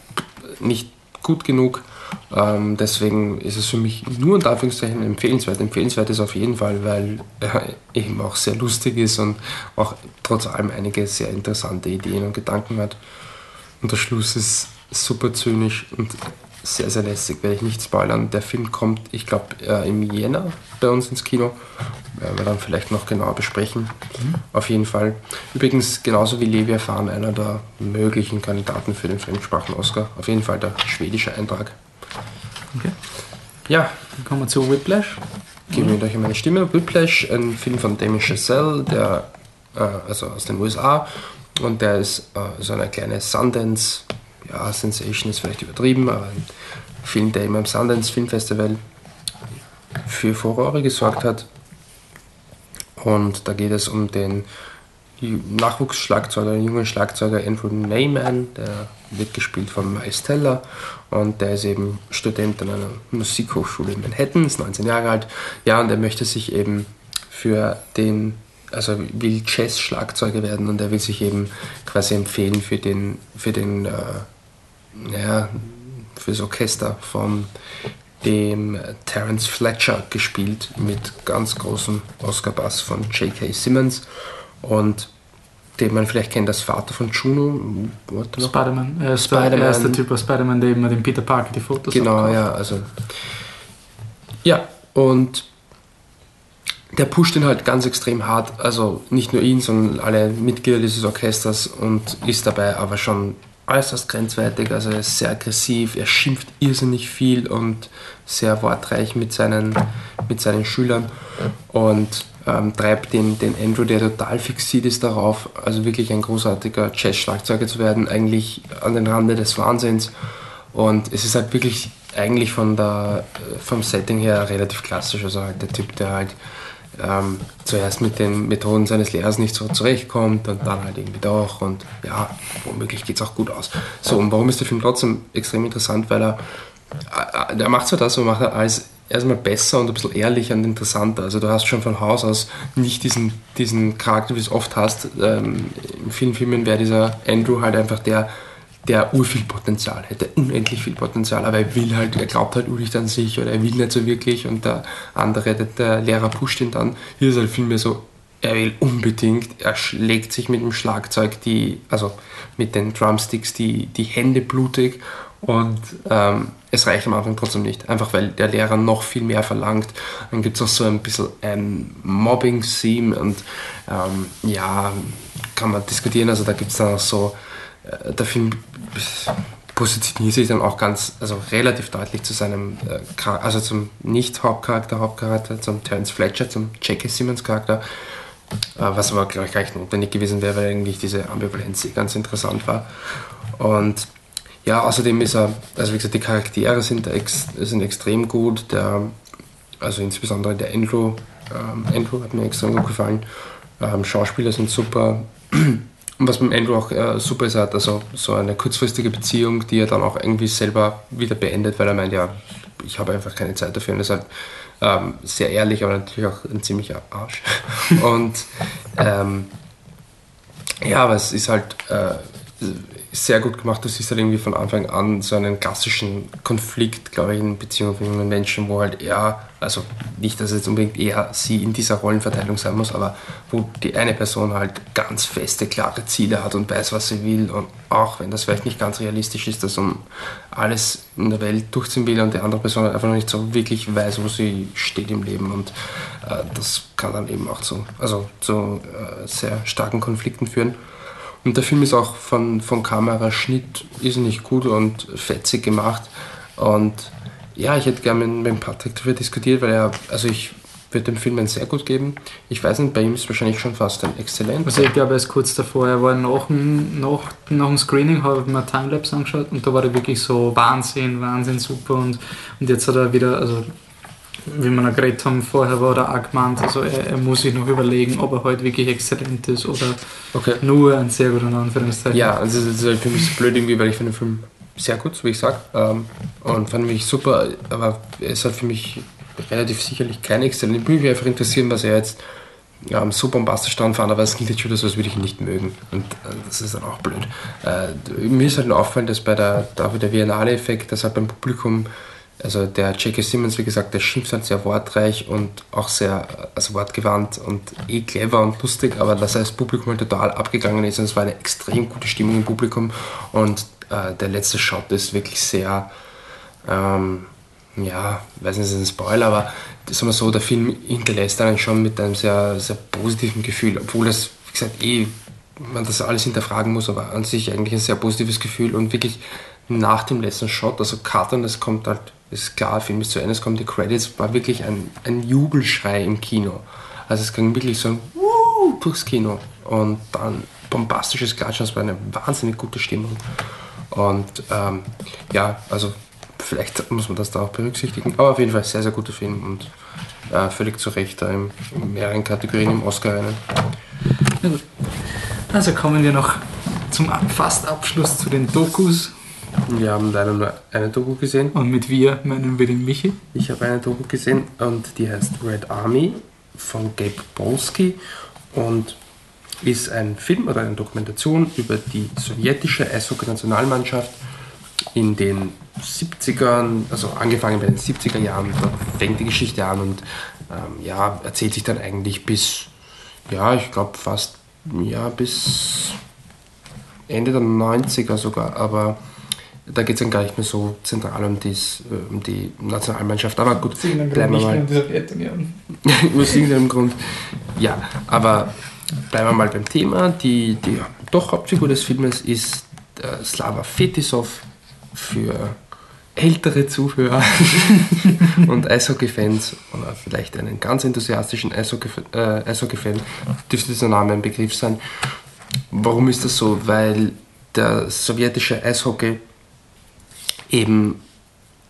nicht gut genug. Ähm, deswegen ist es für mich nur unter Anführungszeichen empfehlenswert. Empfehlenswert ist auf jeden Fall, weil er eben auch sehr lustig ist und auch trotz allem einige sehr interessante Ideen und Gedanken hat. Und der Schluss ist super zynisch und sehr, sehr lässig, werde ich nicht spoilern. Der Film kommt, ich glaube, äh, im Jänner bei uns ins Kino. Werden wir dann vielleicht noch genauer besprechen. Mhm. Auf jeden Fall. Übrigens, genauso wie Levi erfahren, einer der möglichen Kandidaten für den Fremdsprachen-Oscar. Auf jeden Fall der schwedische Eintrag. Okay. Ja. Dann kommen wir zu Whiplash. Geben wir euch meine Stimme. Whiplash, ein Film von Damien Chazelle, der, äh, also aus den USA. Und der ist äh, so eine kleine Sundance, ja, Sensation ist vielleicht übertrieben, aber ein Film, der immer im Sundance Film Festival für Furore gesorgt hat. Und da geht es um den Nachwuchsschlagzeuger, jungen Schlagzeuger Andrew Neyman, der wird gespielt von Miles Teller und der ist eben Student an einer Musikhochschule in Manhattan, ist 19 Jahre alt. Ja, und er möchte sich eben für den, also will Jazz-Schlagzeuger werden und er will sich eben quasi empfehlen für den, für den, äh, naja, fürs Orchester von dem Terence Fletcher gespielt mit ganz großem Oscar-Bass von J.K. Simmons. Und den man vielleicht kennt als Vater von Juno. Spider-Man. Er, Spider ist der Typ aus Spider-Man, der immer dem Peter Parker die Fotos Genau, abkauft. ja, also. Ja, und der pusht ihn halt ganz extrem hart. Also nicht nur ihn, sondern alle Mitglieder dieses Orchesters und ist dabei aber schon äußerst grenzwertig. Also er ist sehr aggressiv, er schimpft irrsinnig viel und sehr wortreich mit seinen, mit seinen Schülern. Und ähm, treibt den, den Andrew, der total fixiert ist darauf, also wirklich ein großartiger Jazz-Schlagzeuger zu werden, eigentlich an den Rande des Wahnsinns. Und es ist halt wirklich eigentlich von der, äh, vom Setting her relativ klassisch. Also halt der Typ, der halt ähm, zuerst mit den Methoden seines Lehrers nicht so zurechtkommt und dann halt irgendwie doch und ja, womöglich geht es auch gut aus. So, und warum ist der Film trotzdem extrem interessant? Weil er der macht zwar das, aber macht er alles erstmal besser und ein bisschen ehrlicher und interessanter. Also du hast schon von Haus aus nicht diesen, diesen Charakter, wie du es oft hast. Ähm, in vielen Filmen wäre dieser Andrew halt einfach der, der urviel Potenzial hätte, unendlich viel Potenzial, aber er will halt, er glaubt halt nicht an sich oder er will nicht so wirklich und der andere, der, der Lehrer pusht ihn dann. Hier ist halt vielmehr so, er will unbedingt, er schlägt sich mit dem Schlagzeug, die, also mit den Drumsticks, die, die Hände blutig und ähm, es reicht am Anfang trotzdem nicht, einfach weil der Lehrer noch viel mehr verlangt. Dann gibt es auch so ein bisschen ein Mobbing-Theme und ähm, ja, kann man diskutieren. Also da gibt es dann auch so, äh, der Film positioniert sich dann auch ganz, also relativ deutlich zu seinem, äh, also zum Nicht-Hauptcharakter, Hauptcharakter, zum Terence Fletcher, zum Jackie Simmons Charakter, äh, was aber, glaube ich, gar nicht notwendig gewesen wäre, weil eigentlich diese Ambivalenz ganz interessant war. Und ja, außerdem ist er, also wie gesagt, die Charaktere sind, ex, sind extrem gut. Der, also insbesondere der Andrew, ähm, Andrew hat mir extrem gut gefallen. Ähm, Schauspieler sind super. Und was beim Andrew auch äh, super ist, er hat also so eine kurzfristige Beziehung, die er dann auch irgendwie selber wieder beendet, weil er meint, ja, ich habe einfach keine Zeit dafür. Und ist halt ähm, sehr ehrlich, aber natürlich auch ein ziemlicher Arsch. (laughs) Und ähm, ja, aber es ist halt äh, sehr gut gemacht. Du siehst halt irgendwie von Anfang an so einen klassischen Konflikt, glaube ich, in Beziehungen von jungen Menschen, wo halt er, also nicht, dass jetzt unbedingt er sie in dieser Rollenverteilung sein muss, aber wo die eine Person halt ganz feste, klare Ziele hat und weiß, was sie will und auch wenn das vielleicht nicht ganz realistisch ist, dass um alles in der Welt durchziehen will und die andere Person halt einfach noch nicht so wirklich weiß, wo sie steht im Leben und äh, das kann dann eben auch zu, also zu äh, sehr starken Konflikten führen. Und der Film ist auch von, vom Kameraschnitt nicht gut und fetzig gemacht. Und ja, ich hätte gerne mit, mit Patrick darüber diskutiert, weil er, also ich würde dem Film ein sehr gut geben. Ich weiß nicht, bei ihm ist es wahrscheinlich schon fast ein exzellent. Also ich glaube, er ist kurz davor, er war nach nach, nach dem Screening, habe ich mir Timelapse angeschaut und da war er wirklich so Wahnsinn, Wahnsinn, super und, und jetzt hat er wieder, also wie wir noch geredet haben, vorher war er auch gemeint, also er, er, muss sich noch überlegen, ob er heute wirklich exzellent ist oder okay. nur ein sehr guter Anführungszeichen. Ja, also das ist halt für mich so blöd irgendwie, weil ich finde den Film sehr gut, wie ich sage, ähm, und fand mich super, aber es hat für mich relativ sicherlich kein exzellent. Ich würde mich einfach interessieren, was er jetzt ähm, so bombastisch dran fand, aber es klingt jetzt schon so, als würde ich ihn nicht mögen. Und äh, das ist dann auch blöd. Äh, mir ist halt nur auffallen, dass bei der, da der Biennale-Effekt, dass halt beim Publikum also der J.K. Simmons, wie gesagt, der schimpft halt sehr wortreich und auch sehr also wortgewandt und eh clever und lustig, aber dass er das Publikum halt total abgegangen ist und es war eine extrem gute Stimmung im Publikum und äh, der letzte Shot ist wirklich sehr, ähm, ja, weiß nicht, ist ein Spoiler, aber sagen wir so, der Film hinterlässt einen schon mit einem sehr, sehr positiven Gefühl, obwohl das, wie gesagt, eh man das alles hinterfragen muss, aber an sich eigentlich ein sehr positives Gefühl und wirklich nach dem letzten Shot, also Carton, das kommt halt ist klar, Film ist zu Ende, es kommen die Credits, war wirklich ein, ein Jubelschrei im Kino. Also es ging wirklich so ein Wuh durchs Kino und dann bombastisches Klatschen, es war eine wahnsinnig gute Stimmung. Und ähm, ja, also vielleicht muss man das da auch berücksichtigen, aber auf jeden Fall sehr, sehr guter Film und äh, völlig zu Recht da in, in mehreren Kategorien im Oscar-Rennen. Also kommen wir noch zum fast Abschluss zu den Dokus wir haben leider nur eine Doku gesehen. Und mit wir meinen wir den Michi? Ich habe eine Doku gesehen und die heißt Red Army von Gabe Bolski und ist ein Film oder eine Dokumentation über die sowjetische Eishockey-Nationalmannschaft in den 70ern, also angefangen bei den 70er Jahren, da fängt die Geschichte an und ähm, ja, erzählt sich dann eigentlich bis, ja, ich glaube fast, ja, bis Ende der 90er sogar, aber da geht es dann gar nicht mehr so zentral um, dies, äh, um die Nationalmannschaft. Aber gut, bleiben wir mal. Aus (laughs) irgendeinem Grund. Ja, aber bleiben wir mal beim Thema. Die, die doch Hauptfigur des Filmes ist äh, Slava Fetisov für ältere Zuhörer (laughs) und Eishockey-Fans oder vielleicht einen ganz enthusiastischen Eishockey-Fan äh, Eishockey dürfte dieser Name ein Begriff sein. Warum ist das so? Weil der sowjetische Eishockey eben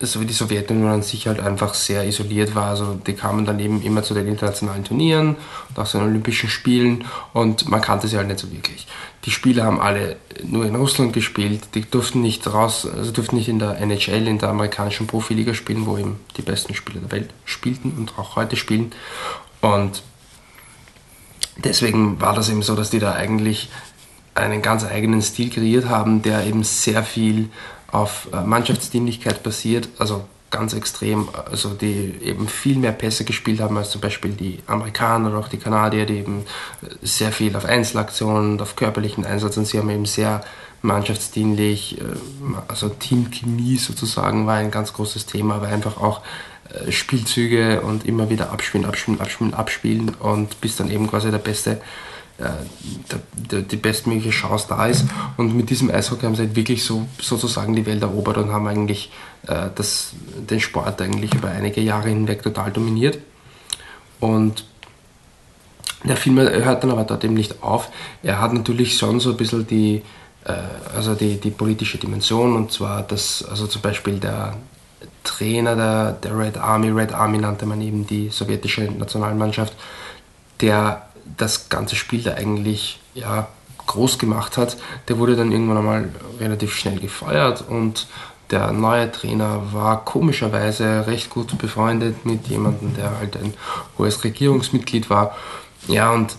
so wie die Sowjetunion an sich halt einfach sehr isoliert war. Also die kamen dann eben immer zu den internationalen Turnieren und auch zu den Olympischen Spielen und man kannte sie halt nicht so wirklich. Die Spieler haben alle nur in Russland gespielt, die durften nicht raus, also durften nicht in der NHL, in der amerikanischen Profiliga spielen, wo eben die besten Spieler der Welt spielten und auch heute spielen. Und deswegen war das eben so, dass die da eigentlich einen ganz eigenen Stil kreiert haben, der eben sehr viel auf äh, Mannschaftsdienlichkeit basiert, also ganz extrem, also die eben viel mehr Pässe gespielt haben als zum Beispiel die Amerikaner oder auch die Kanadier, die eben sehr viel auf Einzelaktionen und auf körperlichen Einsatz und sie haben eben sehr mannschaftsdienlich, äh, also Teamchemie sozusagen war ein ganz großes Thema, weil einfach auch äh, Spielzüge und immer wieder abspielen, abspielen, abspielen, abspielen und bis dann eben quasi der beste der, die bestmögliche Chance da ist. Und mit diesem Eishockey haben sie halt wirklich so sozusagen die Welt erobert und haben eigentlich äh, das, den Sport eigentlich über einige Jahre hinweg total dominiert. Und der Film hört dann aber dort eben nicht auf. Er hat natürlich schon so ein bisschen die, äh, also die, die politische Dimension und zwar, dass also zum Beispiel der Trainer der, der Red Army, Red Army nannte man eben die sowjetische Nationalmannschaft, der das ganze Spiel da eigentlich ja, groß gemacht hat, der wurde dann irgendwann einmal relativ schnell gefeuert und der neue Trainer war komischerweise recht gut befreundet mit jemandem, der halt ein hohes Regierungsmitglied war. Ja, und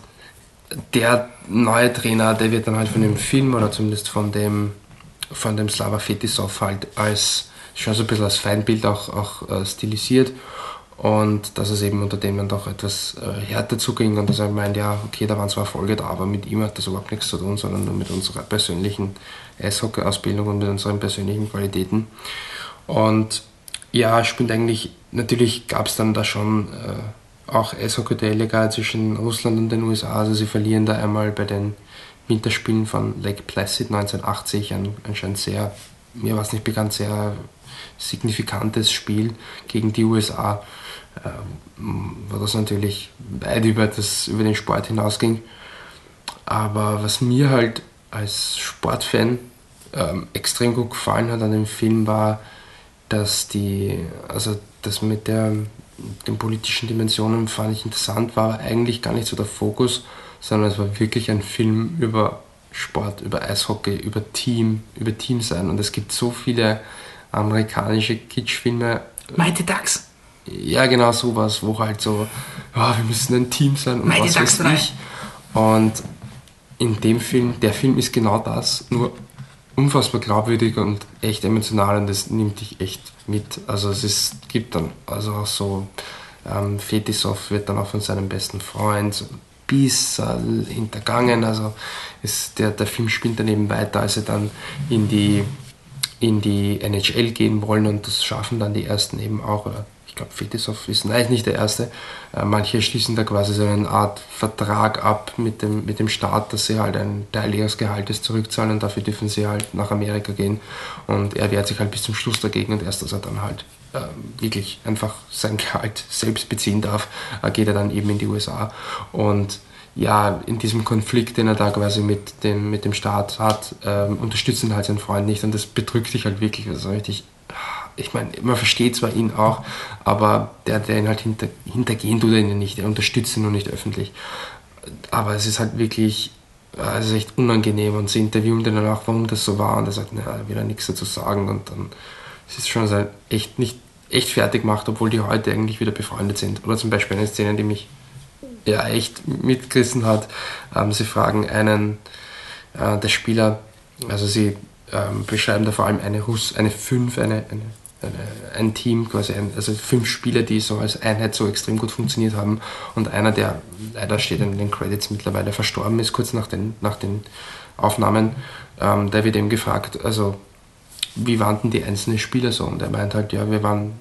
der neue Trainer, der wird dann halt von dem Film oder zumindest von dem, von dem Slava Fetisov halt als schon so ein bisschen als Feindbild auch, auch äh, stilisiert und dass es eben unter dem dann doch etwas äh, härter zuging und dass er meint, ja, okay, da waren zwar Erfolge da, aber mit ihm hat das überhaupt nichts zu tun, sondern nur mit unserer persönlichen Eishockey-Ausbildung und mit unseren persönlichen Qualitäten. Und ja, spielt eigentlich, natürlich gab es dann da schon äh, auch Eishockey-Duelle zwischen Russland und den USA, also sie verlieren da einmal bei den Winterspielen von Lake Placid 1980 ein anscheinend sehr, mir war es nicht bekannt, sehr signifikantes Spiel gegen die USA wo das natürlich weit über, das, über den Sport hinausging. Aber was mir halt als Sportfan ähm, extrem gut gefallen hat an dem Film war, dass die, also das mit der, den politischen Dimensionen fand ich interessant, war eigentlich gar nicht so der Fokus, sondern es war wirklich ein Film über Sport, über Eishockey, über Team, über Team sein. Und es gibt so viele amerikanische Kitschfilme. Mighty Ducks. Ja, genau sowas, wo halt so, oh, wir müssen ein Team sein und Mighty was weiß ich. Und in dem Film, der Film ist genau das, nur unfassbar glaubwürdig und echt emotional und das nimmt dich echt mit. Also es ist, gibt dann also auch so, ähm, Fetisov wird dann auch von seinem besten Freund so bis hintergangen. Also ist der, der Film spielt dann eben weiter, als er dann in die, in die NHL gehen wollen und das schaffen dann die ersten eben auch. Oder ich glaube, Fetisov ist nein, nicht der erste. Äh, manche schließen da quasi so eine Art Vertrag ab mit dem, mit dem Staat, dass sie halt einen Teil ihres Gehaltes zurückzahlen und dafür dürfen sie halt nach Amerika gehen. Und er wehrt sich halt bis zum Schluss dagegen und erst, dass er dann halt äh, wirklich einfach sein Gehalt (laughs) selbst beziehen darf, äh, geht er dann eben in die USA. Und ja, in diesem Konflikt, den er da quasi mit dem, mit dem Staat hat, ähm, unterstützen halt seinen Freund nicht und das bedrückt dich halt wirklich. Also richtig ich meine, man versteht zwar ihn auch, aber der, der ihn halt hinter, hintergehen tut er ihn nicht, er unterstützt ihn nur nicht öffentlich. Aber es ist halt wirklich, äh, es ist echt unangenehm und sie interviewen dann auch, warum das so war und er sagt, naja, er ja nichts dazu sagen und dann es ist schon so echt nicht echt fertig gemacht, obwohl die heute eigentlich wieder befreundet sind. Oder zum Beispiel eine Szene, die mich ja echt mitgerissen hat. Ähm, sie fragen einen äh, der Spieler, also sie ähm, beschreiben da vor allem eine Russ, eine 5, eine, eine ein Team, quasi ein, also fünf Spieler, die so als Einheit so extrem gut funktioniert haben und einer, der leider steht in den Credits mittlerweile verstorben ist, kurz nach den, nach den Aufnahmen, ähm, der wird eben gefragt, also wie waren denn die einzelnen Spieler so? Und er meint halt, ja, wir waren,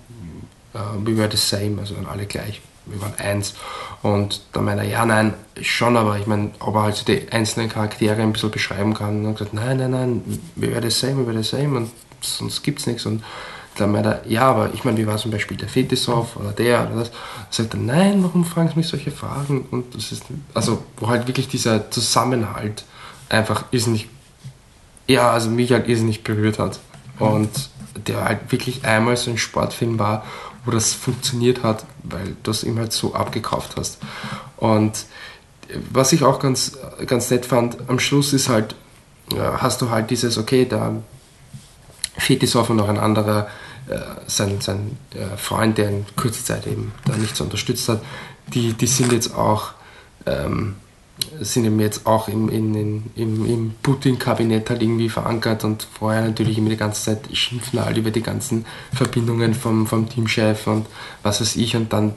uh, we were the same, also alle gleich, wir waren eins. Und da meint er, ja, nein, schon, aber ich meine, ob er halt so die einzelnen Charaktere ein bisschen beschreiben kann. Und hat gesagt, nein, nein, nein, we were the same, we were the same und sonst gibt's nichts. Und dann meint er, ja, aber ich meine, wie war zum Beispiel der Fetisov oder der oder das? Sagt er, nein, warum fragen Sie mich solche Fragen? Und das ist, also, wo halt wirklich dieser Zusammenhalt einfach irrsinnig, ja, also mich halt irrsinnig berührt hat. Und der halt wirklich einmal so ein Sportfilm war, wo das funktioniert hat, weil du das ihm halt so abgekauft hast. Und was ich auch ganz, ganz nett fand, am Schluss ist halt, hast du halt dieses, okay, da es auch noch ein anderer, äh, sein, sein äh, Freund, der in kurzer Zeit eben da nichts unterstützt hat, die, die sind jetzt auch ähm, sind eben jetzt auch im, in, in, im, im Putin-Kabinett halt irgendwie verankert und vorher natürlich immer die ganze Zeit schimpfen alle über die ganzen Verbindungen vom, vom Teamchef und was weiß ich und dann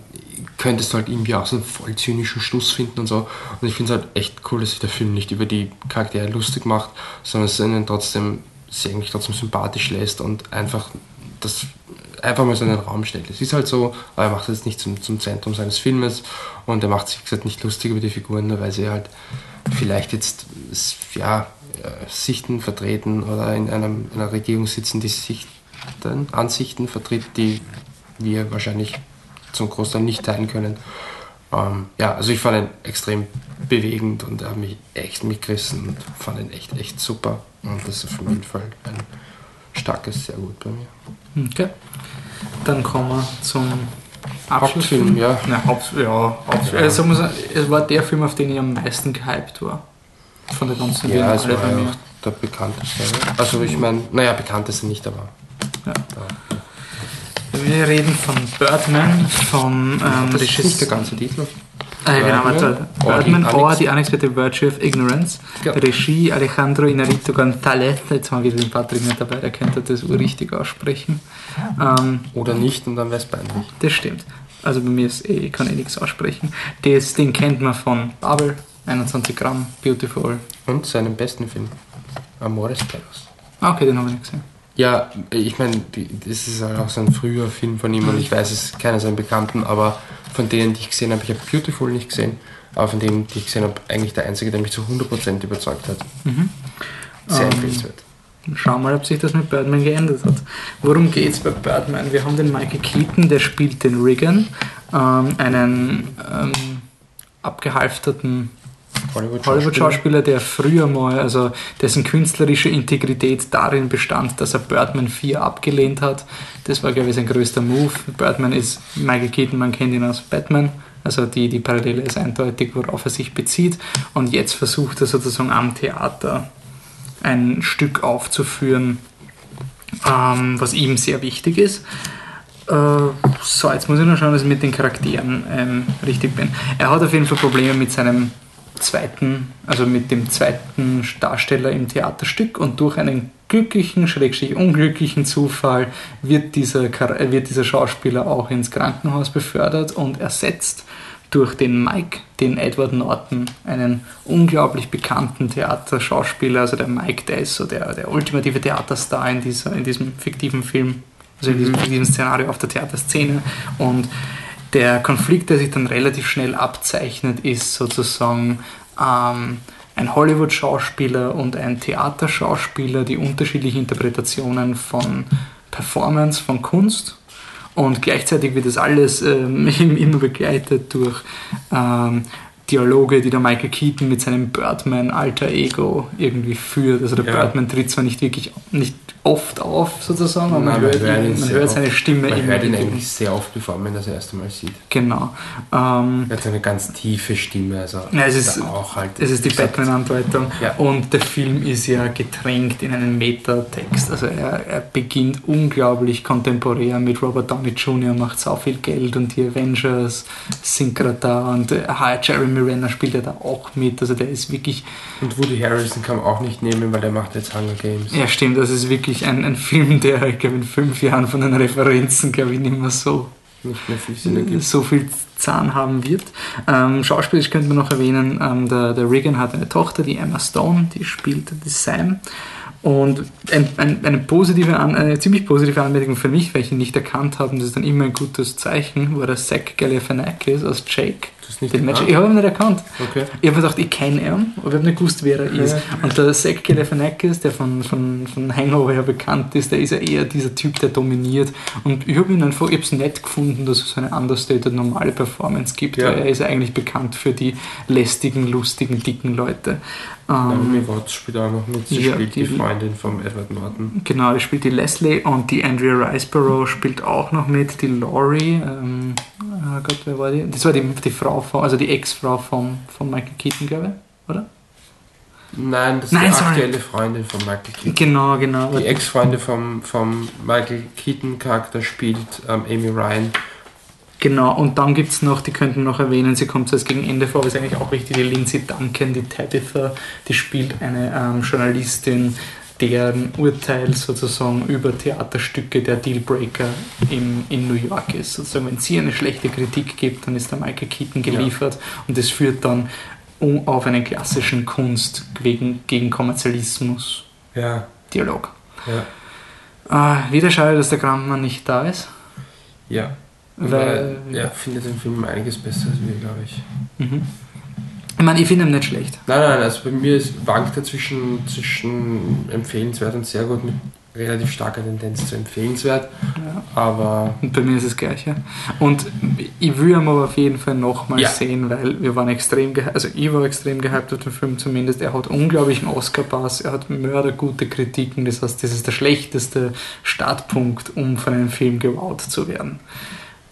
könntest du halt irgendwie auch so einen voll zynischen Schluss finden und so. Und ich finde es halt echt cool, dass sich der Film nicht über die Charaktere lustig macht, sondern es ihnen trotzdem, sie eigentlich trotzdem sympathisch lässt und einfach das einfach mal so in den Raum stellt. Es ist halt so, aber er macht es nicht zum, zum Zentrum seines Filmes und er macht sich, wie gesagt, nicht lustig über die Figuren, nur weil sie halt vielleicht jetzt ja, äh, Sichten vertreten oder in einem, einer Regierung sitzen, die Sichten, Ansichten vertritt, die wir wahrscheinlich zum Großteil nicht teilen können. Ähm, ja, also ich fand ihn extrem bewegend und er hat mich echt mitgerissen und fand ihn echt, echt super. Und das ist auf jeden Fall ein starkes, sehr gut bei mir. Okay. Dann kommen wir zum Hauptfilm, ja. Nein, Haupt, ja, Haupt, ja. Also, es war der Film, auf den ich am meisten gehypt war. Von der ganzen Ja, es war ja auch der bekannteste. Also ich meine, naja, bekannteste nicht, aber... Ja. Wir reden von Birdman, von ähm, das ist nicht der ganze Titel. Ah, ja, genau, warte. Birdman or The Unexpected Virtue of Ignorance. Ja. Regie Alejandro Inarito González. Jetzt mal wieder den Patrick nicht dabei, der könnte das richtig aussprechen. Ähm, Oder nicht und dann wäre es peinlich. Das stimmt. Also bei mir ist eh, ich kann eh nichts aussprechen. Das, den kennt man von Babel, 21 Gramm, Beautiful. Und seinem besten Film, Amores Perros. Ah, okay, den habe ich nicht gesehen. Ja, ich meine, das ist auch so ein früher Film von ihm und ich weiß, es ist keiner seiner Bekannten, aber von denen, die ich gesehen habe, ich habe Beautiful nicht gesehen, aber von denen, die ich gesehen habe, eigentlich der einzige, der mich zu 100% überzeugt hat. Mhm. Sehr ähm, empfehlenswert. Schauen wir mal, ob sich das mit Birdman geändert hat. Worum geht es bei Birdman? Wir haben den Michael Keaton, der spielt den Regan, ähm, einen ähm, abgehalfterten Hollywood-Schauspieler, Hollywood der früher mal, also dessen künstlerische Integrität darin bestand, dass er Birdman 4 abgelehnt hat. Das war, glaube ich, sein größter Move. Birdman ist Michael Keaton, man kennt ihn aus Batman. Also die, die Parallele ist eindeutig, worauf er sich bezieht. Und jetzt versucht er sozusagen am Theater ein Stück aufzuführen, ähm, was ihm sehr wichtig ist. Äh, so, jetzt muss ich nur schauen, dass ich mit den Charakteren ähm, richtig bin. Er hat auf jeden Fall Probleme mit seinem zweiten, also mit dem zweiten Darsteller im Theaterstück und durch einen glücklichen, schrägstrich unglücklichen Zufall wird dieser, wird dieser Schauspieler auch ins Krankenhaus befördert und ersetzt durch den Mike, den Edward Norton, einen unglaublich bekannten Theaterschauspieler. Also der Mike, der ist so der, der ultimative Theaterstar in, dieser, in diesem fiktiven Film, also in diesem, in diesem Szenario auf der Theaterszene. Und der Konflikt, der sich dann relativ schnell abzeichnet, ist sozusagen ähm, ein Hollywood-Schauspieler und ein Theaterschauspieler, die unterschiedliche Interpretationen von Performance, von Kunst und gleichzeitig wird das alles ähm, (laughs) immer begleitet durch ähm, Dialoge, die der Michael Keaton mit seinem Birdman-Alter Ego irgendwie führt. Also der ja. Birdman tritt zwar nicht wirklich nicht oft auf, sozusagen, aber Nein, man, hört, ihn, man hört seine Stimme man immer. Man hört ihn eigentlich sehr oft, bevor man das erste Mal sieht. Genau. Ähm, er hat eine ganz tiefe Stimme. Also ja, es, ist, auch halt, es ist die Batman-Andeutung. Ja. Und der Film ist ja getränkt in einen Metatext. Also er, er beginnt unglaublich kontemporär mit Robert Downey Jr., macht so viel Geld und die Avengers sind gerade da und äh, Jeremy Renner spielt ja da auch mit. Also der ist wirklich. Und Woody Harrison kann man auch nicht nehmen, weil der macht jetzt Hunger Games. Ja, stimmt. Das ist wirklich ein, ein Film, der, ich glaube, in fünf Jahren von den Referenzen, glaube ich, nicht mehr so nicht mehr viel Sinn ergibt. so viel Zahn haben wird. Ähm, schauspielerisch könnte man noch erwähnen, ähm, der, der Regan hat eine Tochter, die Emma Stone, die spielt die Sam. Und ein, ein, eine, positive eine ziemlich positive Anmerkung für mich, weil ich ihn nicht erkannt habe, das ist dann immer ein gutes Zeichen, war der Zach Galifianakis aus Jake Den Match, ich habe ihn nicht erkannt. Okay. Ich habe gedacht, ich kenne ihn, aber ich habe nicht gewusst, wer er ist. Ja. Und der Zach Galifianakis, der von, von, von Hangover ja bekannt ist, der ist ja eher dieser Typ, der dominiert. Und ich habe ihn einfach, ich habe es nett gefunden, dass es so eine understated normale Performance gibt, ja. weil er ist ja eigentlich bekannt für die lästigen, lustigen, dicken Leute. Naomi ähm, Watts spielt auch noch mit. Sie ja, spielt die, die, Freundin von Edward Norton. Genau, die spielt die Leslie und die Andrea Riceborough spielt auch noch mit. Die Laurie, ähm, oh Gott, wer war die? Das war die, die Frau von, also die Ex-Frau von, von Michael Keaton, glaube ich, oder? Nein, das ist Nein, die sorry. aktuelle Freundin von Michael Keaton. Genau, genau. Die Ex-Freundin vom, vom Michael Keaton-Charakter spielt ähm, Amy Ryan Genau, und dann gibt es noch, die könnten noch erwähnen, sie kommt erst gegen Ende vor, aber ist eigentlich auch richtig, die Lindsay Duncan, die Tabitha, die spielt eine ähm, Journalistin, deren Urteil sozusagen über Theaterstücke der Dealbreaker im, in New York ist. Sozusagen, wenn sie eine schlechte Kritik gibt, dann ist der Michael Keaton geliefert ja. und das führt dann um, auf einen klassischen Kunst wegen, gegen Kommerzialismus ja. Dialog. Ja. Äh, wieder schade, dass der Grandmann nicht da ist. Ja. Weil, Weil er findet den Film einiges besser als wir, glaube ich. Mhm. Ich meine, ich finde ihn nicht schlecht. Nein, nein, also bei mir ist, wankt er zwischen, zwischen empfehlenswert und sehr gut mit relativ starker Tendenz zu empfehlenswert. Ja. Aber. Und bei mir ist es gleiche. Und ich will ihn aber auf jeden Fall nochmal ja. sehen, weil wir waren extrem gehypt, also ich war extrem gehypt auf den Film zumindest. Er hat unglaublichen Oscar-Pass, er hat mördergute Kritiken, das heißt, das ist der schlechteste Startpunkt, um von einem Film gewowt zu werden.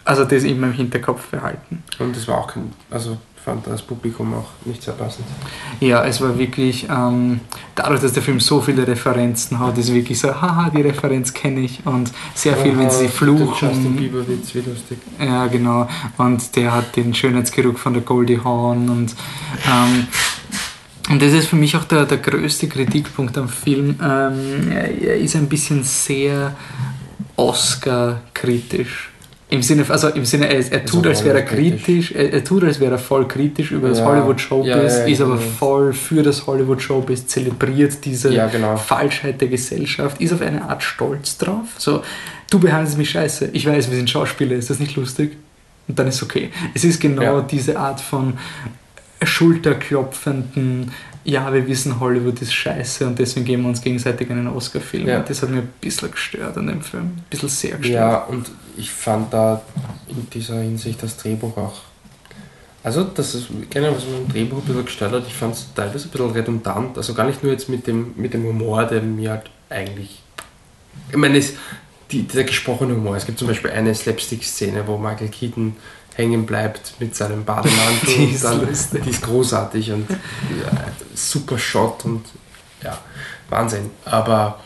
Also das immer im Hinterkopf behalten. Und das war auch kein, also fand das Publikum auch nicht sehr passend. Ja, es war wirklich, ähm, dadurch, dass der Film so viele Referenzen hat, ist wirklich so, haha, die Referenz kenne ich und sehr viel, wenn sie fluchen. Justin Bieber Witz, wie lustig. Ja, genau. Und der hat den Schönheitsgeruch von der Goldie Hawn und ähm, und das ist für mich auch der, der größte Kritikpunkt am Film. Ähm, er ist ein bisschen sehr Oscar-kritisch. Im Sinne, also im Sinne, er, er tut, als wäre er kritisch, er, er, tut, als wäre er voll kritisch über das ja. Hollywood Showbiz, ja, ja, ist aber voll für das Hollywood Showbiz, zelebriert diese genau. Falschheit der Gesellschaft, ist auf eine Art stolz drauf. So, du behandelst mich scheiße, ich weiß, wir sind Schauspieler, ist das nicht lustig? Und dann ist okay. Es ist genau diese Art von schulterklopfenden, ja, wir wissen, Hollywood ist scheiße und deswegen geben wir uns gegenseitig einen Oscar-Film. Ja. Das hat mir ein bisschen gestört an dem Film. Ein bisschen sehr gestört. Ja, und ich fand da in dieser Hinsicht das Drehbuch auch. Also, das ist generell, was mir im Drehbuch ein bisschen gestört hat, ich fand es teilweise ein bisschen redundant. Also gar nicht nur jetzt mit dem, mit dem Humor, der mir halt eigentlich. Ich meine, es, die, dieser gesprochene Humor. Es gibt zum Beispiel eine Slapstick-Szene, wo Michael Keaton hängen bleibt mit seinem Bademantel. (laughs) die, ist dann, die ist großartig und ja, super Shot und ja, Wahnsinn. Aber,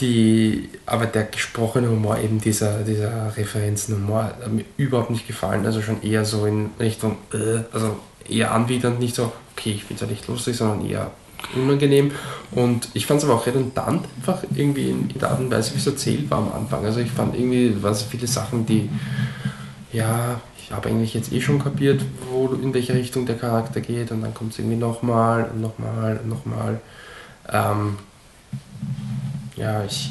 die, aber der gesprochene Humor, eben dieser, dieser Referenzenhumor, hat mir überhaupt nicht gefallen. Also schon eher so in Richtung, äh, also eher anwidernd, nicht so, okay, ich finde es ja nicht lustig, sondern eher unangenehm. Und ich fand es aber auch redundant, einfach irgendwie in, in der Art und Weise, wie es erzählt war am Anfang. Also ich fand irgendwie, waren so viele Sachen, die, ja, ich habe eigentlich jetzt eh schon kapiert, wo, in welche Richtung der Charakter geht und dann kommt es irgendwie nochmal und nochmal und nochmal. Ähm, ja, ich,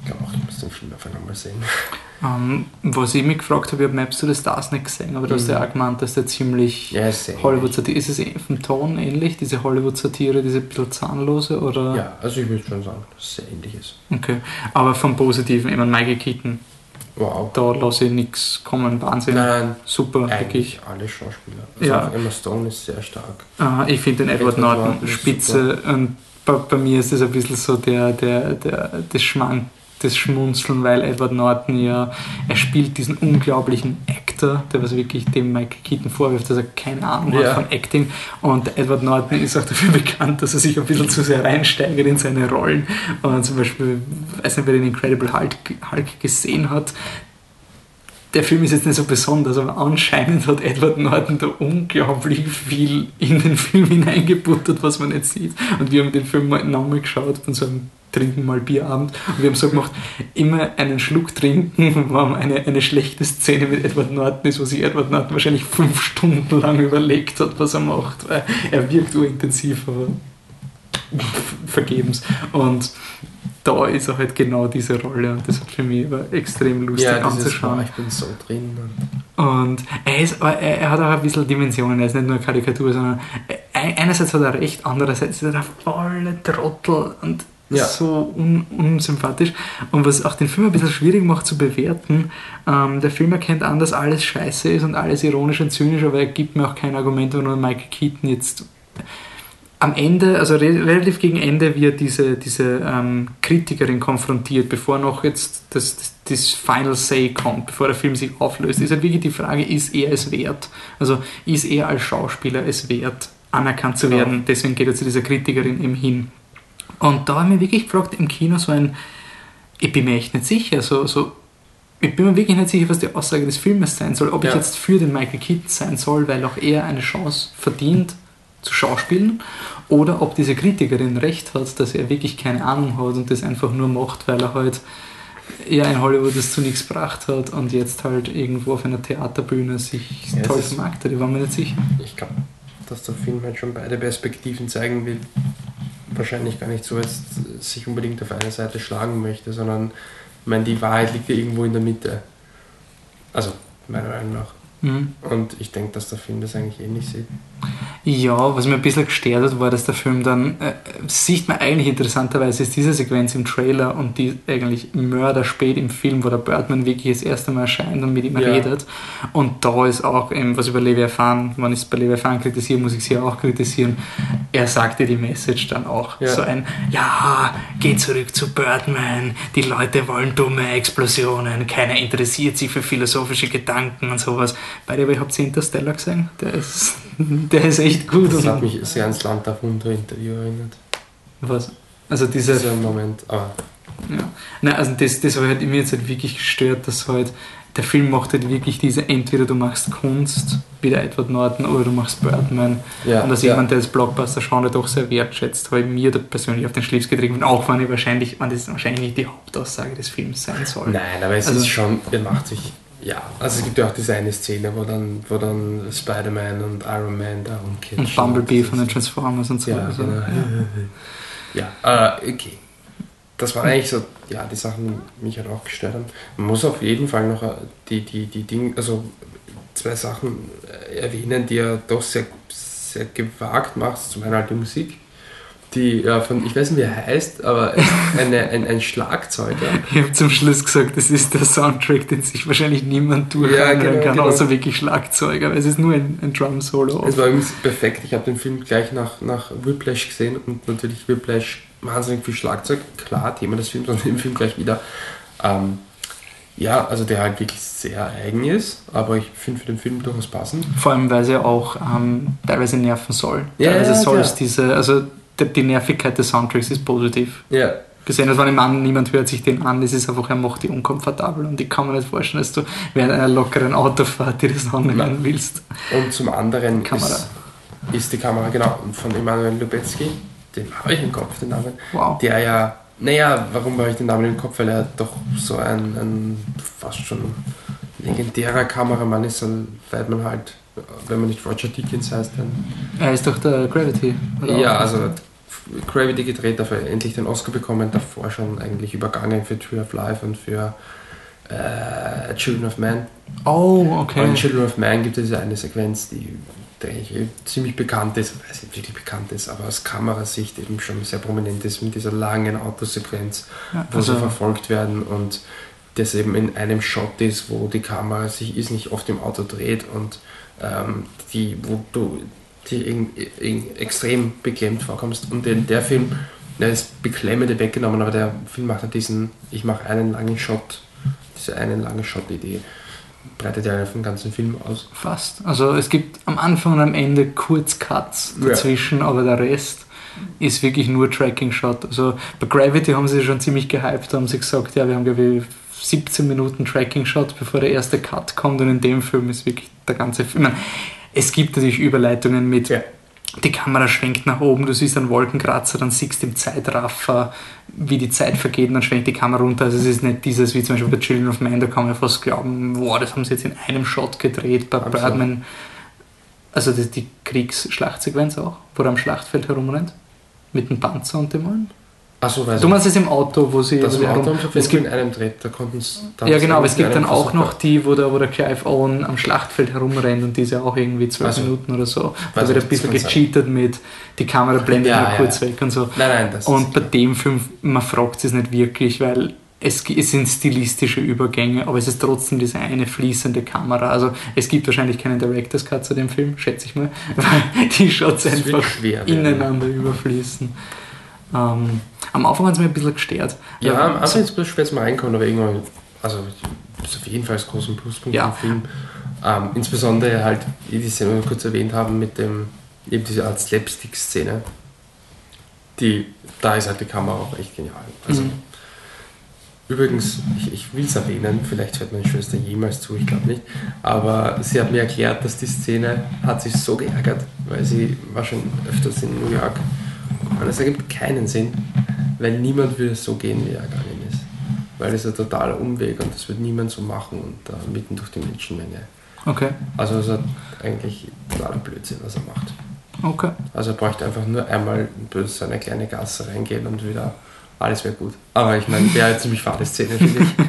ich glaube auch, ich muss den Film einfach nochmal sehen. Um, ähm, was ich mich gefragt habe, ich habe Maps to the Stars nicht gesehen, aber du hast ja auch gemeint, dass der ziemlich ja, Hollywood-Satire ist. es eh vom Ton ähnlich, diese Hollywood-Satire, diese bisschen zahnlose? Oder? Ja, also ich würde schon sagen, dass es sehr ähnlich ist. Okay, aber vom Positiven, ich meine, Michael Keaton Wow. Da lasse ich nichts kommen. Wahnsinn. Nein, super. Eigentlich wirklich. alle Schauspieler. Also ja. Emma Stone ist sehr stark. Uh, ich finde den Edward, Edward Norton, spitze. Und bei, bei, mir ist das ein bisschen so der, der, der, das Schmank das Schmunzeln, weil Edward Norton ja, er spielt diesen unglaublichen Actor, der was wirklich dem Mike Keaton vorwirft, dass er keine Ahnung ja. hat von Acting. Und Edward Norton ist auch dafür (laughs) bekannt, dass er sich ein bisschen zu sehr reinsteigert in seine Rollen. Und zum Beispiel, ich weiß nicht, wer den Incredible Hulk, Hulk gesehen hat, der Film ist jetzt nicht so besonders, aber anscheinend hat Edward Norton da unglaublich viel in den Film hineingebuttert, was man nicht sieht. Und wir haben den Film mal nochmal geschaut von so einem trinken mal Bierabend. Und wir haben so gemacht, immer einen Schluck trinken, (laughs) war eine, eine schlechte Szene mit Edward Norton ist, wo sich Edward Norton wahrscheinlich fünf Stunden lang überlegt hat, was er macht, weil er wirkt urintensiv, aber vergebens. Und da ist er halt genau diese Rolle und das hat für mich aber extrem lustig Ja, anzuschauen. Mal, ich bin so drin. Und er, ist, er, er hat auch ein bisschen Dimensionen, er ist nicht nur eine Karikatur, sondern ein- einerseits hat er recht, andererseits ist er der volle Trottel und Ja. so un, unsympathisch. Und was auch den Film ein bisschen schwierig macht zu bewerten, ähm, der Film erkennt an, dass alles scheiße ist und alles ironisch und zynisch, aber er gibt mir auch kein Argument, warum Michael Keaton jetzt am Ende, also re relativ gegen Ende, wie er diese, diese ähm, Kritikerin konfrontiert, bevor noch jetzt das, das, das Final Say kommt, bevor der Film sich auflöst, ist halt wirklich die Frage, ist er es wert? Also ist er als Schauspieler es wert, anerkannt zu Genau. werden? Deswegen geht er zu dieser Kritikerin eben hin. Und da habe ich mich wirklich gefragt, im Kino so ein, ich bin mir echt nicht sicher, so, so ich bin mir wirklich nicht sicher, was die Aussage des Filmes sein soll. Ob ich Ja. jetzt für den Michael Keaton sein soll, weil auch er eine Chance verdient zu schauspielen, oder ob diese Kritikerin recht hat, dass er wirklich keine Ahnung hat und das einfach nur macht, weil er halt ja in Hollywood das zu nichts gebracht hat und jetzt halt irgendwo auf einer Theaterbühne sich Ja, toll vermarktet. Ich war mir nicht sicher. Ich glaube, dass der Film halt schon beide Perspektiven zeigen will. Wahrscheinlich gar nicht so jetzt sich unbedingt auf eine Seite schlagen möchte, sondern ich meine, die Wahrheit liegt ja irgendwo in der Mitte. Also, meiner Meinung nach. Mhm. Und ich denke, dass der Film das eigentlich ähnlich sieht. Ja, was mir ein bisschen gestört hat, war, dass der Film dann, äh, sieht man eigentlich interessanterweise, ist diese Sequenz im Trailer und die eigentlich mörderspät im Film, wo der Birdman wirklich das erste Mal erscheint und mit ihm Ja. redet. Und da ist auch, eben, was über Leviathan, wenn ich es bei Leviathan kritisiere, muss ich es hier auch kritisieren, er sagte die Message dann auch. Ja. So ein, ja, geh zurück zu Birdman, die Leute wollen dumme Explosionen, keiner interessiert sich für philosophische Gedanken und sowas. Bei dir, habt ihr Interstellar gesehen? Der ist, (laughs) der ist echt gut. Das hat mich sehr ans Land auf Interview erinnert. was? Also diese. Dieser Moment. Aber Ja. Nein, also das, das hat mir jetzt halt wirklich gestört, dass halt der Film macht halt wirklich diese, entweder du machst Kunst, wie der Edward Norton, oder du machst Birdman. ja, und als ja. jemand, der das Blockbuster-Genre doch sehr wertschätzt, habe ich mir da persönlich auf den Schlips getrieben, auch wenn ich wahrscheinlich, wenn das wahrscheinlich nicht die Hauptaussage des Films sein soll. Nein, aber es Also- ist schon, er macht sich. Ja, also es gibt ja auch diese eine Szene, wo dann, wo dann Spider-Man und Iron Man da umkitschen. Und Bumblebee Das von den Transformers und so. Ja, also, genau. Ja, (laughs) äh, okay. Das waren eigentlich so, ja, die Sachen, die mich halt auch gestört haben. Man muss auf jeden Fall noch äh, die, die, die Dinge, also zwei Sachen äh, erwähnen, die er doch sehr, sehr gewagt macht. Zum einen halt die Musik, die ja, von, ich weiß nicht, wie er heißt, aber (laughs) eine, ein, ein Schlagzeuger. Ich habe zum Schluss gesagt, das ist der Soundtrack, den sich wahrscheinlich niemand Ja, durchhören genau, kann, genau. außer wirklich Schlagzeuger, weil es ist nur ein, ein Drum-Solo. Es war übrigens perfekt. Ich habe den Film gleich nach, nach Whiplash gesehen und natürlich Whiplash wahnsinnig viel Schlagzeug. Klar, Thema des Films (laughs) und im Film gleich wieder. Ähm, ja, also der halt wirklich sehr eigen ist, aber ich finde für den Film durchaus passend. Vor allem, weil sie auch ähm, teilweise nerven soll. Ja, teilweise ja, soll es diese, also die, Nervigkeit des Soundtracks ist positiv. Ja, Gesehen, dass wenn im Mann niemand hört sich den an, es ist einfach, er macht die unkomfortabel und ich kann mir nicht vorstellen, dass du während einer lockeren Autofahrt dir das anhören willst. und zum anderen Kamera. Ist, ist die Kamera, genau, von Emanuel Lubetzky, den habe ich im Kopf, den Namen. Wow. Der ja, naja, warum habe ich den Namen im Kopf? Weil er doch so ein, ein fast schon legendärer Kameramann ist, seit man halt, wenn man nicht Roger Deakins heißt, dann. Er ist doch der Gravity. oder? Ja, also Gravity gedreht, dafür endlich den Oscar bekommen, davor schon eigentlich übergangen für Tree of Life und für äh, Children of Man. Oh, Und in okay. Children of Man gibt es ja eine Sequenz, die denke ich eh ziemlich bekannt ist, weiß nicht wirklich bekannt ist, aber aus Kamerasicht eben schon sehr prominent ist mit dieser langen Autosequenz, Ja, wo sie also, verfolgt werden und das eben in einem Shot ist, wo die Kamera sich ist nicht oft im Auto dreht und ähm, die, wo du die in, in extrem beklemmt vorkommst. Und der, der Film, der ist beklemmende weggenommen, aber der Film macht halt diesen, ich mache einen langen Shot, diese eine lange Shot-Idee, breitet ja den ganzen Film aus. fast. Also es gibt am Anfang und am Ende kurz Cuts Ja. dazwischen, aber der Rest ist wirklich nur Tracking-Shot. Also bei Gravity haben sie schon ziemlich gehypt, haben sie gesagt, ja, wir haben glaube ich 17 Minuten Tracking-Shot, bevor der erste Cut kommt und in dem Film ist wirklich der ganze Film. Meine, es gibt natürlich Überleitungen mit Ja. die Kamera schwenkt nach oben, du siehst einen Wolkenkratzer, dann siehst du im Zeitraffer, wie die Zeit vergeht und dann schwenkt die Kamera runter. Also es ist nicht dieses, wie zum Beispiel bei Children of Man, da kann man fast glauben, wow, das haben sie jetzt in einem Shot gedreht. Bei Absolut. Birdman, also die Kriegsschlachtsequenz auch, wo er am Schlachtfeld herumrennt. Mit dem Panzer und dem allen? Weil Du meinst es im Auto, wo sie. das sie im Auto haben es gibt, in einem dreht, da konnten Ja, genau, aber es gibt dann auch noch die, wo der, wo der Clive Owen am Schlachtfeld herumrennt und diese auch irgendwie zwölf Also, Minuten oder so. Da wird ein bisschen gecheatet mit, die Kamera blendet Ja, mal ja, kurz ja. weg und so. Nein, nein, das Und bei ist. dem Film, man fragt es nicht wirklich, weil es, es sind stilistische Übergänge, aber es ist trotzdem diese eine fließende Kamera. Also es gibt wahrscheinlich keinen Director's Cut zu dem Film, schätze ich mal, (laughs) weil die Shots einfach schwer ineinander überfließen. Ähm, am Anfang hat es mir ein bisschen gestört. Ja, am Anfang ist es bloß schwer zum Reinkommen, aber irgendwann, also das ist auf jeden Fall das große Pluspunkt Ja. im Film. Ähm, insbesondere halt, wie die Szene kurz erwähnt haben, mit dem, eben diese Art Slapstick-Szene. Die, da ist halt die Kamera auch echt genial. Also, Mhm. Übrigens, ich, ich will es erwähnen, vielleicht hört meine Schwester jemals zu, ich glaube nicht, aber sie hat mir erklärt, dass die Szene hat sich so geärgert, weil sie war schon öfters in New York und es ergibt keinen Sinn, weil niemand würde so gehen, wie er gegangen ist. Weil es ist ein totaler Umweg und das wird niemand so machen und da mitten durch die Menschenmenge. Okay, Also es ist eigentlich totaler Blödsinn, was er macht. okay. Also er bräuchte einfach nur einmal durch so eine kleine Gasse reingehen und wieder alles wäre gut. Aber ich meine, wäre eine ziemlich fade Szene, finde ich. (laughs)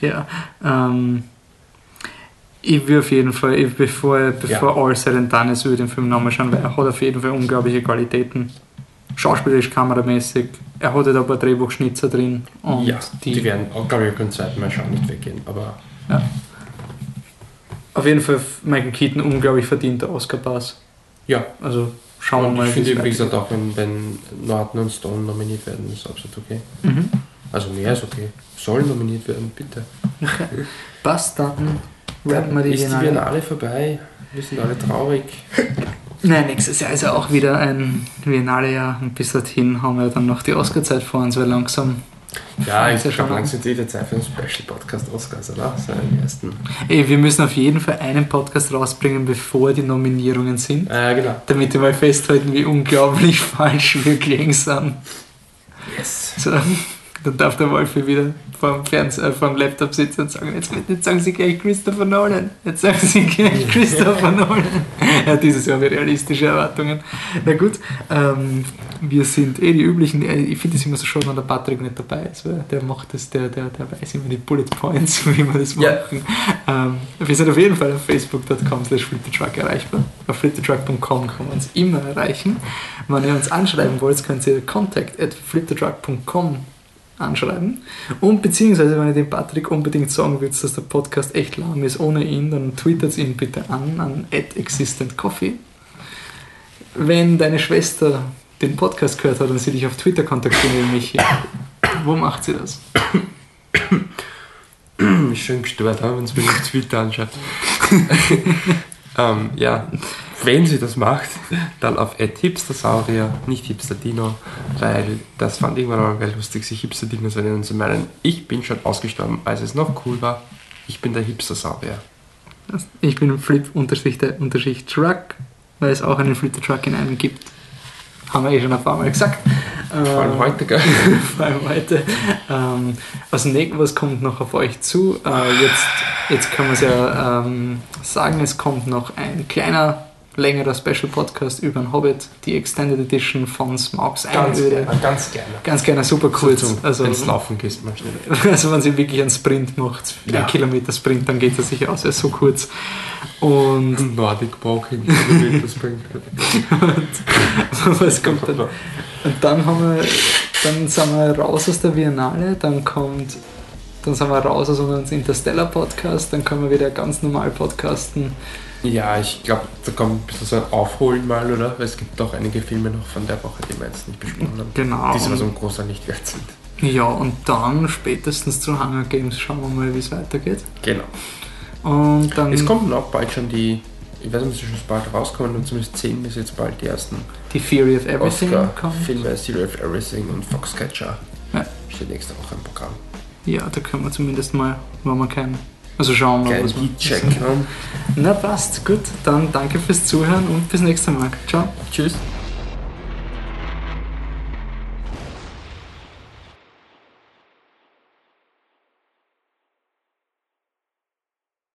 Ja, ähm, ich will auf jeden Fall, ich, bevor, bevor All Said and Done ist, würde ich den Film nochmal schauen, weil er hat auf jeden Fall unglaubliche Qualitäten. Schauspielerisch, kameramäßig. Er hat halt ein paar Drehbuchschnitzer drin. Und ja, die, die, werden, auch, glaube ich, beim zweiten Mal schauen nicht weggehen. Aber ja. Auf jeden Fall Michael Keaton unglaublich verdienter Oscar-Pass. ja, Also schauen wir mal, ich finde, wie gesagt, auch wenn, wenn Norton und Stone nominiert werden, ist absolut okay. Mhm. Also mehr ist okay. Sollen nominiert werden, bitte. (laughs) Passt, dann rappen wir die ist die Biennale. Biennale vorbei. Wir sind alle traurig. (laughs) Nein, nächstes Jahr ist ja auch wieder ein Biennale-Jahr und bis dorthin haben wir dann noch die Oscar-Zeit vor uns, weil langsam. Ja, ich ja schon langsam ist wieder Zeit für einen Special-Podcast Oscars, oder? So einen ersten. Ey, wir müssen auf jeden Fall einen Podcast rausbringen, bevor die Nominierungen sind, Äh, genau. damit wir mal festhalten, wie unglaublich (laughs) falsch wir gelegen sind. Yes. So, dann darf der Wolfi wieder vor dem, Fernseher, äh, Laptop sitzen und sagen, jetzt, jetzt sagen sie gleich Christopher Nolan. Jetzt sagen sie gleich Christopher Nolan. Ja, dieses Jahr haben wir realistische Erwartungen. Na gut, ähm, wir sind eh die üblichen, äh, ich finde es immer so schade, wenn der Patrick nicht dabei ist, weil der macht das, der, der, der weiß immer die Bullet Points, (laughs) wie wir das Ja. machen. Ähm, wir sind auf jeden Fall auf facebook.com slash erreichbar. Auf fliptetruck.com kann man uns immer erreichen. Wenn ihr uns anschreiben wollt, könnt ihr contact at fliptetruck.com anschreiben. Und beziehungsweise, wenn ihr dem Patrick unbedingt sagen wollt, dass der Podcast echt lahm ist ohne ihn, dann twittert ihn bitte an, an existentcoffee. Wenn deine Schwester den Podcast gehört hat und sie dich auf Twitter kontaktieren will, Michi, wo macht sie das? Ist schön gestört, wenn es mir auf Twitter anschaut. (laughs) ähm, ja, wenn sie das macht, dann auf hipstersaurier, nicht hipsterdino, weil das fand ich irgendwann mal lustig, sich hipsterdinos nennen zu meinen. Ich bin schon ausgestorben, als es noch cool war. Ich bin der hipstersaurier. Ich bin Flip-Truck, weil es auch einen Flip-Truck in einem gibt. Haben wir eh schon ein paar Mal gesagt. Vor allem Ähm, heute, gell? (laughs) vor allem heute. Ähm, was, ne, was kommt noch auf euch zu? Äh, jetzt, jetzt können wir es ja ähm, sagen, es kommt noch ein kleiner, längerer Special-Podcast über den Hobbit, die Extended Edition von Smaugs Ganz Einöde. kleiner, ganz kleiner. Ganz kleiner, super kurz. Zum, Also, wenn's laufen gehst, mal schnell. (laughs) also wenn sie wirklich einen Sprint macht, Ja. einen Kilometer Sprint, dann geht das sicher aus, er ist so kurz. Und Nordic Walking. Kilometer Spring. (laughs) was kommt dann? Und dann haben wir, dann sind wir raus aus der Biennale, dann kommt, dann sind wir raus aus unserem Interstellar Podcast, dann können wir wieder ganz normal podcasten. Ja, ich glaube, da kommt ein bisschen so ein Aufholen mal, oder? Weil es gibt doch einige Filme noch von der Woche, die wir jetzt nicht besprochen haben. Genau. Die so ein großer nicht wert sind. Ja, und dann spätestens zu Hunger Games schauen wir mal, wie es weitergeht. Genau. Und dann Es kommen auch bald schon die, ich weiß nicht, ob sie schon bald rauskommen, und zumindest 10 ist jetzt bald die ersten die Theory of Everything kommt. Oscar-Filme, Theory of Everything und Foxcatcher. Ja. Steht nächste Woche im Programm. Ja, da können wir zumindest mal, wenn wir keinen, also schauen wir, Kein was ne? Na passt, gut, dann danke fürs Zuhören und bis nächstes Mal. Ciao. Tschüss.